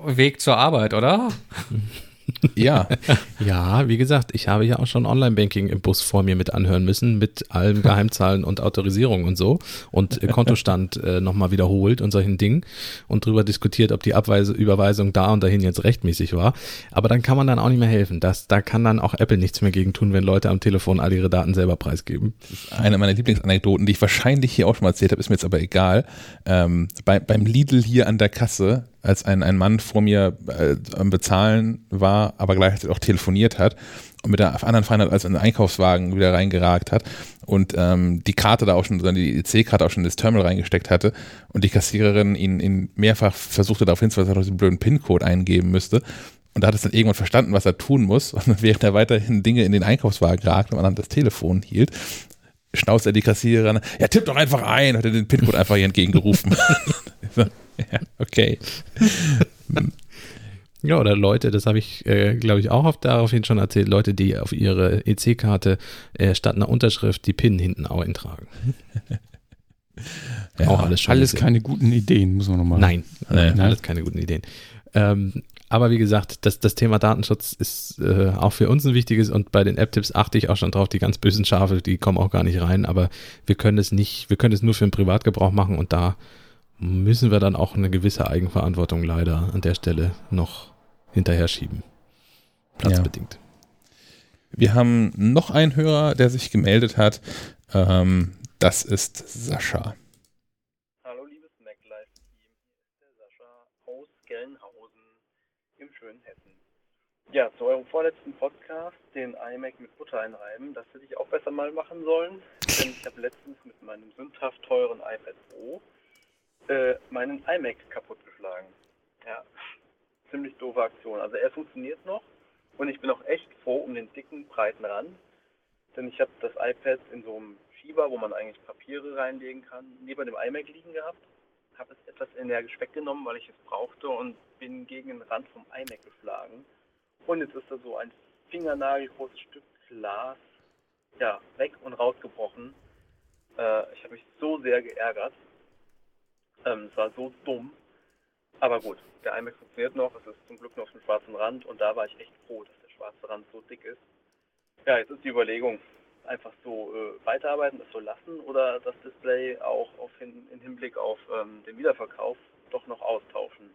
Weg zur Arbeit, oder? Ja. ja, wie gesagt, ich habe ja auch schon Online-Banking im Bus vor mir mit anhören müssen, mit allen Geheimzahlen und Autorisierungen und so und Kontostand äh, nochmal wiederholt und solchen Dingen und drüber diskutiert, ob die Abweise, Überweisung da und dahin jetzt rechtmäßig war. Aber dann kann man dann auch nicht mehr helfen. Das, da kann dann auch Apple nichts mehr gegen tun, wenn Leute am Telefon all ihre Daten selber preisgeben. Eine meiner Lieblingsanekdoten, die ich wahrscheinlich hier auch schon mal erzählt habe, ist mir jetzt aber egal. Ähm, bei, beim Lidl hier an der Kasse als ein, ein Mann vor mir äh, am Bezahlen war, aber gleichzeitig auch telefoniert hat und mit der anderen Feinheit als ein Einkaufswagen wieder reingeragt hat und ähm, die Karte da auch schon, die EC-Karte auch schon in das Terminal reingesteckt hatte und die Kassiererin ihn, ihn mehrfach versuchte darauf hinzuweisen, dass er diesen blöden PIN-Code eingeben müsste. Und da hat es dann irgendwann verstanden, was er tun muss. Und während er weiterhin Dinge in den Einkaufswagen ragt und an das Telefon hielt, schnauzt er die Kassiererin, ja, tipp doch einfach ein, hat er den PIN-Code einfach hier entgegengerufen. ja, okay. Ja, oder Leute, das habe ich, äh, glaube ich, auch auf, daraufhin schon erzählt, Leute, die auf ihre EC-Karte äh, statt einer Unterschrift die PIN hinten auch eintragen. Ja, auch alles schon. Alles gesehen. keine guten Ideen, muss man nochmal. Nein, nein, nein, alles keine guten Ideen. Ähm, aber wie gesagt, das, das Thema Datenschutz ist äh, auch für uns ein wichtiges und bei den App-Tipps achte ich auch schon drauf, die ganz bösen Schafe, die kommen auch gar nicht rein, aber wir können es nicht, wir können es nur für den Privatgebrauch machen und da müssen wir dann auch eine gewisse Eigenverantwortung leider an der Stelle noch hinterher schieben. Platzbedingt. Ja. Wir haben noch einen Hörer, der sich gemeldet hat. Ähm, das ist Sascha. Ja, zu eurem vorletzten Podcast, den iMac mit Butter einreiben, das hätte ich auch besser mal machen sollen, denn ich habe letztens mit meinem sündhaft teuren iPad Pro äh, meinen iMac kaputtgeschlagen. Ja, ziemlich doofe Aktion. Also er funktioniert noch und ich bin auch echt froh um den dicken, breiten Rand, denn ich habe das iPad in so einem Schieber, wo man eigentlich Papiere reinlegen kann, neben dem iMac liegen gehabt, habe es etwas energisch weggenommen, weil ich es brauchte und bin gegen den Rand vom iMac geschlagen und jetzt ist da so ein fingernagelgroßes Stück Glas ja, weg und rausgebrochen. Äh, ich habe mich so sehr geärgert. Ähm, es war so dumm. Aber gut, der iMac funktioniert noch. Es ist zum Glück noch auf dem schwarzen Rand. Und da war ich echt froh, dass der schwarze Rand so dick ist. Ja, jetzt ist die Überlegung, einfach so äh, weiterarbeiten, das so lassen oder das Display auch auf hin, in Hinblick auf ähm, den Wiederverkauf doch noch austauschen.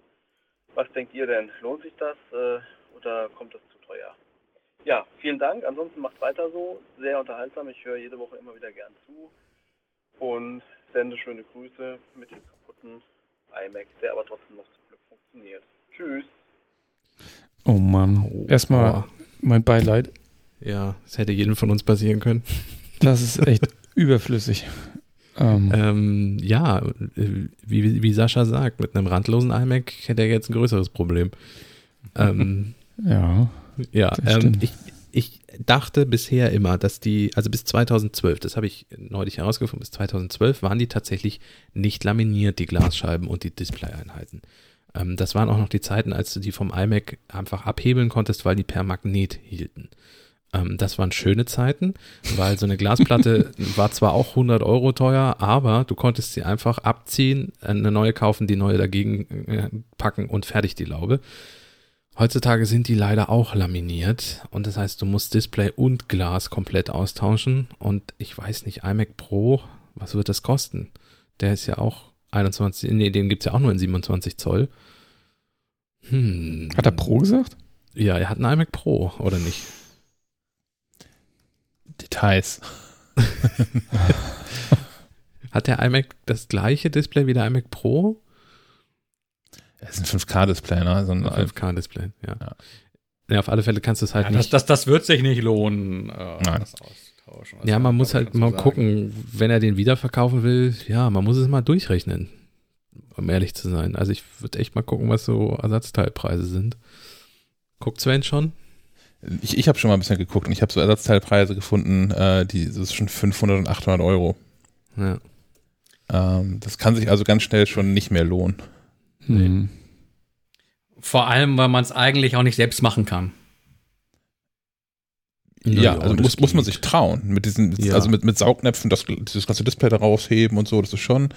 Was denkt ihr denn? Lohnt sich das? Äh, oder kommt das zu teuer? Ja, vielen Dank. Ansonsten macht weiter so. Sehr unterhaltsam. Ich höre jede Woche immer wieder gern zu und sende schöne Grüße mit dem kaputten iMac, der aber trotzdem noch zum Glück funktioniert. Tschüss. Oh Mann. Oh, Erstmal oh. mein Beileid. Ja, es hätte jedem von uns passieren können. Das ist echt überflüssig. Ähm. Ähm, ja, wie, wie Sascha sagt, mit einem randlosen iMac hätte er jetzt ein größeres Problem. Ähm, ja. Ja, ähm, ich, ich dachte bisher immer, dass die, also bis 2012, das habe ich neulich herausgefunden, bis 2012 waren die tatsächlich nicht laminiert, die Glasscheiben und die Displayeinheiten. Ähm, das waren auch noch die Zeiten, als du die vom iMac einfach abhebeln konntest, weil die per Magnet hielten. Ähm, das waren schöne Zeiten, weil so eine Glasplatte war zwar auch 100 Euro teuer, aber du konntest sie einfach abziehen, eine neue kaufen, die neue dagegen äh, packen und fertig die Laube. Heutzutage sind die leider auch laminiert und das heißt, du musst Display und Glas komplett austauschen und ich weiß nicht, iMac Pro, was wird das kosten? Der ist ja auch 21, nee, den gibt es ja auch nur in 27 Zoll. Hm. Hat er Pro gesagt? Ja, er hat einen iMac Pro, oder nicht? Details. hat der iMac das gleiche Display wie der iMac Pro? Es ist ein 5K-Display, ne? So ein 5K-Display, ja. ja. ja. auf alle Fälle kannst du es halt ja, nicht. Das, das, das wird sich nicht lohnen, äh, Nein. das austauschen. Ja, man muss halt mal sagen. gucken, wenn er den wiederverkaufen will, ja, man muss es mal durchrechnen, um ehrlich zu sein. Also ich würde echt mal gucken, was so Ersatzteilpreise sind. Guckt Sven schon? Ich, ich habe schon mal ein bisschen geguckt und ich habe so Ersatzteilpreise gefunden, äh, die das ist schon 500 und 800 Euro. Ja. Ähm, das kann sich also ganz schnell schon nicht mehr lohnen. Nee. Hm. Vor allem, weil man es eigentlich auch nicht selbst machen kann. Ja, ja also muss, muss man sich trauen. Mit diesen, ja. also mit, mit Saugnäpfen, das, das ganze Display da rausheben und so, das ist schon,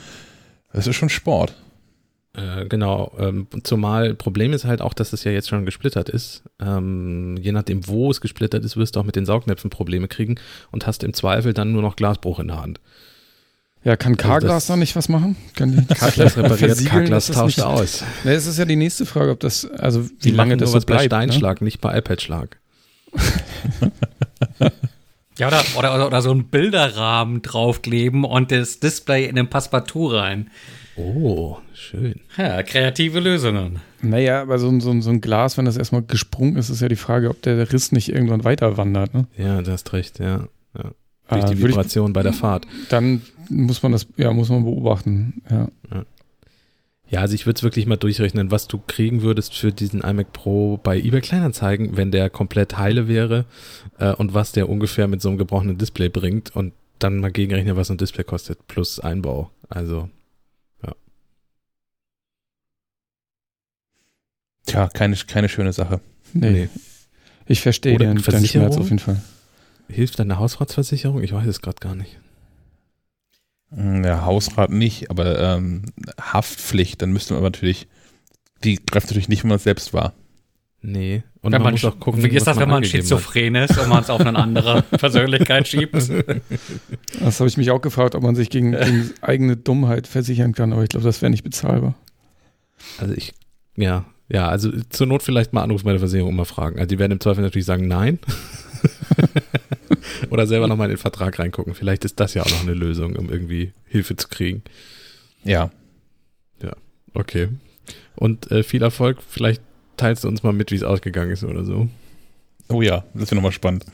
das ist schon Sport. Äh, genau, ähm, zumal Problem ist halt auch, dass es ja jetzt schon gesplittert ist. Ähm, je nachdem, wo es gesplittert ist, wirst du auch mit den Saugnäpfen Probleme kriegen und hast im Zweifel dann nur noch Glasbruch in der Hand. Ja, kann also Carglass da nicht was machen? Kann die Carglass repariert, Carglass tauscht nicht, aus. Ne, es ist ja die nächste Frage, ob das, also wie die lange das so bleibt. bei Steinschlag, ne? nicht bei iPad-Schlag. ja, oder, oder, oder so ein Bilderrahmen draufkleben und das Display in den Passepartout rein. Oh, schön. Ja, kreative Lösungen. Naja, aber so, so, so ein Glas, wenn das erstmal gesprungen ist, ist ja die Frage, ob der Riss nicht irgendwann weiter wandert. Ne? Ja, du hast recht, ja. ja. Durch die Vibration ich, bei der Fahrt. Dann muss man das, ja, muss man beobachten, ja. Ja, also ich würde es wirklich mal durchrechnen, was du kriegen würdest für diesen iMac Pro bei eBay Kleinanzeigen, wenn der komplett heile wäre äh, und was der ungefähr mit so einem gebrochenen Display bringt und dann mal gegenrechnen, was ein Display kostet, plus Einbau. Also, ja. Tja, keine, keine schöne Sache. Nee. nee. Ich verstehe den, den Schmerz auf jeden Fall. Hilft deine Hausratsversicherung? Ich weiß es gerade gar nicht. Ja, Hausrat nicht, aber ähm, Haftpflicht, dann müsste man natürlich, die greift natürlich nicht, wenn man es selbst war. Nee. Und wenn man, man muss auch gucken, wie ist das, wenn man schizophren ist und man es auf eine andere Persönlichkeit schiebt? Das habe ich mich auch gefragt, ob man sich gegen, gegen eigene Dummheit versichern kann, aber ich glaube, das wäre nicht bezahlbar. Also ich, ja, ja, also zur Not vielleicht mal anrufen bei der Versicherung und mal fragen. Also die werden im Zweifel natürlich sagen, nein. Oder selber nochmal in den Vertrag reingucken. Vielleicht ist das ja auch noch eine Lösung, um irgendwie Hilfe zu kriegen. Ja. Ja, okay. Und äh, viel Erfolg. Vielleicht teilst du uns mal mit, wie es ausgegangen ist oder so. Oh ja, das wäre nochmal spannend.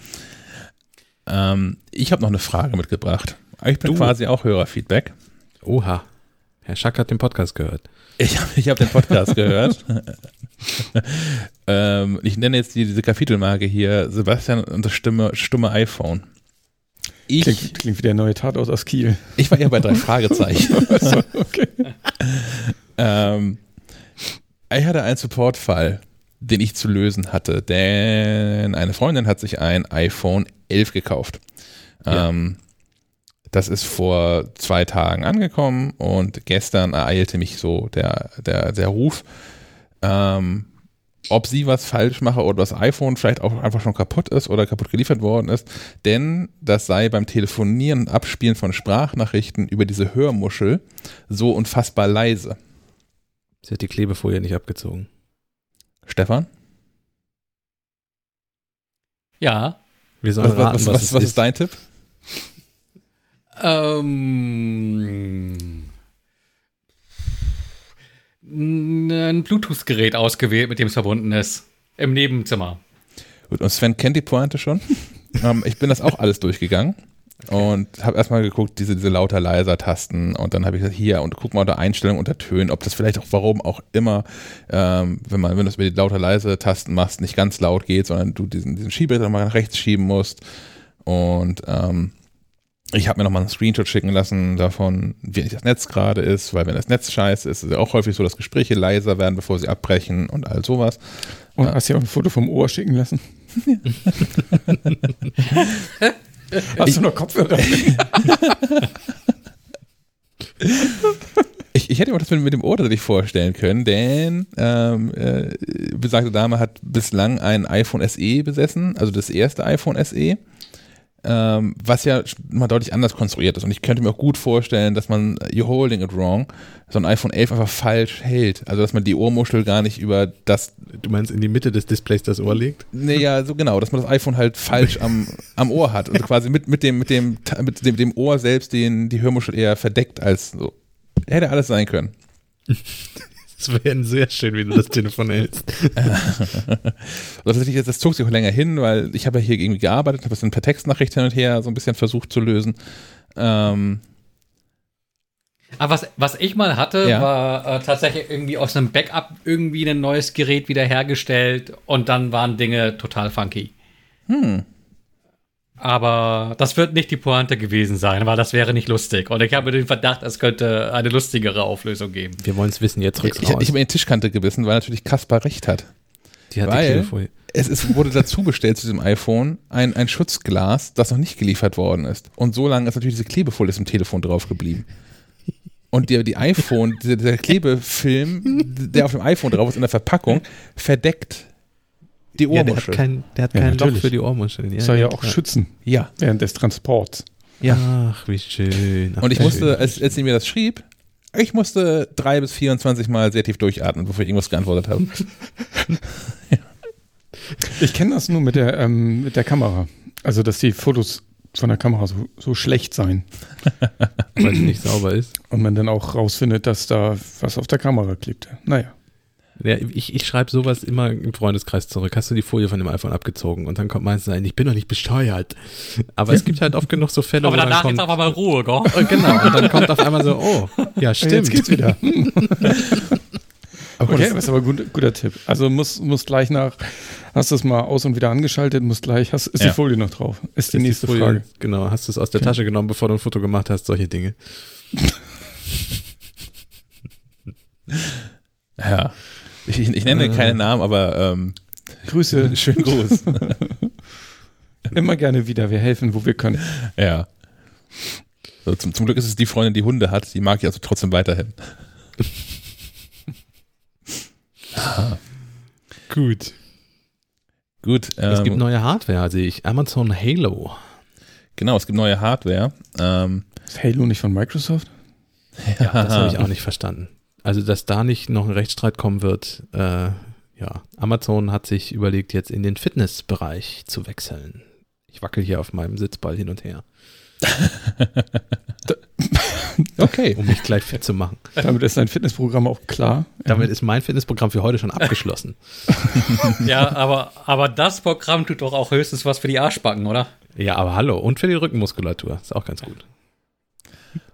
Ähm, ich habe noch eine Frage mitgebracht. Ich bin du. quasi auch Hörerfeedback. Oha. Herr Schack hat den Podcast gehört. Ich, ich habe den Podcast gehört. ähm, ich nenne jetzt die, diese Kapitelmarke hier Sebastian und das Stimme, stumme iPhone. Ich, klingt, klingt wie der neue Tatort aus Kiel. Ich war eher bei drei Fragezeichen. so, okay. ähm, ich hatte einen Supportfall, den ich zu lösen hatte, denn eine Freundin hat sich ein iPhone 11 gekauft. Ja. Ähm, das ist vor zwei Tagen angekommen und gestern ereilte mich so der, der, der Ruf, ähm, ob sie was falsch mache oder das iPhone vielleicht auch einfach schon kaputt ist oder kaputt geliefert worden ist. Denn das sei beim Telefonieren und Abspielen von Sprachnachrichten über diese Hörmuschel so unfassbar leise. Sie hat die Klebefolie nicht abgezogen. Stefan? Ja. Wir sollen was, raten, was, was, was, was ist. ist dein Tipp? Ähm, ein Bluetooth-Gerät ausgewählt, mit dem es verbunden ist. Im Nebenzimmer. Gut, und Sven kennt die Pointe schon. ähm, ich bin das auch alles durchgegangen. Okay. Und habe erstmal geguckt, diese, diese lauter leiser Tasten und dann habe ich gesagt, hier und guck mal unter Einstellungen unter Tönen, ob das vielleicht auch, warum auch immer, ähm, wenn man, wenn du es über die lauter leise Tasten machst, nicht ganz laut geht, sondern du diesen, diesen Schieberegler mal nach rechts schieben musst. Und ähm, ich habe mir nochmal einen Screenshot schicken lassen davon, wie das Netz gerade ist, weil wenn das Netz scheiße ist, ist es ja auch häufig so, dass Gespräche leiser werden, bevor sie abbrechen und all sowas. Und hast du ja auch ein Foto vom Ohr schicken lassen? hast ich, du noch Kopfhörer? ich, ich hätte mir das mit dem Ohr tatsächlich vorstellen können, denn ähm, äh, besagte Dame hat bislang ein iPhone SE besessen, also das erste iPhone SE ähm, was ja mal deutlich anders konstruiert ist. Und ich könnte mir auch gut vorstellen, dass man You're Holding It Wrong, so ein iPhone 11 einfach falsch hält. Also, dass man die Ohrmuschel gar nicht über das. Du meinst in die Mitte des Displays das Ohr legt? Nee, ja, so genau, dass man das iPhone halt falsch am, am Ohr hat. Und quasi mit, mit, dem, mit, dem, mit dem, dem Ohr selbst den, die Hörmuschel eher verdeckt als so. Hätte alles sein können. Das wäre sehr schön, wie du das Telefon hältst. also das, das zog sich auch länger hin, weil ich habe ja hier irgendwie gearbeitet, habe es dann per Textnachricht hin und her so ein bisschen versucht zu lösen. Ähm, aber was, was ich mal hatte, ja. war äh, tatsächlich irgendwie aus einem Backup irgendwie ein neues Gerät wiederhergestellt und dann waren Dinge total funky. Hm. Aber das wird nicht die Pointe gewesen sein, weil das wäre nicht lustig. Und ich habe den Verdacht, es könnte eine lustigere Auflösung geben. Wir wollen es wissen, jetzt rückt Ich, ich, ich habe in die Tischkante gebissen, weil natürlich Kaspar recht hat. Die hat weil die es ist, wurde dazu bestellt zu diesem iPhone ein, ein Schutzglas, das noch nicht geliefert worden ist. Und so lange ist natürlich diese Klebefolie im Telefon drauf geblieben. Und die, die iPhone, dieser, dieser Klebefilm, der auf dem iPhone drauf ist in der Verpackung, verdeckt die Ohrmuschel. Ja, der hat kein, der hat ja, kein Loch für die Ohrmuschel. Ja, Soll ja auch schützen. Ja. Während des Transports. Ja. Ach, wie schön. Ach, und ich musste, als, als sie mir das schrieb, ich musste drei bis 24 Mal sehr tief durchatmen, bevor ich irgendwas geantwortet habe. ja. Ich kenne das nur mit der, ähm, mit der Kamera. Also, dass die Fotos von der Kamera so, so schlecht sein. Weil sie nicht sauber ist. Und man dann auch rausfindet, dass da was auf der Kamera klebt. Naja. Ja, ich, ich schreibe sowas immer im Freundeskreis zurück. Hast du die Folie von dem iPhone abgezogen? Und dann kommt meistens ein, ich bin doch nicht besteuert. Aber es gibt halt oft genug so Fälle, Aber wo danach dann kommt, jetzt aber mal Ruhe, gell? Oh, genau. Und dann kommt auf einmal so, oh, ja, stimmt. Jetzt geht's wieder. okay, das ist aber ein gut, guter Tipp. Also muss, muss gleich nach, hast du es mal aus und wieder angeschaltet, muss gleich, hast, ist ja. die Folie noch drauf? Ist die ist nächste die Folie, Frage. Genau, hast du es aus der okay. Tasche genommen, bevor du ein Foto gemacht hast, solche Dinge. ja. Ich, ich nenne äh, keine Namen, aber ähm, Grüße. Schönen Gruß. Immer gerne wieder. Wir helfen, wo wir können. Ja. So, zum, zum Glück ist es die Freundin, die Hunde hat, die mag ich also trotzdem weiterhin. Gut. Gut. es ähm, gibt neue Hardware, sehe ich. Amazon Halo. Genau, es gibt neue Hardware. Ähm, Ist Halo nicht von Microsoft? Ja, das habe ich auch nicht verstanden. Also, dass da nicht noch ein Rechtsstreit kommen wird, äh, ja. Amazon hat sich überlegt, jetzt in den Fitnessbereich zu wechseln. Ich wackel hier auf meinem Sitzball hin und her, okay. um mich gleich fit zu machen. Damit ist dein Fitnessprogramm auch klar. Damit ist mein Fitnessprogramm für heute schon abgeschlossen. Ja, aber, aber das Programm tut doch auch höchstens was für die Arschbacken, oder? Ja, aber hallo. Und für die Rückenmuskulatur. Ist auch ganz gut.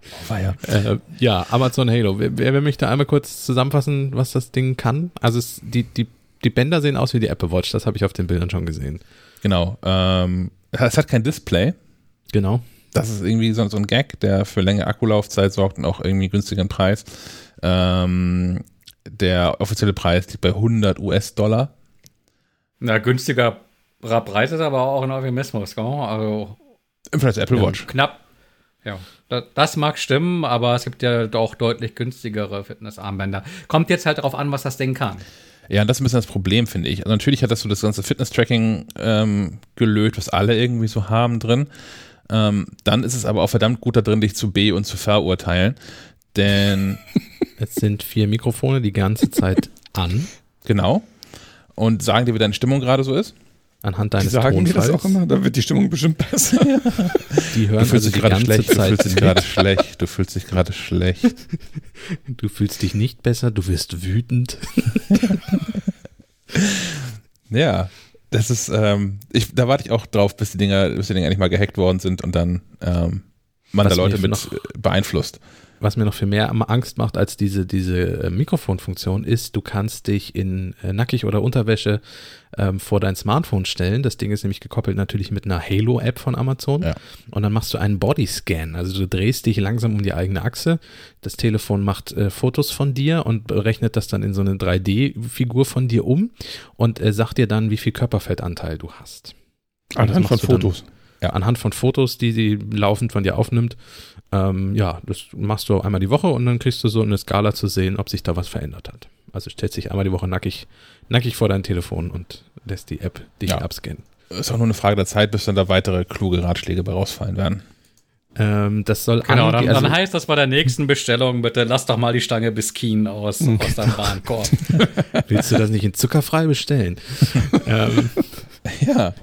Feier. Äh, ja, Amazon Halo. Wer, wer will mich da einmal kurz zusammenfassen, was das Ding kann? Also es, die, die, die Bänder sehen aus wie die Apple Watch, das habe ich auf den Bildern schon gesehen. Genau. Ähm, es hat kein Display. Genau. Das ist irgendwie so, so ein Gag, der für längere Akkulaufzeit sorgt und auch irgendwie günstigeren Preis. Ähm, der offizielle Preis liegt bei 100 US-Dollar. Na, günstiger Preis ist aber auch ein Euphemismus, gell? Also Im Vergleich zur Apple Watch. knapp. Ja, da- das mag stimmen, aber es gibt ja auch deutlich günstigere Fitnessarmbänder. Kommt jetzt halt darauf an, was das Ding kann. Ja, und das ist ein bisschen das Problem, finde ich. Also natürlich hat das so das ganze Fitness-Tracking ähm, gelöst, was alle irgendwie so haben drin. Ähm, dann ist es aber auch verdammt gut da drin, dich zu B und zu verurteilen. Denn, Es sind vier Mikrofone die ganze Zeit an, genau. Und sagen dir, wie deine Stimmung gerade so ist. Anhand Die deines sagen mir das Tonfalls. auch immer, da wird die Stimmung bestimmt besser. Die hören Du fühlst also dich die gerade ganze schlecht, du Zeit fühlst dich gerade schlecht, du fühlst dich gerade schlecht. Du fühlst dich nicht besser, du wirst wütend. Ja, das ist, ähm, ich, da warte ich auch drauf, bis die Dinger, bis die Dinger endlich mal gehackt worden sind und dann ähm, man Was da Leute mit beeinflusst. Was mir noch viel mehr Angst macht als diese, diese äh, Mikrofonfunktion ist, du kannst dich in äh, nackig oder Unterwäsche ähm, vor dein Smartphone stellen. Das Ding ist nämlich gekoppelt natürlich mit einer Halo-App von Amazon. Ja. Und dann machst du einen Bodyscan. Also du drehst dich langsam um die eigene Achse. Das Telefon macht äh, Fotos von dir und berechnet das dann in so eine 3D-Figur von dir um und äh, sagt dir dann, wie viel Körperfettanteil du hast. Anhand von du dann- Fotos. Ja. Anhand von Fotos, die sie laufend von dir aufnimmt. Ähm, ja, das machst du einmal die Woche und dann kriegst du so eine Skala zu sehen, ob sich da was verändert hat. Also stellst dich einmal die Woche nackig, nackig vor dein Telefon und lässt die App dich Ja. abscannen. Ist auch nur eine Frage der Zeit, bis dann da weitere kluge Ratschläge bei rausfallen werden. Ähm, das soll Genau, dann, also, dann heißt das bei der nächsten Bestellung, bitte lass doch mal die Stange Biskin aus, aus deinem Warenkorb. willst du das nicht in zuckerfrei bestellen? ähm, Ja,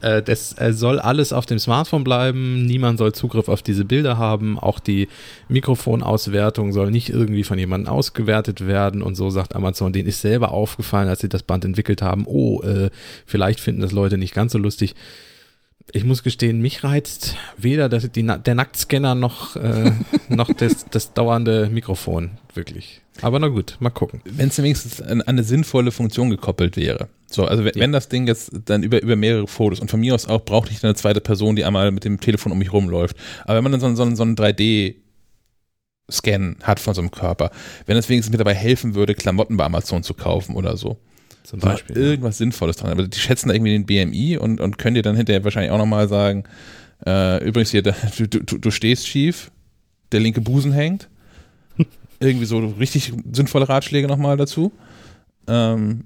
Äh, das äh, soll alles auf dem Smartphone bleiben. Niemand soll Zugriff auf diese Bilder haben. Auch die Mikrofonauswertung soll nicht irgendwie von jemandem ausgewertet werden. Und so sagt Amazon, denen ist selber aufgefallen, als sie das Band entwickelt haben. Oh, äh, vielleicht finden das Leute nicht ganz so lustig. Ich muss gestehen, mich reizt weder das, die, der Nacktscanner noch, äh, noch das, das dauernde Mikrofon, wirklich. Aber na gut, mal gucken. wenn es wenigstens an, eine sinnvolle Funktion gekoppelt wäre. So, also wenn, Ja. das Ding jetzt dann über, über mehrere Fotos und von mir aus auch brauchte ich eine zweite Person, die einmal mit dem Telefon um mich rumläuft. Aber wenn man dann so, einen- so, einen- so einen 3D-Scan hat von so einem Körper, wenn es wenigstens mir dabei helfen würde, Klamotten bei Amazon zu kaufen oder so. Zum Beispiel. irgendwas Sinnvolles dran. Aber die schätzen da irgendwie den BMI und, und können dir dann hinterher wahrscheinlich auch nochmal sagen, äh, übrigens hier, da- du, du, du stehst schief, der linke Busen hängt. Irgendwie so richtig sinnvolle Ratschläge nochmal dazu. Ähm,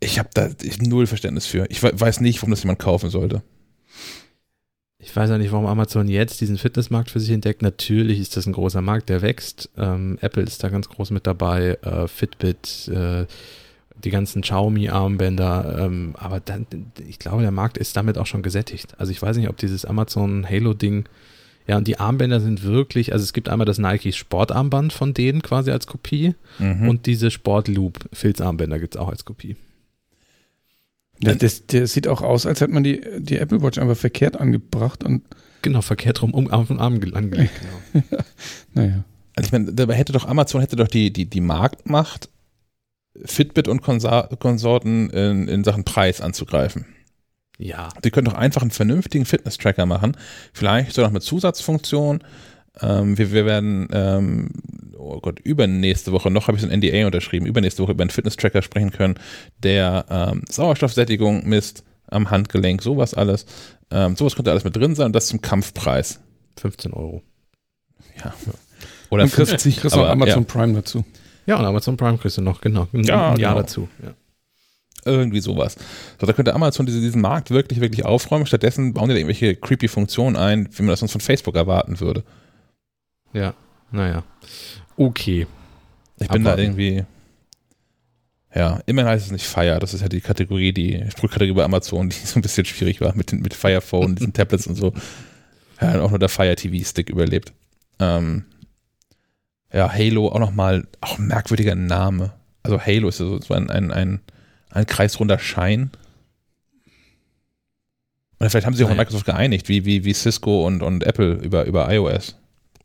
ich habe da ich, null Verständnis für. Ich we- weiß nicht, warum das jemand kaufen sollte. Ich weiß ja nicht, warum Amazon jetzt diesen Fitnessmarkt für sich entdeckt. Natürlich ist das ein großer Markt, der wächst. Ähm, Apple ist da ganz groß mit dabei, äh, Fitbit, äh, die ganzen Xiaomi-Armbänder. Ähm, aber dann, ich glaube, der Markt ist damit auch schon gesättigt. Also ich weiß nicht, ob dieses Amazon Halo-Ding, ja, und die Armbänder sind wirklich, also es gibt einmal das Nike Sportarmband von denen quasi als Kopie Mhm. und diese Sport Loop Filzarmbänder gibt es auch als Kopie. Ja, das, der sieht auch aus, als hätte man die, die Apple Watch einfach verkehrt angebracht und Genau, verkehrt rum um, auf den Arm ge- angelegt. Genau. naja. Also ich meine, dabei hätte doch Amazon hätte doch die, die, die Marktmacht, Fitbit und Konsorten in, in Sachen Preis anzugreifen. Ja, Die können doch einfach einen vernünftigen Fitness-Tracker machen. Vielleicht so noch mit Zusatzfunktion. Ähm, wir, wir werden, ähm, oh Gott, übernächste Woche, noch habe ich so ein NDA unterschrieben, übernächste Woche über einen Fitness-Tracker sprechen können, der ähm, Sauerstoffsättigung misst am Handgelenk, sowas alles. Ähm, sowas könnte alles mit drin sein und das zum Kampfpreis. 15 Euro. Ja. Oder Und kriegst, 50, kriegst noch aber, Amazon ja, Prime dazu. Ja, und Amazon Prime kriegst du noch, genau. Ein, Ja, ein Jahr genau. dazu. Ja. Irgendwie sowas. So, da könnte Amazon diese, diesen Markt wirklich, wirklich aufräumen. Stattdessen bauen die da irgendwelche creepy Funktionen ein, wie man das sonst von Facebook erwarten würde. ja, naja. Okay. Ich bin Abwarten. da irgendwie. Ja, immerhin heißt es nicht Fire. Das ist ja die Kategorie, die Sprühkategorie bei Amazon, die so ein bisschen schwierig war mit, den- mit Fire Phone, diesen Tablets und so. Ja, und auch nur der Fire TV Stick überlebt. Ähm, ja, Halo auch nochmal, auch ein merkwürdiger Name. Also Halo ist ja so so ein, ein, ein, ein kreisrunder Schein. Oder vielleicht haben sie sich auch mit. Microsoft geeinigt, wie, wie, wie Cisco und, und Apple über, über iOS.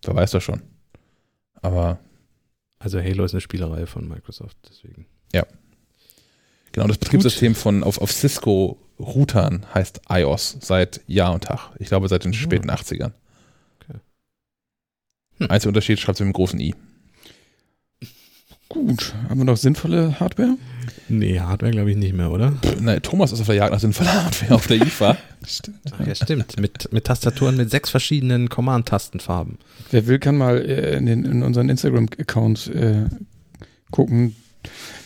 Wer weiß das schon. Aber Also Halo ist eine Spielereihe von Microsoft, deswegen. Genau, das Betriebssystem von auf, auf Cisco-Routern heißt iOS seit Jahr und Tag. Ich glaube seit den Mhm. späten 80ern. Okay. Hm. Einziger Unterschied schreibt sie mit einem großen I. Gut. Haben wir noch sinnvolle Hardware? Nee, Hardware glaube ich nicht mehr, oder? Na, Thomas ist auf der Jagd nach sinnvoller Hardware auf der IFA. Stimmt. Ach, ja, stimmt. mit, mit Tastaturen mit sechs verschiedenen Command-Tastenfarben. Wer will, kann mal äh, in, den, in unseren Instagram-Account äh, gucken.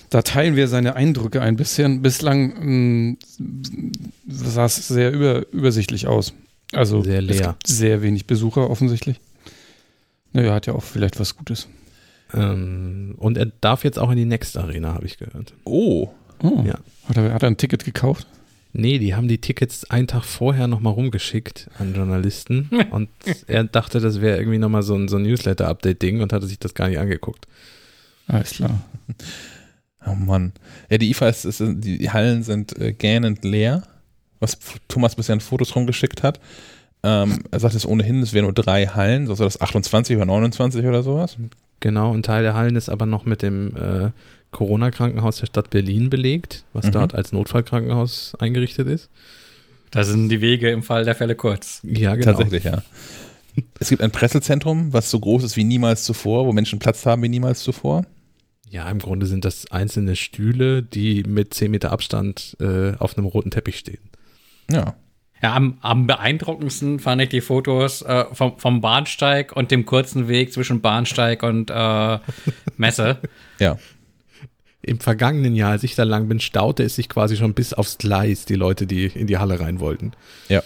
Da teilen wir seine Eindrücke ein bisschen. Bislang mh, sah es sehr über, übersichtlich aus. Also Sehr es leer. gibt sehr wenig Besucher offensichtlich. Naja, hat ja auch vielleicht was Gutes. Ähm, und er darf jetzt auch in die Next Arena, habe ich gehört. Oh, Oh. Ja. Hat, er, hat er ein Ticket gekauft? Nee, die haben die Tickets einen Tag vorher nochmal rumgeschickt an Journalisten und er dachte, das wäre irgendwie nochmal so ein, so ein Newsletter-Update-Ding und hatte sich das gar nicht angeguckt. Alles klar. oh Mann. Ja, die IFA ist, ist die, Hallen sind äh, gähnend leer, was Thomas bisher an Fotos rumgeschickt hat. Ähm, er sagt es ohnehin, es wären nur drei Hallen, also das 28 oder 29 oder sowas. Genau, ein Teil der Hallen ist aber noch mit dem äh, Corona-Krankenhaus der Stadt Berlin belegt, was Mhm. dort als Notfallkrankenhaus eingerichtet ist. Da sind die Wege im Fall der Fälle kurz. Ja, genau. Tatsächlich, ja. Es gibt ein Pressezentrum, was so groß ist wie niemals zuvor, wo Menschen Platz haben wie niemals zuvor. Ja, im Grunde sind das einzelne Stühle, die mit 10 Meter Abstand äh, auf einem roten Teppich stehen. Ja. Ja, am, am beeindruckendsten fand ich die Fotos äh, vom, vom Bahnsteig und dem kurzen Weg zwischen Bahnsteig und äh, Messe. Ja. Im vergangenen Jahr, als ich da lang bin, staute es sich quasi schon bis aufs Gleis, die Leute, die in die Halle rein wollten. Ja.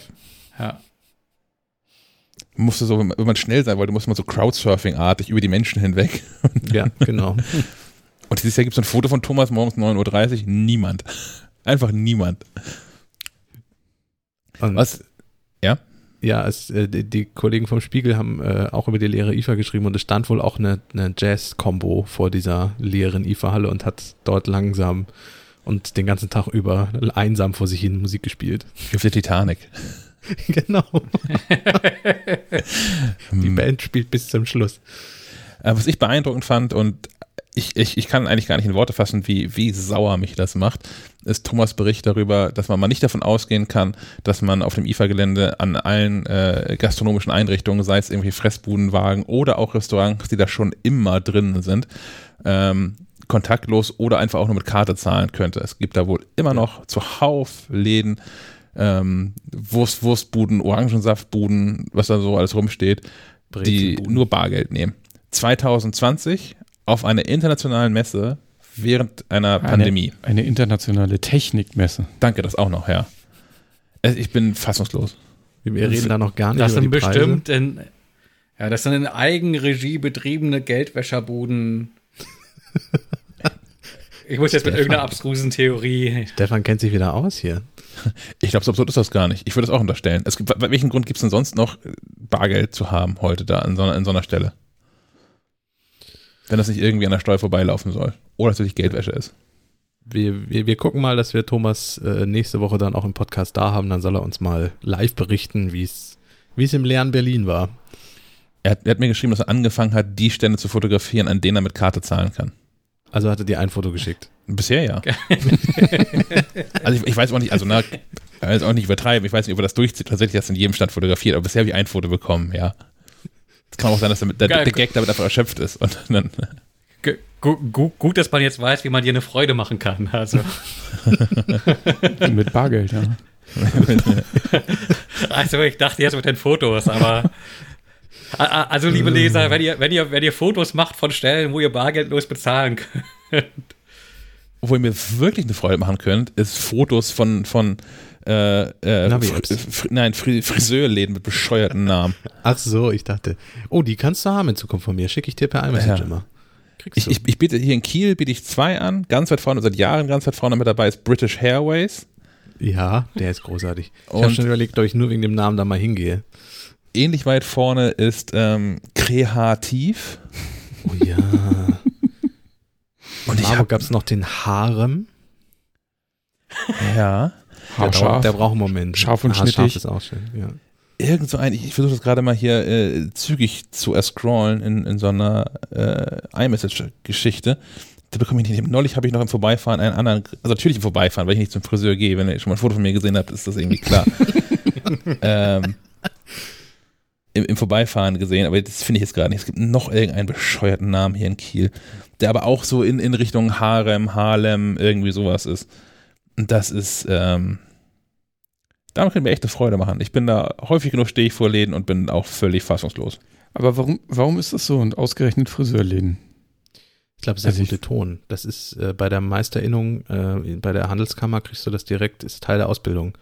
Man musste so, wenn man- wenn man schnell sein wollte, musste man so Crowdsurfing-artig über die Menschen hinweg. Ja, genau. Und dieses Jahr gibt es ein Foto von Thomas morgens 9.30 Uhr. Niemand. Einfach niemand. Und, Was? Ja? Ja, es, äh, die, die Kollegen vom Spiegel haben äh, auch über die leere IFA geschrieben und es stand wohl auch eine, eine Jazz-Kombo vor dieser leeren IFA-Halle und hat dort langsam und den ganzen Tag über einsam vor sich hin Musik gespielt. Auf der Titanic. genau. Die Hm. Band spielt bis zum Schluss. Äh, Was ich beeindruckend fand und ich, ich, ich kann eigentlich gar nicht in Worte fassen, wie, wie sauer mich das macht, ist Thomas Bericht darüber, dass man mal nicht davon ausgehen kann, dass man auf dem IFA-Gelände an allen äh, gastronomischen Einrichtungen, sei es irgendwie Fressbudenwagen oder auch Restaurants, die da schon immer drin sind, ähm, kontaktlos oder einfach auch nur mit Karte zahlen könnte. Es gibt da wohl immer noch zuhauf Läden, ähm, Wurst, Wurstbuden, Orangensaftbuden, was da so alles rumsteht, die nur Bargeld nehmen. 2020 auf einer internationalen Messe während einer Pandemie. Eine internationale Technikmesse. Danke, das auch noch, ja. Ich bin fassungslos. Wir reden da noch gar nicht Das über sind die Preise. bestimmt in, ja, das sind in Eigenregie betriebene Geldwäscherbuden. Ich muss jetzt mit Stefan. irgendeiner abstrusen Theorie. Stefan kennt sich wieder aus hier. Ich glaube, so absurd ist das gar nicht. Ich würde es auch unterstellen. Es gibt, welchen Grund gibt es denn sonst noch, Bargeld zu haben heute da an so, an so einer Stelle? Wenn das nicht irgendwie an der Steuer vorbeilaufen soll. Oder natürlich Geldwäsche ist. Wir, wir, wir gucken mal, dass wir Thomas äh, nächste Woche dann auch im Podcast da haben. Dann soll er uns mal live berichten, wie es es im leeren Berlin war. Er hat, er hat mir geschrieben, dass er angefangen hat, die Stände zu fotografieren, an denen er mit Karte zahlen kann. Also hat er dir ein Foto geschickt. Bisher ja. also ich, ich weiß auch nicht, also na, ich weiß auch nicht übertreiben, ich weiß nicht, ob er das durchzieht, tatsächlich hast du in jedem Stand fotografiert, aber bisher habe ich ein Foto bekommen, ja. Es kann auch sein, dass der, der, der Gag damit einfach erschöpft ist. Und dann, Gu- gu- gu- Gut, dass man jetzt weiß, wie man dir eine Freude machen kann. Also, Mit Bargeld, ja. also ich dachte jetzt mit den Fotos, aber Also, liebe Leser, wenn ihr, wenn, ihr, wenn ihr Fotos macht von Stellen, wo ihr bargeldlos bezahlen könnt. Wo ihr mir wirklich eine Freude machen könnt, ist Fotos von, von äh, äh, Fr nein, Fr Friseurläden mit bescheuerten Namen. Ach so, ich dachte, oh, die kannst du haben in Zukunft von mir. Schicke ich dir per iMessage ja. immer. Ich, ich, ich, biete hier in Kiel biete ich zwei an, ganz weit vorne, seit Jahren ganz weit vorne mit dabei ist British Airways. Ja, der ist großartig. Ich habe schon überlegt, ob ich nur wegen dem Namen da mal hingehe. Ähnlich weit vorne ist ähm, Kreativ. Oh ja. Und in Marburg gab es noch den Harem. Ja. Der, braucht, der braucht einen Moment. Scharf und schnittig. Scharf ist auch schön, ja. Irgend so ein, ich versuche das gerade mal hier äh, zügig zu erscrollen in, in so einer äh, iMessage-Geschichte. Da bekomme ich nicht. Neulich habe ich noch im Vorbeifahren einen anderen, also natürlich im Vorbeifahren, weil ich nicht zum Friseur gehe. Wenn ihr schon mal ein Foto von mir gesehen habt, ist das irgendwie klar. ähm, im, im, Vorbeifahren gesehen, aber das finde ich jetzt gerade nicht. Es gibt noch irgendeinen bescheuerten Namen hier in Kiel, der aber auch so in, in Richtung Harem, Harlem, irgendwie sowas ist. Und das ist, ähm, damit können wir echt eine Freude machen. Ich bin da häufig genug stehe ich vor Läden und bin auch völlig fassungslos. Aber warum, warum ist das so und ausgerechnet Friseurläden? Ich glaube, sehr also gute Ton. Das ist äh, bei der Meisterinnung, äh, bei der Handelskammer kriegst du das direkt, ist Teil der Ausbildung.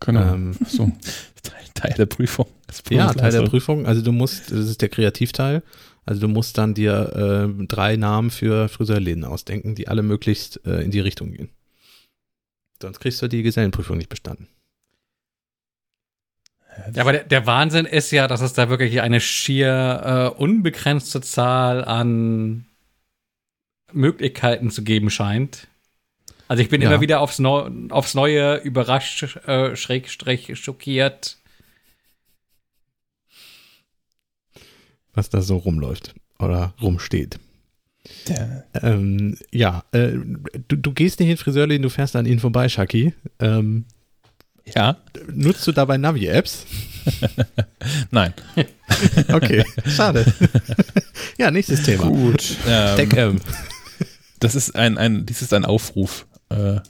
Genau. Ähm, so. Teil, Teil der Prüfung. Ja, Teil der Prüfung. Also du musst, das ist der Kreativteil. Also du musst dann dir äh, drei Namen für Friseurläden ausdenken, die alle möglichst äh, in die Richtung gehen. Sonst kriegst du die Gesellenprüfung nicht bestanden. Ja, aber der, der, Wahnsinn ist ja, dass es da wirklich eine schier äh, unbegrenzte Zahl an Möglichkeiten zu geben scheint. Also ich bin ja. immer wieder aufs, Neu aufs Neue überrascht, äh, schrägstrich schockiert. Was da so rumläuft oder rumsteht. Ja, ähm, ja äh, du, du gehst nicht in den Friseurläden, du fährst an ihnen vorbei, Shaki. Ähm, ja. Nutzt du dabei Navi-Apps? Nein. okay, schade. ja, nächstes Thema. Gut. Ähm, das ist ein, ein, dies ist ein Aufruf äh,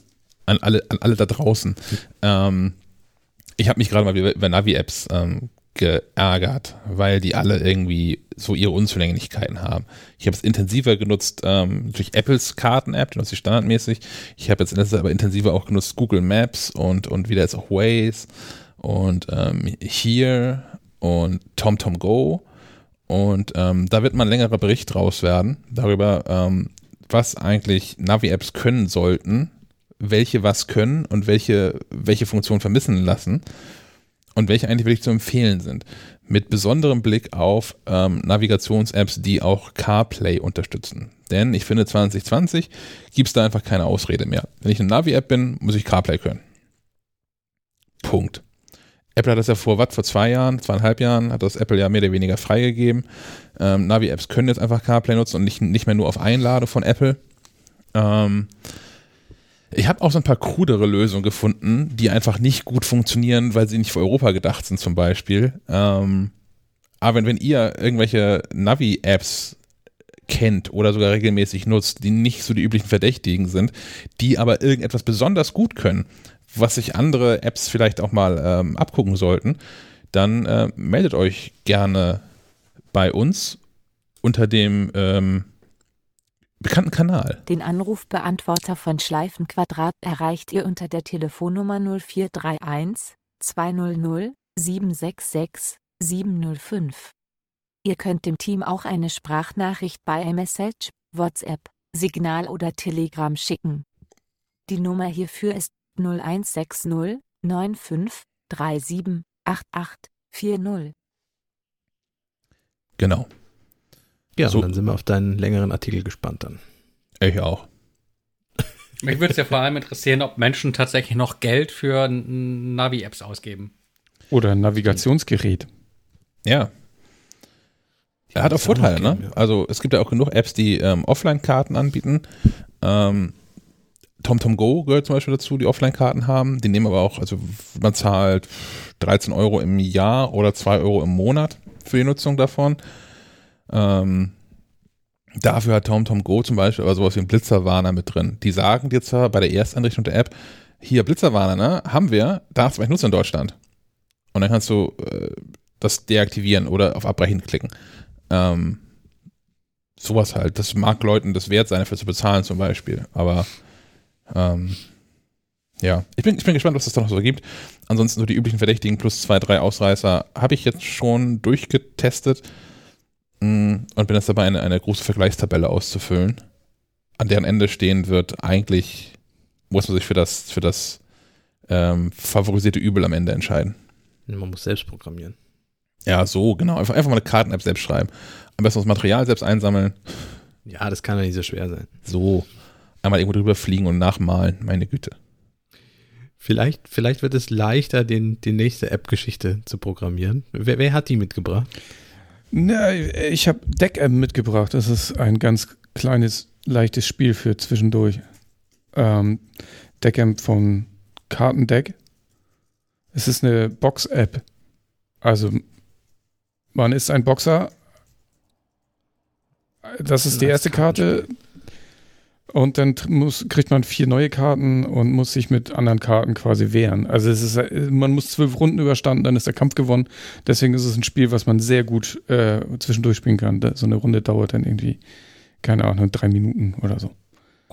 an, alle, an alle da draußen. Ähm, ich habe mich gerade mal über Navi-Apps ähm, geärgert, weil die alle irgendwie so ihre Unzulänglichkeiten haben. Ich habe es intensiver genutzt ähm, durch Apples Karten-App, die nutze ich standardmäßig. Ich habe jetzt in letzter aber intensiver auch genutzt Google Maps und, und wieder jetzt auch Waze und ähm, Here und TomTom Go. Und ähm, da wird mal ein längerer Bericht draus werden darüber, ähm, was eigentlich Navi-Apps können sollten, welche was können und welche, welche Funktionen vermissen lassen und welche eigentlich wirklich zu empfehlen sind. Mit besonderem Blick auf ähm, Navigations-Apps, die auch CarPlay unterstützen. Denn ich finde, 2020 gibt es da einfach keine Ausrede mehr. Wenn ich eine Navi-App bin, muss ich CarPlay können. Punkt. Apple hat das ja vor, was, vor zwei Jahren, zweieinhalb Jahren, hat das Apple ja mehr oder weniger freigegeben. Ähm, Navi-Apps können jetzt einfach CarPlay nutzen und nicht, nicht mehr nur auf Einlade von Apple. Ähm, ich habe auch so ein paar krudere Lösungen gefunden, die einfach nicht gut funktionieren, weil sie nicht für Europa gedacht sind, zum Beispiel. Ähm, aber wenn, wenn ihr irgendwelche Navi-Apps kennt oder sogar regelmäßig nutzt, die nicht so die üblichen Verdächtigen sind, die aber irgendetwas besonders gut können, was sich andere Apps vielleicht auch mal ähm, abgucken sollten, dann äh, meldet euch gerne bei uns unter dem ähm, bekannten Kanal. Den Anrufbeantworter von Schleifenquadrat erreicht ihr unter der Telefonnummer 0431 200 766 705. Ihr könnt dem Team auch eine Sprachnachricht bei iMessage, WhatsApp, Signal oder Telegram schicken. Die Nummer hierfür ist 0160 95 37 88 40. Genau. Ja, so. und dann sind wir auf deinen längeren Artikel gespannt dann. Ich auch. Mich würde es ja vor allem interessieren, ob Menschen tatsächlich noch Geld für Navi-Apps ausgeben. Oder ein Navigationsgerät. Ja. Er hat auch Vorteile, ne? Also es gibt ja auch genug Apps, die ähm, Offline-Karten anbieten. Ähm, TomTom Go gehört zum Beispiel dazu, die Offline-Karten haben. Die nehmen aber auch, also man zahlt 13 Euro im Jahr oder 2 Euro im Monat für die Nutzung davon. Ähm, dafür hat TomTom Go zum Beispiel aber sowas wie ein Blitzerwarner mit drin. Die sagen dir zwar bei der Erstanrichtung der App, hier Blitzerwarner, ne, haben wir, darfst du nicht nutzen in Deutschland. Und dann kannst du äh, das deaktivieren oder auf Abbrechen klicken. Ähm, sowas halt. Das mag Leuten das wert sein, dafür zu bezahlen zum Beispiel. Aber ähm, ja, ich bin, ich bin gespannt, was es da noch so gibt. Ansonsten so die üblichen Verdächtigen plus zwei, drei Ausreißer habe ich jetzt schon durchgetestet und bin jetzt dabei, eine, eine große Vergleichstabelle auszufüllen, an deren Ende stehen wird, eigentlich muss man sich für das, für das ähm, favorisierte Übel am Ende entscheiden. Man muss selbst programmieren. Ja, so, genau. Einfach, einfach mal eine Karten-App selbst schreiben. Am besten das Material selbst einsammeln. Ja, das kann ja nicht so schwer sein. So. Einmal irgendwo drüber fliegen und nachmalen. Meine Güte. Vielleicht, vielleicht wird es leichter, den, die nächste App-Geschichte zu programmieren. Wer, wer, hat die mitgebracht? Na, ich habe Deck-M mitgebracht. Das ist ein ganz kleines, leichtes Spiel für zwischendurch. Ähm, Deck-M von Kartendeck. Es ist eine Box-App. Also man ist ein Boxer. Das ist die erste Karte. Und dann muss, kriegt man vier neue Karten und muss sich mit anderen Karten quasi wehren. Also es ist, man muss zwölf Runden überstanden, dann ist der Kampf gewonnen. Deswegen ist es ein Spiel, was man sehr gut äh, zwischendurch spielen kann. So eine Runde dauert dann irgendwie, keine Ahnung, drei Minuten oder so.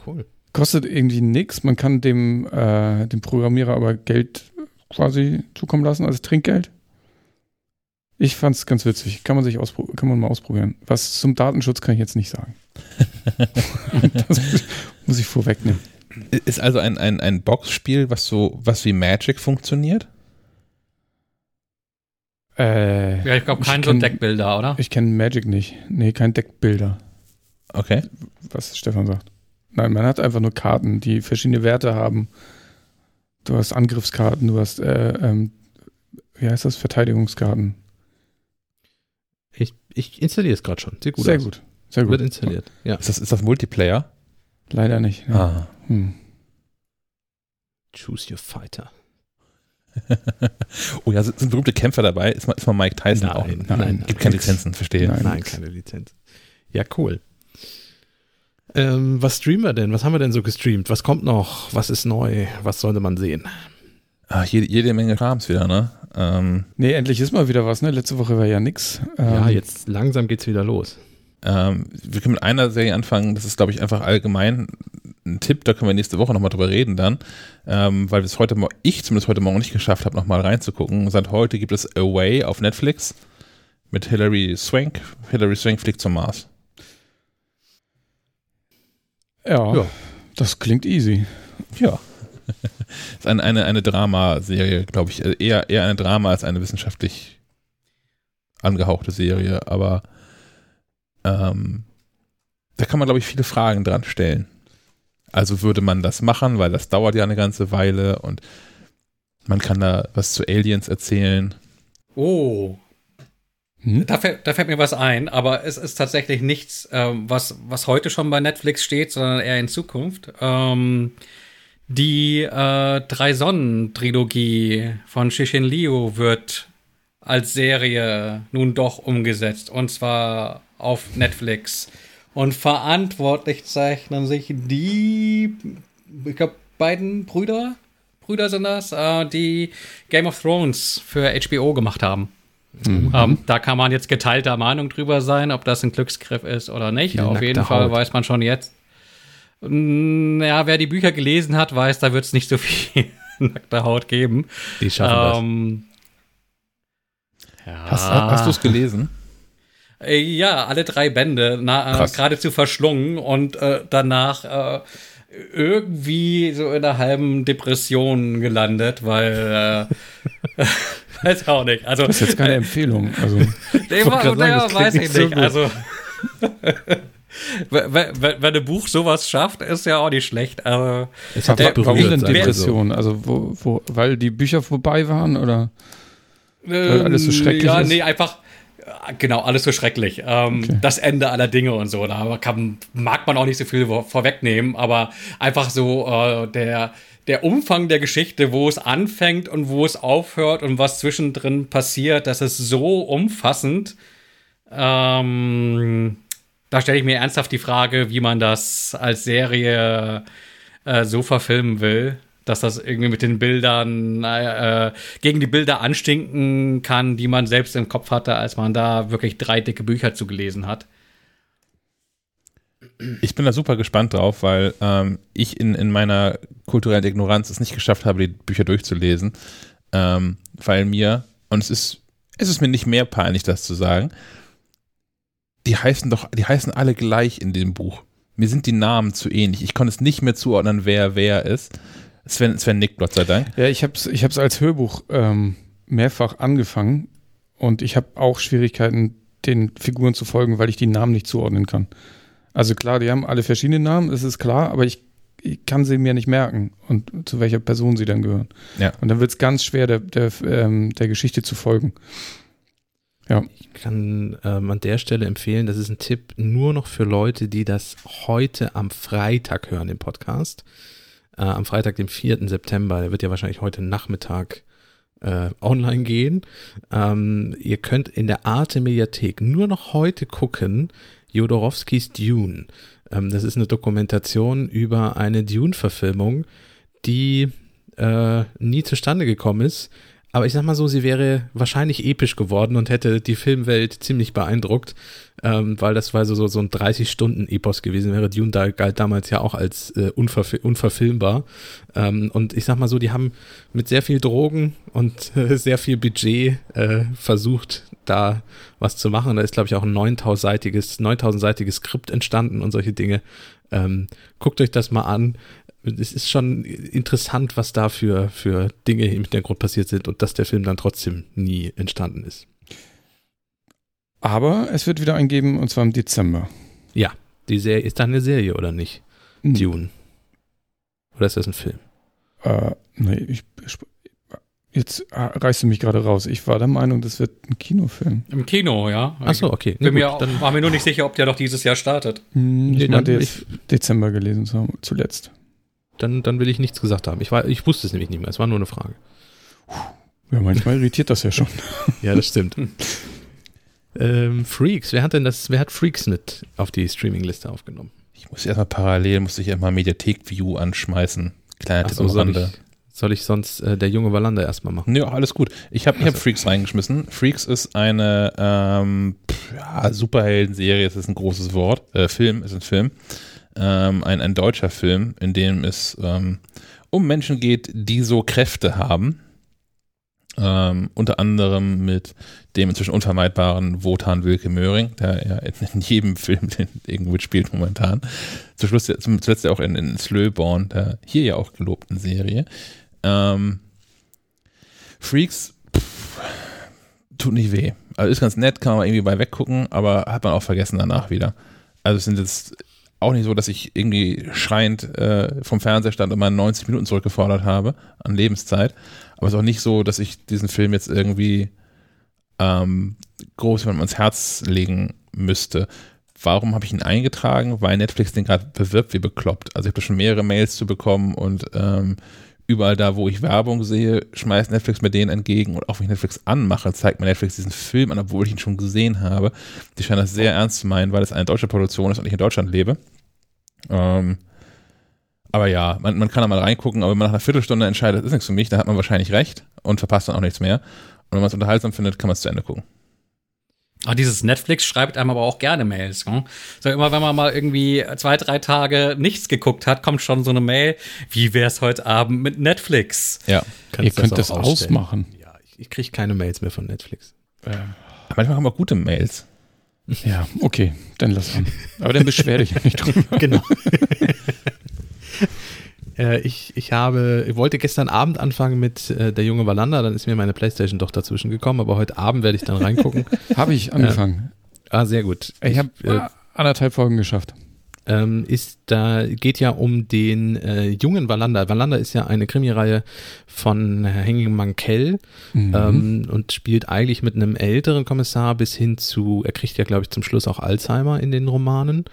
Cool. Kostet irgendwie nichts. Man kann dem, äh, dem Programmierer aber Geld quasi zukommen lassen als Trinkgeld. Ich fand es ganz witzig. Kann man sich kann man mal ausprobieren. Was zum Datenschutz kann ich jetzt nicht sagen. Das muss ich vorwegnehmen. Ist also ein, ein, ein Boxspiel, was so, was wie Magic funktioniert? Äh, ja, ich glaube kein so Deckbilder, oder? Ich kenne Magic nicht. Nee, kein Deckbilder. Okay. Was Stefan sagt. Nein, man hat einfach nur Karten, die verschiedene Werte haben. Du hast Angriffskarten, du hast, äh, ähm, wie heißt das, Verteidigungskarten. Ich, ich installiere es gerade schon. Sieht gut Sehr aus. gut. Sehr gut. Wird installiert. Ja. Ist, das, ist das Multiplayer? Leider nicht. Ne? Ah. Hm. Choose your fighter. oh ja, sind, sind, berühmte Kämpfer dabei? Ist mal, ist mal Mike Tyson nein, auch? Nein, nein. Gibt keine Lizenzen, verstehe. Nein, nein keine Lizenz. Ja, cool. Ähm, was streamen wir denn? Was haben wir denn so gestreamt? Was kommt noch? Was ist neu? Was sollte man sehen? Ach, jede, jede Menge Krams wieder, ne? Ähm, nee, endlich ist mal wieder was, ne? Letzte Woche war ja nix. Ähm, ja, jetzt langsam geht's wieder los. Ähm, wir können mit einer Serie anfangen, das ist, glaube ich, einfach allgemein ein Tipp, da können wir nächste Woche nochmal drüber reden dann, ähm, weil es heute, ich zumindest heute Morgen nicht geschafft habe, nochmal reinzugucken. Seit heute gibt es Away auf Netflix mit Hilary Swank. Hilary Swank fliegt zum Mars. Ja, ja. das klingt easy. Ja. ist eine, eine, eine Dramaserie, glaube ich. Eher, eher eine Drama als eine wissenschaftlich angehauchte Serie, aber ähm, da kann man, glaube ich, viele Fragen dran stellen. Also würde man das machen, weil das dauert ja eine ganze Weile und man kann da was zu Aliens erzählen. Oh. Hm? Da, fällt, da, fällt, mir was ein, aber es ist tatsächlich nichts, ähm, was, was heute schon bei Netflix steht, sondern eher in Zukunft. Ähm, die äh, Drei-Sonnen-Trilogie von Shishin Liu wird als Serie nun doch umgesetzt. Und zwar auf Netflix. Und verantwortlich zeichnen sich die, ich glaube, beiden Brüder, Brüder sind das, äh, die Game of Thrones für HBO gemacht haben. Mhm. Ähm, da kann man jetzt geteilter Meinung drüber sein, ob das ein Glücksgriff ist oder nicht. Die Auf jeden Fall Haut. weiß man schon jetzt. Ja, wer die Bücher gelesen hat, weiß, da wird es nicht so viel nackte Haut geben. Die schaffen ähm, das. Ja. Hast, hast du es gelesen? Äh, ja, alle drei Bände, äh, geradezu verschlungen und äh, danach äh, irgendwie so in einer halben Depression gelandet, weil äh, weiß auch nicht. Also, das ist jetzt keine Empfehlung. Also, nee, war, sagen, naja, weiß ich nicht. So also wenn, wenn ein Buch sowas schafft, ist ja auch nicht schlecht. Also, es hat der, warum denn Depression? Also, wo, wo, weil die Bücher vorbei waren oder weil alles so schrecklich ja, ist? nee, einfach Genau, alles so schrecklich. Ähm, okay. Das Ende aller Dinge und so. Da kann, mag man auch nicht so viel vorwegnehmen, aber einfach so äh, der, der Umfang der Geschichte, wo es anfängt und wo es aufhört und was zwischendrin passiert, das ist so umfassend. Ähm, da stelle ich mir ernsthaft die Frage, wie man das als Serie äh, so verfilmen will. Dass das irgendwie mit den Bildern äh, gegen die Bilder anstinken kann, die man selbst im Kopf hatte, als man da wirklich drei dicke Bücher zu gelesen hat. Ich bin da super gespannt drauf, weil ähm, ich in, in meiner kulturellen Ignoranz es nicht geschafft habe, die Bücher durchzulesen, ähm, weil mir, und es ist, es ist mir nicht mehr peinlich, das zu sagen, die heißen doch, die heißen alle gleich in dem Buch. Mir sind die Namen zu ähnlich. Ich konnte es nicht mehr zuordnen, wer wer ist. Sven, Sven nickt, Gott sei Dank. Ja, ich habe es ich hab's als Hörbuch ähm, mehrfach angefangen und ich habe auch Schwierigkeiten, den Figuren zu folgen, weil ich die Namen nicht zuordnen kann. Also klar, die haben alle verschiedene Namen, das ist klar, aber ich, ich kann sie mir nicht merken und zu welcher Person sie dann gehören. Ja. Und dann wird es ganz schwer, der, der, ähm, der Geschichte zu folgen. Ja. Ich kann ähm, an der Stelle empfehlen, das ist ein Tipp nur noch für Leute, die das heute am Freitag hören, den Podcast. Äh, am Freitag, dem 4. September, der wird ja wahrscheinlich heute Nachmittag äh, online gehen. Ähm, ihr könnt in der Arte Mediathek nur noch heute gucken, Jodorowskis Dune. Ähm, das ist eine Dokumentation über eine Dune-Verfilmung, die äh, nie zustande gekommen ist, aber ich sag mal so, sie wäre wahrscheinlich episch geworden und hätte die Filmwelt ziemlich beeindruckt, ähm, weil das war so, so, ein 30-Stunden-Epos gewesen wäre. Dune da galt damals ja auch als äh, unverf unverfilmbar. Ähm, und ich sag mal so, die haben mit sehr viel Drogen und äh, sehr viel Budget äh, versucht, da was zu machen. Da ist, glaube ich, auch ein 9000-seitiges 9000 Skript entstanden und solche Dinge. Ähm, guckt euch das mal an es ist schon interessant, was da für, für Dinge im Hintergrund passiert sind und dass der Film dann trotzdem nie entstanden ist. Aber es wird wieder eingeben und zwar im Dezember. Ja, die Serie ist dann eine Serie oder nicht? Hm. Dune. Oder ist das ein Film? Äh, nee, ich, jetzt reißt du mich gerade raus. Ich war der Meinung, das wird ein Kinofilm. Im Kino, ja. Achso, okay. Bin mir, dann war mir nur nicht sicher, ob der doch dieses Jahr startet. Hm, ich nee, meinte jetzt Dezember gelesen zu haben, zuletzt dann, dann will ich nichts gesagt haben. Ich, war, ich wusste es nämlich nicht mehr. Es war nur eine Frage. Ja, manchmal irritiert das ja schon. ja, das stimmt. ähm, Freaks, wer hat denn das, wer hat Freaks nicht auf die Streaming-Liste aufgenommen? Ich muss erstmal parallel, muss ich erstmal Mediathek-View anschmeißen. Kleiner Tipp so, soll ich, soll ich sonst äh, der junge Wallander erstmal machen? Ja, alles gut. Ich habe also. hab Freaks reingeschmissen. Freaks ist eine ähm, ja, Superhelden-Serie, das ist ein großes Wort. Äh, Film ist ein Film ähm, ein, ein deutscher Film, in dem es ähm, um Menschen geht, die so Kräfte haben. Ähm, unter anderem mit dem inzwischen unvermeidbaren Wotan Wilke Möhring, der ja in, jedem Film irgendwo spielt momentan. Zum Schluss, zum, zuletzt ja auch in, in Slöborn, der hier ja auch gelobten Serie. Ähm, Freaks pff, tut nicht weh. Also ist ganz nett, kann man irgendwie bei weggucken, aber hat man auch vergessen danach wieder. Also es sind jetzt auch nicht so, dass ich irgendwie schreiend äh, vom Fernseher stand und meine 90 Minuten zurückgefordert habe an Lebenszeit. Aber es ist auch nicht so, dass ich diesen Film jetzt irgendwie ähm, groß ans Herz legen müsste. Warum habe ich ihn eingetragen? Weil Netflix den gerade bewirbt wie bekloppt. Also ich habe schon mehrere Mails zu bekommen und ähm, überall da, wo ich Werbung sehe, schmeißt Netflix mir den entgegen und auch wenn ich Netflix anmache, zeigt mir Netflix diesen Film an, obwohl ich ihn schon gesehen habe. Die scheinen das sehr ernst zu meinen, weil es eine deutsche Produktion ist und ich in Deutschland lebe. Ähm, aber ja, man, man kann da mal reingucken, aber wenn man nach einer Viertelstunde entscheidet, das ist nichts für mich, dann hat man wahrscheinlich recht und verpasst dann auch nichts mehr. Und wenn man es unterhaltsam findet, kann man es zu Ende gucken. Ach, dieses Netflix schreibt einem aber auch gerne Mails. Ne? So immer, wenn man mal irgendwie zwei, drei Tage nichts geguckt hat, kommt schon so eine Mail. Wie wär's heute Abend mit Netflix? Ja, Kannst ihr könnt das, das ausmachen. Ja, ich, ich kriege keine Mails mehr von Netflix. Äh, manchmal haben wir gute Mails. Ja, okay, dann lass an. Aber dann beschwer dich ja nicht drüber. Genau. äh, ich, ich habe, ich wollte gestern Abend anfangen mit äh, Der junge Wallander, dann ist mir meine Playstation doch dazwischen gekommen, aber heute Abend werde ich dann reingucken. habe ich angefangen. Äh, ah, sehr gut. Ich, ich habe äh, anderthalb Folgen geschafft ähm, ist, da geht ja um den äh, jungen Wallander. Wallander ist ja eine Krimireihe von Henning Mankell mhm. ähm, und spielt eigentlich mit einem älteren Kommissar bis hin zu, er kriegt ja, glaube ich, zum Schluss auch Alzheimer in den Romanen.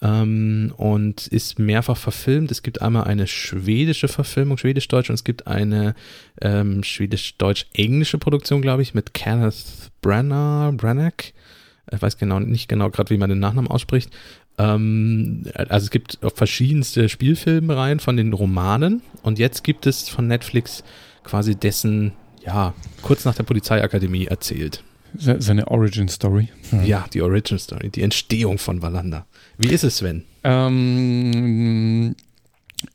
Ähm, und ist mehrfach verfilmt. Es gibt einmal eine schwedische Verfilmung, schwedisch-deutsch, und es gibt eine ähm, schwedisch-deutsch-englische Produktion, glaube ich, mit Kenneth Branagh, Branagh Ich weiß genau nicht genau gerade, wie man den Nachnamen ausspricht. Ähm, also es gibt verschiedenste Spielfilmreihen von den Romanen und jetzt gibt es von Netflix quasi dessen, ja, kurz nach der Polizeiakademie erzählt. Seine Origin Story. Ja, die Origin Story, die Entstehung von Valanda. Wie ist es, Sven? Ähm,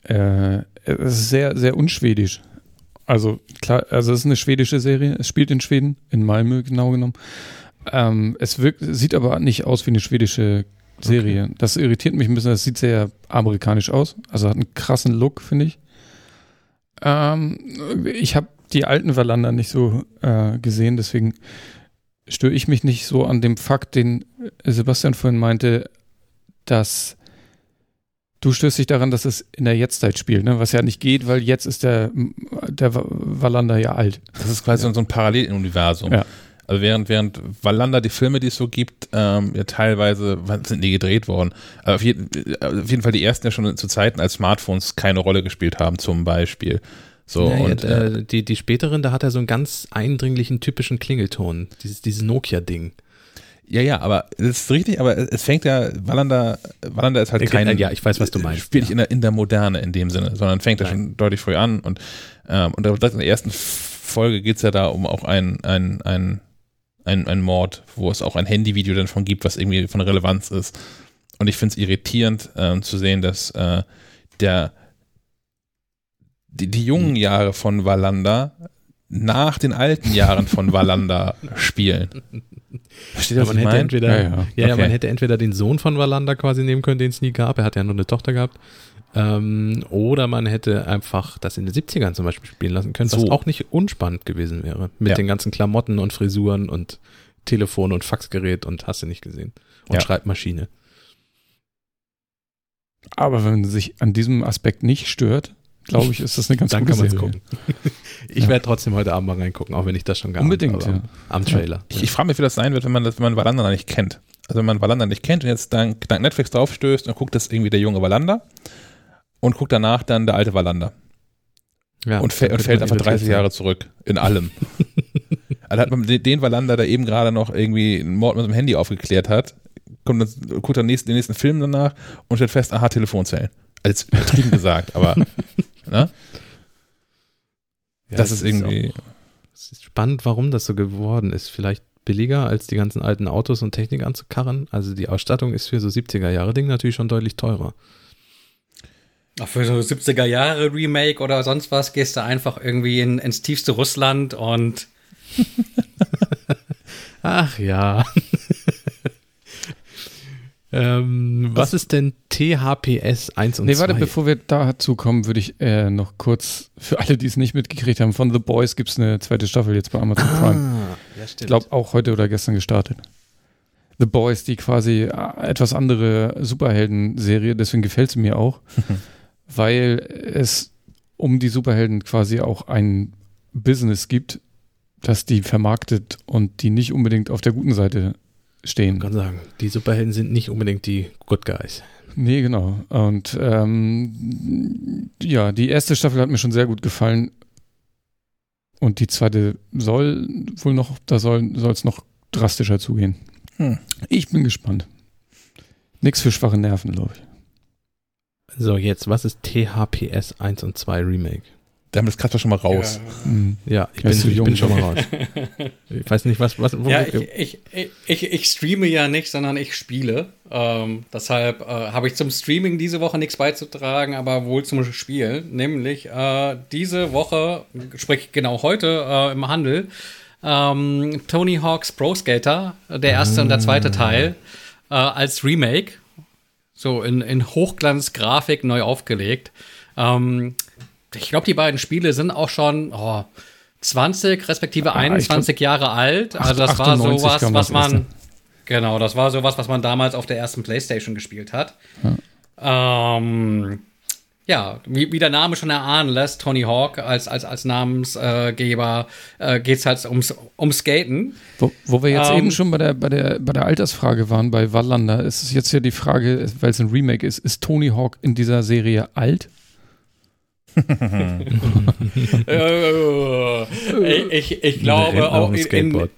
äh, es ist sehr, sehr unschwedisch. Also klar, also es ist eine schwedische Serie. Es spielt in Schweden, in Malmö genau genommen. Ähm, es wirkt, sieht aber nicht aus wie eine schwedische Serie. Okay. Das irritiert mich ein bisschen. Es sieht sehr amerikanisch aus. Also hat einen krassen Look, finde ich. Ähm, ich habe die alten Verlander nicht so äh, gesehen, deswegen störe ich mich nicht so an dem Fakt, den Sebastian vorhin meinte, dass du stößt dich daran, dass es in der Jetztzeit spielt, ne? was ja nicht geht, weil jetzt ist der, der Wallander ja alt. Das ist quasi ja. so ein Paralleluniversum. Ja. Also während, während Wallander die Filme, die es so gibt, ähm, ja teilweise sind nie gedreht worden. Aber auf, jeden, auf jeden Fall die ersten ja schon zu Zeiten, als Smartphones keine Rolle gespielt haben, zum Beispiel. So, naja, und, äh, die, die späteren, da hat er so einen ganz eindringlichen, typischen Klingelton. Dieses, dieses Nokia-Ding. Ja, ja, aber das ist richtig, aber es fängt ja, Wallander, Wallander ist halt kein. Ja, ich weiß, was du meinst. Spielt nicht ja. in, der, in der Moderne in dem Sinne, sondern fängt ja schon deutlich früh an und, ähm, und in der ersten Folge geht es ja da um auch ein, ein, ein, ein, ein Mord, wo es auch ein Handyvideo dann von gibt, was irgendwie von Relevanz ist. Und ich finde es irritierend ähm, zu sehen, dass äh, der die, die jungen Jahre von Wallander nach den alten Jahren von Wallander spielen. Versteht ihr, was man hätte entweder, ja, ja. ja, okay. man hätte entweder den Sohn von Wallander quasi nehmen können, den es nie gab. Er hat ja nur eine Tochter gehabt. Ähm, oder man hätte einfach das in den 70ern zum Beispiel spielen lassen können, so. was auch nicht unspannend gewesen wäre. Mit ja. den ganzen Klamotten und Frisuren und Telefon und Faxgerät und hast du nicht gesehen. Und Schreibmaschine. Aber wenn man sich an diesem Aspekt nicht stört, glaube ich, ist das eine ganz Dann gute kann Serie. gucken. ich ja. werde trotzdem heute Abend mal reingucken, auch wenn ich das schon gar Unbedingt, habe, ja. am Trailer. Ich, ich frage mich, wie das sein wird, wenn man, das, wenn man Valanda nicht kennt. Also wenn man Valanda nicht kennt und jetzt dank, dank Netflix draufstößt und guckt das irgendwie der junge Valanda und guckt danach dann der alte Valanda. Ja, und, fäll, und fällt einfach 30 Jahre zurück in allem. also hat man den Valanda, der eben gerade noch irgendwie einen Mord mit dem Handy aufgeklärt hat, kommt dann, guckt dann nächsten, den nächsten Film danach und stellt fest, aha, Telefonzellen. Als übertrieben gesagt, aber Ne? Ja, das ist irgendwie. Es ist spannend, warum das so geworden ist. Vielleicht billiger, als die ganzen alten Autos und Technik anzukarren. Also die Ausstattung ist für so 70er Jahre Ding natürlich schon deutlich teurer. Ach, für so 70er Jahre Remake oder sonst was gehst du einfach irgendwie in, ins tiefste Russland und Ach ja. Ähm, was, was, ist denn THPS 1 und nee, 2? Nee, warte, bevor wir dazu kommen, würde ich äh, noch kurz, für alle, die es nicht mitgekriegt haben, von The Boys gibt es eine zweite Staffel jetzt bei Amazon ah, Prime. Ja, ich glaube auch heute oder gestern gestartet. The Boys, die quasi äh, etwas andere Superhelden-Serie, deswegen gefällt sie mir auch, weil es um die Superhelden quasi auch ein Business gibt, das die vermarktet und die nicht unbedingt auf der guten Seite stehen. Ich kann sagen, die Superhelden sind nicht unbedingt die Good Guys. Nee, genau. Und ähm, ja, die erste Staffel hat mir schon sehr gut gefallen. Und die zweite soll wohl noch, da soll es noch drastischer zugehen. Hm. Ich bin gespannt. Nix für schwache Nerven, glaube ich. So, jetzt, was ist THPS 1 und 2 Remake? Da haben wir das gerade schon mal raus. Ja, mhm. ja ich, bin, ich bin, schon mal raus. Ich weiß nicht, was. was ja, ich, ich, ich, ich, streame ja nicht, sondern ich spiele. Ähm, deshalb äh, habe ich zum Streaming diese Woche nichts beizutragen, aber wohl zum Spielen. Nämlich äh, diese Woche, sprich genau heute äh, im Handel, ähm, Tony Hawk's Pro Skater, der erste und der zweite ah. Teil, äh, als Remake. So in, in Hochglanzgrafik neu aufgelegt. Ähm, ich glaube, die beiden Spiele sind auch schon oh, 20 respektive ah, 21 glaub, Jahre alt. Also das war sowas, was man genau, das war sowas, was man damals auf der ersten PlayStation gespielt hat. Ja. Ähm, ja, wie, wie, der Name schon erahnen lässt, Tony Hawk als, als, als Namensgeber äh, geht es halt ums, ums Skaten. Wo, wo wir jetzt ähm, eben schon bei der, bei, der, bei der Altersfrage waren, bei Wallander, ist es jetzt hier die Frage, weil es ein Remake ist, ist Tony Hawk in dieser Serie alt? Ich, ich, ich, glaube auch in,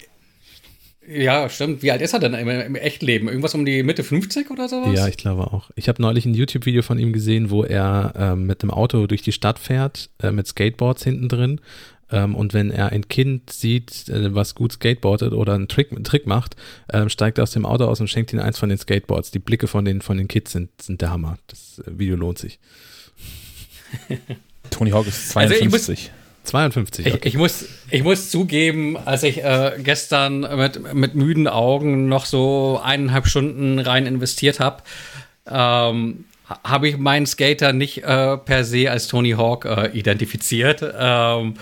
Ja, stimmt. Wie alt ist er denn im, im Echtleben? Irgendwas um die Mitte 50 oder sowas? Ja, ich glaube auch. Ich habe neulich ein YouTube-Video von ihm gesehen, wo er ähm, mit dem Auto durch die Stadt fährt, äh, mit Skateboards hinten drin. Ähm, und wenn er ein Kind sieht, äh, was gut skateboardet oder einen Trick, einen Trick macht, ähm, steigt er aus dem Auto aus und schenkt ihm eins von den Skateboards. Die Blicke von den, von den Kids sind, sind der Hammer. Das äh, Video lohnt sich. Tony Hawk ist 52. Also 52. Okay. Ich, ich, muss, ich muss zugeben, als ich äh, gestern mit, mit müden Augen noch so eineinhalb Stunden rein investiert habe, ähm, habe ich meinen Skater nicht äh, per se als Tony Hawk äh, identifiziert. Ähm,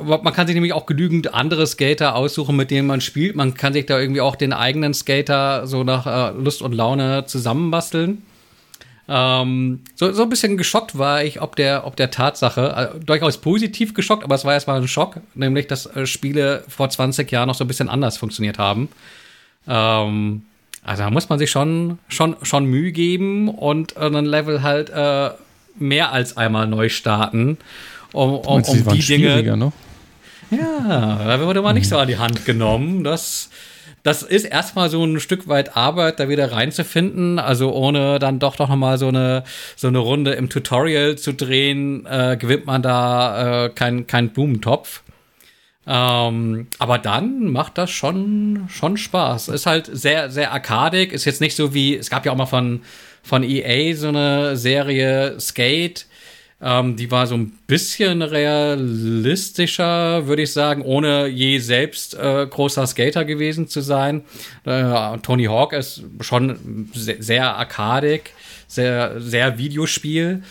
man kann sich nämlich auch genügend andere Skater aussuchen, mit denen man spielt. Man kann sich da irgendwie auch den eigenen Skater so nach äh, Lust und Laune zusammenbasteln. Ähm, so, so ein bisschen geschockt war ich, ob der, ob der Tatsache, äh, durchaus positiv geschockt, aber es war erstmal ein Schock, nämlich, dass äh, Spiele vor 20 Jahren noch so ein bisschen anders funktioniert haben. Ähm, also da muss man sich schon, schon, schon Mühe geben und äh, ein Level halt äh, mehr als einmal neu starten, um, um, um die Dinge. Ne? Ja, da wurde man nicht so an die Hand genommen. Das das ist erstmal so ein Stück weit Arbeit, da wieder reinzufinden. Also ohne dann doch noch mal so eine, so eine Runde im Tutorial zu drehen, äh, gewinnt man da äh, keinen kein Blumentopf. Ähm, aber dann macht das schon, schon Spaß. Ist halt sehr, sehr arkadig. Ist jetzt nicht so wie, es gab ja auch mal von, von EA so eine Serie Skate ähm, die war so ein bisschen realistischer, würde ich sagen, ohne je selbst äh, großer Skater gewesen zu sein. Äh, Tony Hawk ist schon sehr, sehr arkadig, sehr, sehr Videospiel.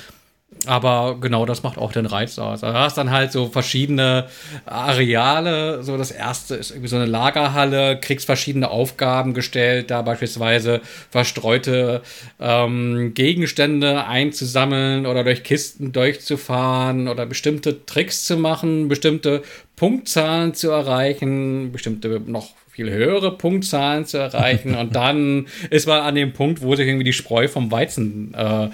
Aber genau das macht auch den Reiz aus. Also du hast dann halt so verschiedene Areale. So das erste ist irgendwie so eine Lagerhalle, kriegst verschiedene Aufgaben gestellt, da beispielsweise verstreute ähm, Gegenstände einzusammeln oder durch Kisten durchzufahren oder bestimmte Tricks zu machen, bestimmte Punktzahlen zu erreichen, bestimmte noch viel höhere Punktzahlen zu erreichen. und dann ist man an dem Punkt, wo sich irgendwie die Spreu vom Weizen äh,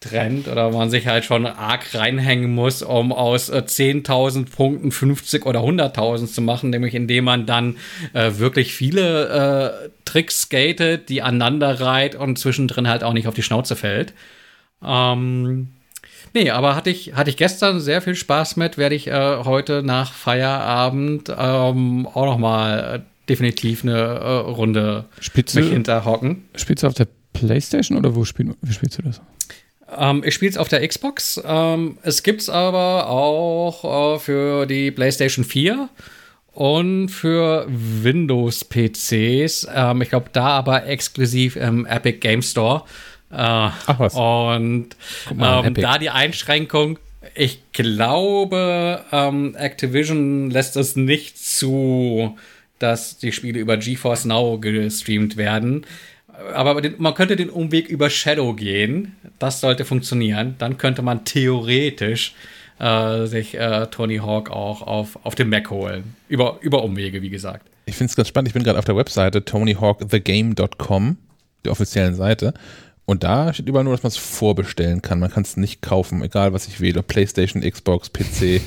trennt oder man sich halt schon arg reinhängen muss, um aus äh, 10.000 Punkten 50 oder 100.000 zu machen, nämlich indem man dann äh, wirklich viele äh, Tricks skatet, die aneinander reiht und zwischendrin halt auch nicht auf die Schnauze fällt. Ähm, nee, aber hatte ich, hatte ich gestern sehr viel Spaß mit, werde ich äh, heute nach Feierabend ähm, auch noch mal äh, definitiv eine äh, Runde Spitze, mich hinterhocken. Spielst du auf der Playstation oder wo, spielst du das? Ähm, ich spiele es auf der Xbox. Ähm, es gibt es aber auch äh, für die PlayStation 4 und für Windows-PCs. Ähm, ich glaube, da aber exklusiv im Epic Game Store. Äh, Ach was. Und mal, ähm, da die Einschränkung, ich glaube, ähm, Activision lässt es nicht zu, dass die Spiele über GeForce Now gestreamt werden aber man könnte den Umweg über Shadow gehen. Das sollte funktionieren. Dann könnte man theoretisch äh, sich äh, Tony Hawk auch auf, auf dem Mac holen. Über, über Umwege, wie gesagt. Ich finde es ganz spannend. Ich bin gerade auf der Webseite tonyhawkthegame.com, der offiziellen Seite. Und da steht überall nur, dass man es vorbestellen kann. Man kann es nicht kaufen, egal was ich wähle. PlayStation, Xbox, PC.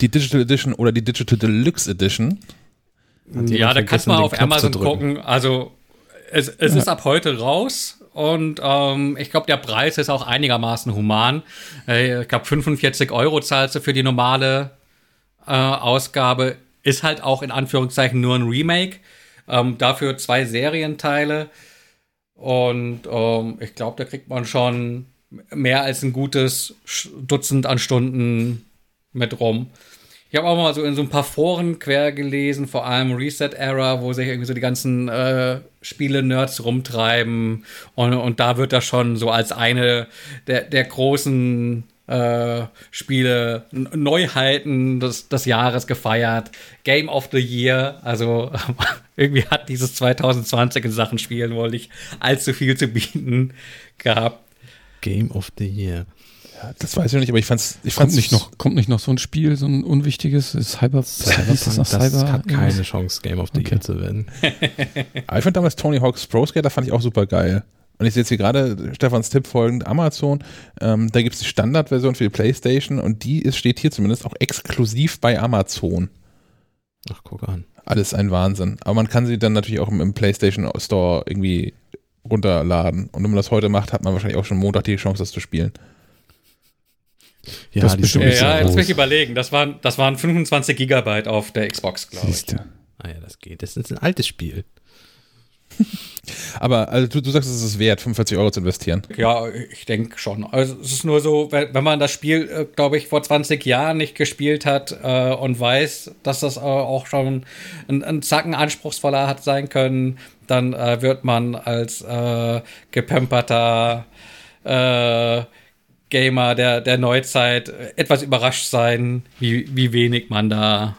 Die Digital Edition oder die Digital Deluxe Edition. Ja, da kannst du mal auf Amazon gucken. Also es, es ja. ist ab heute raus und ähm, ich glaube, der Preis ist auch einigermaßen human. Äh, ich glaube, 45 Euro zahlst du für die normale äh, Ausgabe. Ist halt auch in Anführungszeichen nur ein Remake. Ähm, dafür zwei Serienteile. Und ähm, ich glaube, da kriegt man schon mehr als ein gutes Dutzend an Stunden mit rum. Ich habe auch mal so in so ein paar Foren quer gelesen, vor allem Reset Era, wo sich irgendwie so die ganzen äh, Spiele-Nerds rumtreiben. Und, und da wird das schon so als eine der, der großen äh, Spiele, Neuheiten des, des Jahres gefeiert. Game of the Year. Also irgendwie hat dieses 2020 in Sachen Spielen wohl nicht allzu viel zu bieten gehabt. Game of the Year das weiß ich noch nicht, aber ich fand's, ich fand's kommt nicht noch, kommt nicht noch so ein Spiel, so ein unwichtiges, Cyber, Cyberpunk, das, das Cyber, hat keine irgendwas? Chance, Game of the okay. Year zu werden. aber ich fand damals Tony Hawk's Pro Skater fand ich auch super geil. Und ich sehe jetzt hier gerade Stefans Tipp folgend, Amazon, ähm, da gibt es die Standardversion für die Playstation und die ist, steht hier zumindest auch exklusiv bei Amazon. Ach, guck an. Alles ein Wahnsinn. Aber man kann sie dann natürlich auch im PlayStation Store irgendwie runterladen. Und wenn man das heute macht, hat man wahrscheinlich auch schon Montag die Chance, das zu spielen. Ja, das die bestimmt ja, jetzt muss ich überlegen. Das waren, das waren 25 Gigabyte auf der Xbox, glaube ich. Siehste. Ah ja, das geht. Das ist ein altes Spiel. Aber also du, du sagst, es ist wert, 45 Euro zu investieren. Ja, ich denke schon. Also es ist nur so, wenn man das Spiel, äh, glaube ich, vor 20 Jahren nicht gespielt hat äh, und weiß, dass das äh, auch schon ein, ein Zacken anspruchsvoller hat sein können, dann äh, wird man als äh, gepemperter äh, Gamer der, der Neuzeit etwas überrascht sein, wie, wie wenig man da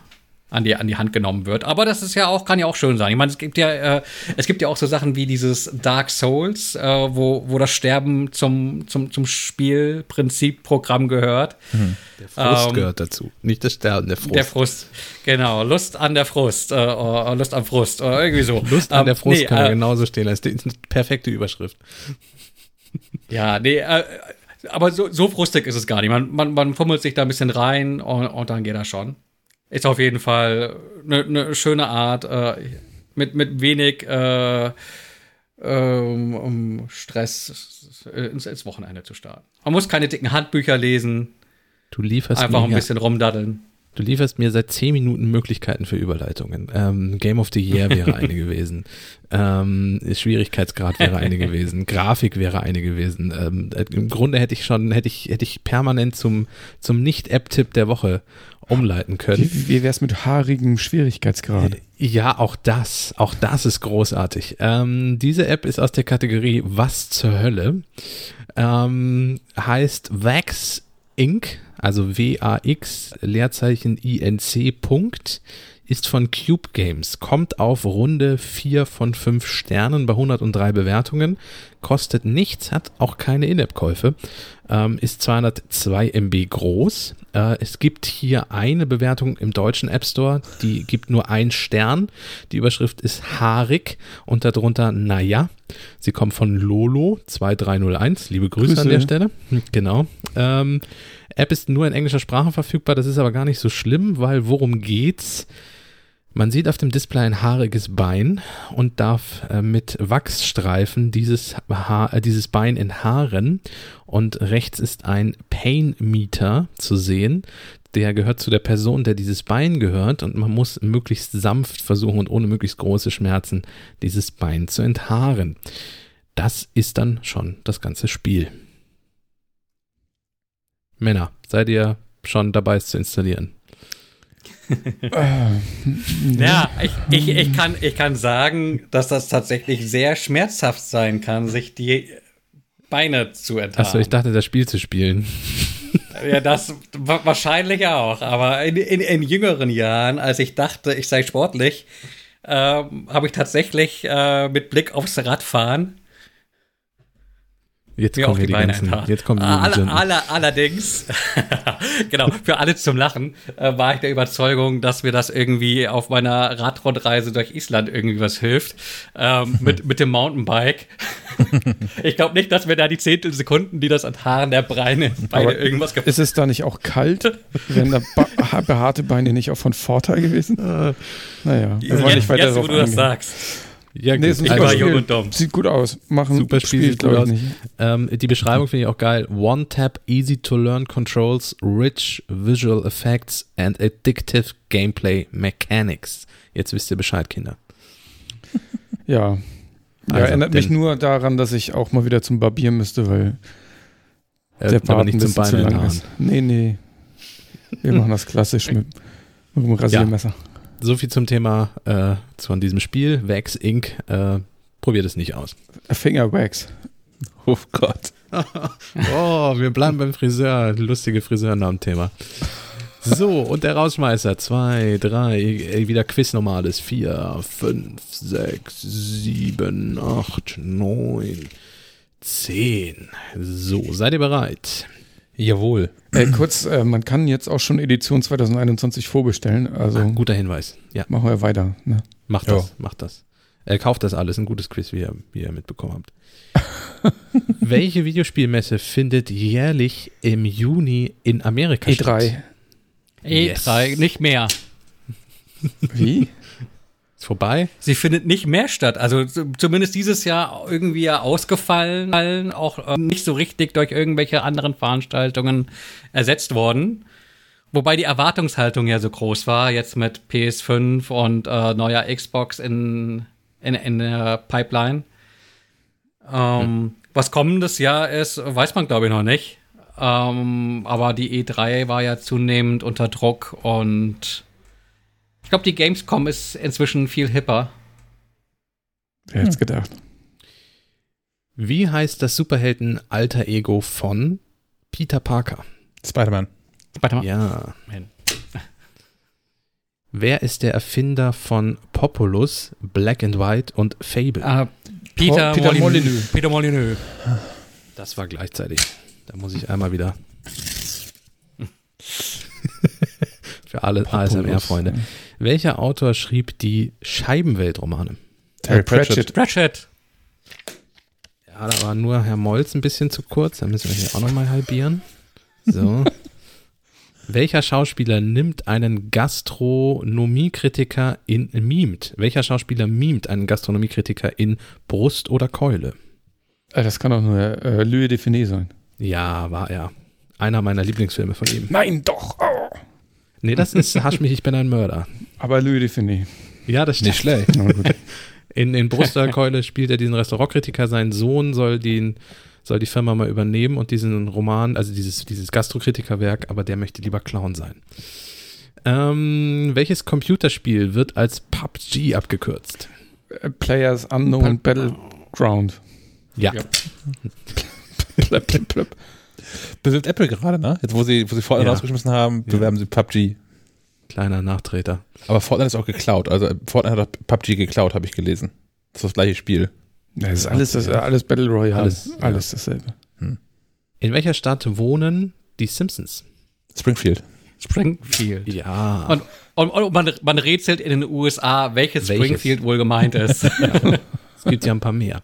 an die, an die Hand genommen wird. Aber das ist ja auch, kann ja auch schön sein. Ich meine, es gibt ja, äh, es gibt ja auch so Sachen wie dieses Dark Souls, äh, wo, wo das Sterben zum, zum, zum Spielprinzip-Programm gehört. Mhm. Der Frust ähm, gehört dazu. Nicht das Sterben, der Frust. Der Frust, genau. Lust an der Frust. Äh, äh Lust am Frust. Oder irgendwie so. Lust an ähm, der Frust nee, kann ja äh, genauso stehen. Das ist eine perfekte Überschrift. Ja, nee, äh, aber so, so frustig ist es gar nicht. Man, man, man fummelt sich da ein bisschen rein und, und dann geht das schon ist auf jeden Fall eine ne schöne Art, äh, mit, mit wenig äh, ähm, um Stress ins, ins, Wochenende zu starten. Man muss keine dicken Handbücher lesen. Du lieferst einfach ein bisschen rumdaddeln. Du lieferst mir seit zehn Minuten Möglichkeiten für Überleitungen. Ähm, Game of the Year wäre eine gewesen. Ähm, Schwierigkeitsgrad wäre eine gewesen. Grafik wäre eine gewesen. Ähm, Im Grunde hätte ich schon, hätte ich, hätte ich permanent zum, zum Nicht-App-Tipp der Woche umleiten können. Wie, wie wäre es mit haarigem Schwierigkeitsgrad? Ja, auch das, auch das ist großartig. Ähm, diese App ist aus der Kategorie Was zur Hölle. Ähm, heißt Wax Inc., also W-A-X, Leerzeichen I-N-C, Punkt ist von Cube Games, kommt auf Runde 4 von 5 Sternen bei 103 Bewertungen, kostet nichts, hat auch keine In-App-Käufe, ähm, ist 202 MB groß. Äh, es gibt hier eine Bewertung im deutschen App Store, die gibt nur einen Stern. Die Überschrift ist haarig und darunter naja. Sie kommt von Lolo 2301. Liebe Grüße, Grüße. an der Stelle. Genau. Ähm, App ist nur in englischer Sprache verfügbar, das ist aber gar nicht so schlimm, weil worum geht's? Man sieht auf dem Display ein haariges Bein und darf äh, mit Wachsstreifen dieses, Haar, äh, dieses Bein enthaaren. Und rechts ist ein Pain Meter zu sehen. Der gehört zu der Person, der dieses Bein gehört. Und man muss möglichst sanft versuchen und ohne möglichst große Schmerzen dieses Bein zu enthaaren. Das ist dann schon das ganze Spiel. Männer, seid ihr schon dabei, es zu installieren? ja, ich, ich, ich, kann, ich kann sagen, dass das tatsächlich sehr schmerzhaft sein kann, sich die Beine zu enthaben. Achso, ich dachte, das Spiel zu spielen. Ja, das wahrscheinlich auch. Aber in, in, in jüngeren Jahren, als ich dachte, ich sei sportlich, äh, habe ich tatsächlich äh, mit Blick aufs Radfahren Jetzt kommen die, die ganzen, jetzt kommen die All, aller, Allerdings, genau, für alle zum Lachen, äh, war ich der Überzeugung, dass mir das irgendwie auf meiner Radrundreise durch Island irgendwie was hilft, ähm, mit, mit dem Mountainbike. ich glaube nicht, dass mir da die Zehntelsekunden, die das an Haaren der Beine, Beine Aber irgendwas Ist es da nicht auch kalt? Wären da behaarte Beine nicht auch von Vorteil gewesen? Äh, naja, wir wollen nicht weiter jetzt, wo du das sagst. Ja, nee, ich war jung und dumm. Sieht gut aus. Machen Super Spiel, sieht gut aus. Ähm, die Beschreibung finde ich auch geil. One Tap, easy to learn controls, rich visual effects and addictive gameplay mechanics. Jetzt wisst ihr Bescheid, Kinder. Ja. Also, ja, erinnert mich nur daran, dass ich auch mal wieder zum Barbier müsste, weil äh, der Part nicht zum Bein zu lang ist. Nee, nee. Wir machen das klassisch mit, mit dem Rasiermesser. Ja so viel zum Thema äh, von diesem Spiel. Wax Inc. Äh, probiert es nicht aus. Finger Wax. Oh Gott. oh, wir bleiben beim Friseur. Lustige Friseurnamen-Thema. So, und der Rausschmeißer. Zwei, drei, wieder Quiz normales. Vier, fünf, sechs, sieben, acht, neun, zehn. So, seid ihr bereit? Jawohl. Äh, kurz, äh, man kann jetzt auch schon Edition 2021 vorbestellen. Also ah, guter Hinweis. Ja. Machen wir weiter. Ne? Macht das, ja. macht das. Er kauft das alles. Ein gutes Quiz, wie ihr, wie ihr mitbekommen habt. Welche Videospielmesse findet jährlich im Juni in Amerika E3. statt? E3, yes. nicht mehr. Wie? Ist vorbei? Sie findet nicht mehr statt. Also zumindest dieses Jahr irgendwie ausgefallen, auch äh, nicht so richtig durch irgendwelche anderen Veranstaltungen ersetzt worden. Wobei die Erwartungshaltung ja so groß war, jetzt mit PS5 und äh, neuer Xbox in, in, in der Pipeline. Ähm, hm. Was kommendes Jahr ist, weiß man glaube ich noch nicht. Ähm, aber die E3 war ja zunehmend unter Druck und glaube, die Gamescom ist inzwischen viel hipper. Wer hätte es gedacht? Wie heißt das Superhelden-Alter Ego von Peter Parker? Spider-Man. Spider-Man. Ja. Man. Wer ist der Erfinder von Populus, Black and White und Fable? Uh, Peter, Peter Molyneux. Peter Molyneux. Das war gleichzeitig. Da muss ich einmal wieder. Für alle ASMR-Freunde. Welcher Autor schrieb die Scheibenweltromane? Terry Pratchett. Pratchett. Ja, da war nur Herr Molz ein bisschen zu kurz. Da müssen wir hier auch nochmal halbieren. So. Welcher Schauspieler nimmt einen Gastronomiekritiker in mimt? Welcher Schauspieler mimt einen Gastronomiekritiker in Brust oder Keule? Äh, das kann doch nur äh, Louis Define sein. Ja, war er. Einer meiner Lieblingsfilme von ihm. Nein, doch. Oh. Nee, das ist Hasch mich, ich bin ein Mörder. Aber Louis Define. Ja, das stimmt. Nicht schlecht. in, in Brust oder Keule spielt er diesen Restaurantkritiker. Sein Sohn soll den soll die Firma mal übernehmen und diesen Roman, also dieses, dieses Gastrokritikerwerk, aber der möchte lieber Clown sein. Ähm, welches Computerspiel wird als PUBG abgekürzt? Äh, Players Unknown Battleground. Ja. ja. Bewirbt Apple gerade, ne? Jetzt, wo sie, wo sie Fortnite ja. rausgeschmissen haben, bewerben ja. sie PUBG. Kleiner Nachtreter. Aber Fortnite ist auch geklaut. Also Fortnite hat auch PUBG geklaut, habe ich gelesen. Das ist das gleiche Spiel. Das ist alles, das, alles Battle Royale. Alles, alles dasselbe. Hm. In welcher Stadt wohnen die Simpsons? Springfield. Springfield. Ja. Und, und, und man, man, rätselt in den USA, welches, welches? Springfield wohl gemeint ist. ja. Es gibt ja ein paar mehr.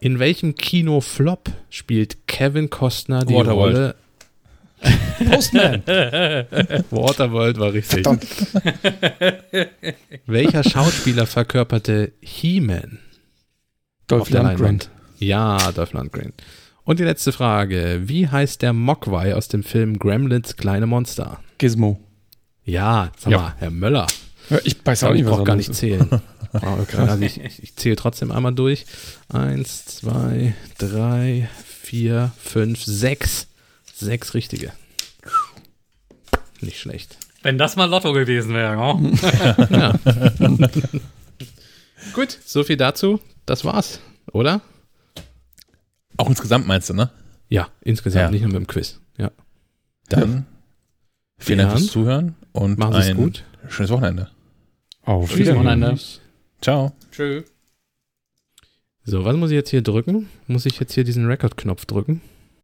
In welchem Kinoflop spielt Kevin Costner die Waterworld. Rolle? Postman. Waterworld war richtig. Welcher Schauspieler verkörperte He-Man? Dolph Lundgren. Ja, Dolph Lundgren. Und die letzte Frage. Wie heißt der Mogwai aus dem Film Gremlins kleine Monster? Gizmo. Ja, sag ja. mal, Herr Möller. Ja, ich weiß auch nicht, was Ich gar nicht zählen. Okay, also ich, ich zähle trotzdem einmal durch. Eins, zwei, drei, vier, fünf, sechs. Sechs richtige. Nicht schlecht. Wenn das mal Lotto gewesen wäre, ne? ja. Gut, so viel dazu das war's, oder? Auch insgesamt meinst du, ne? Ja, insgesamt, ja. nicht nur mit dem Quiz. Ja. Dann vielen Dank fürs Zuhören und Machen ein gut. schönes Wochenende. Auf Wiedersehen. Wochenende. Ciao. Tschö. So, was muss ich jetzt hier drücken? Muss ich jetzt hier diesen Record-Knopf drücken?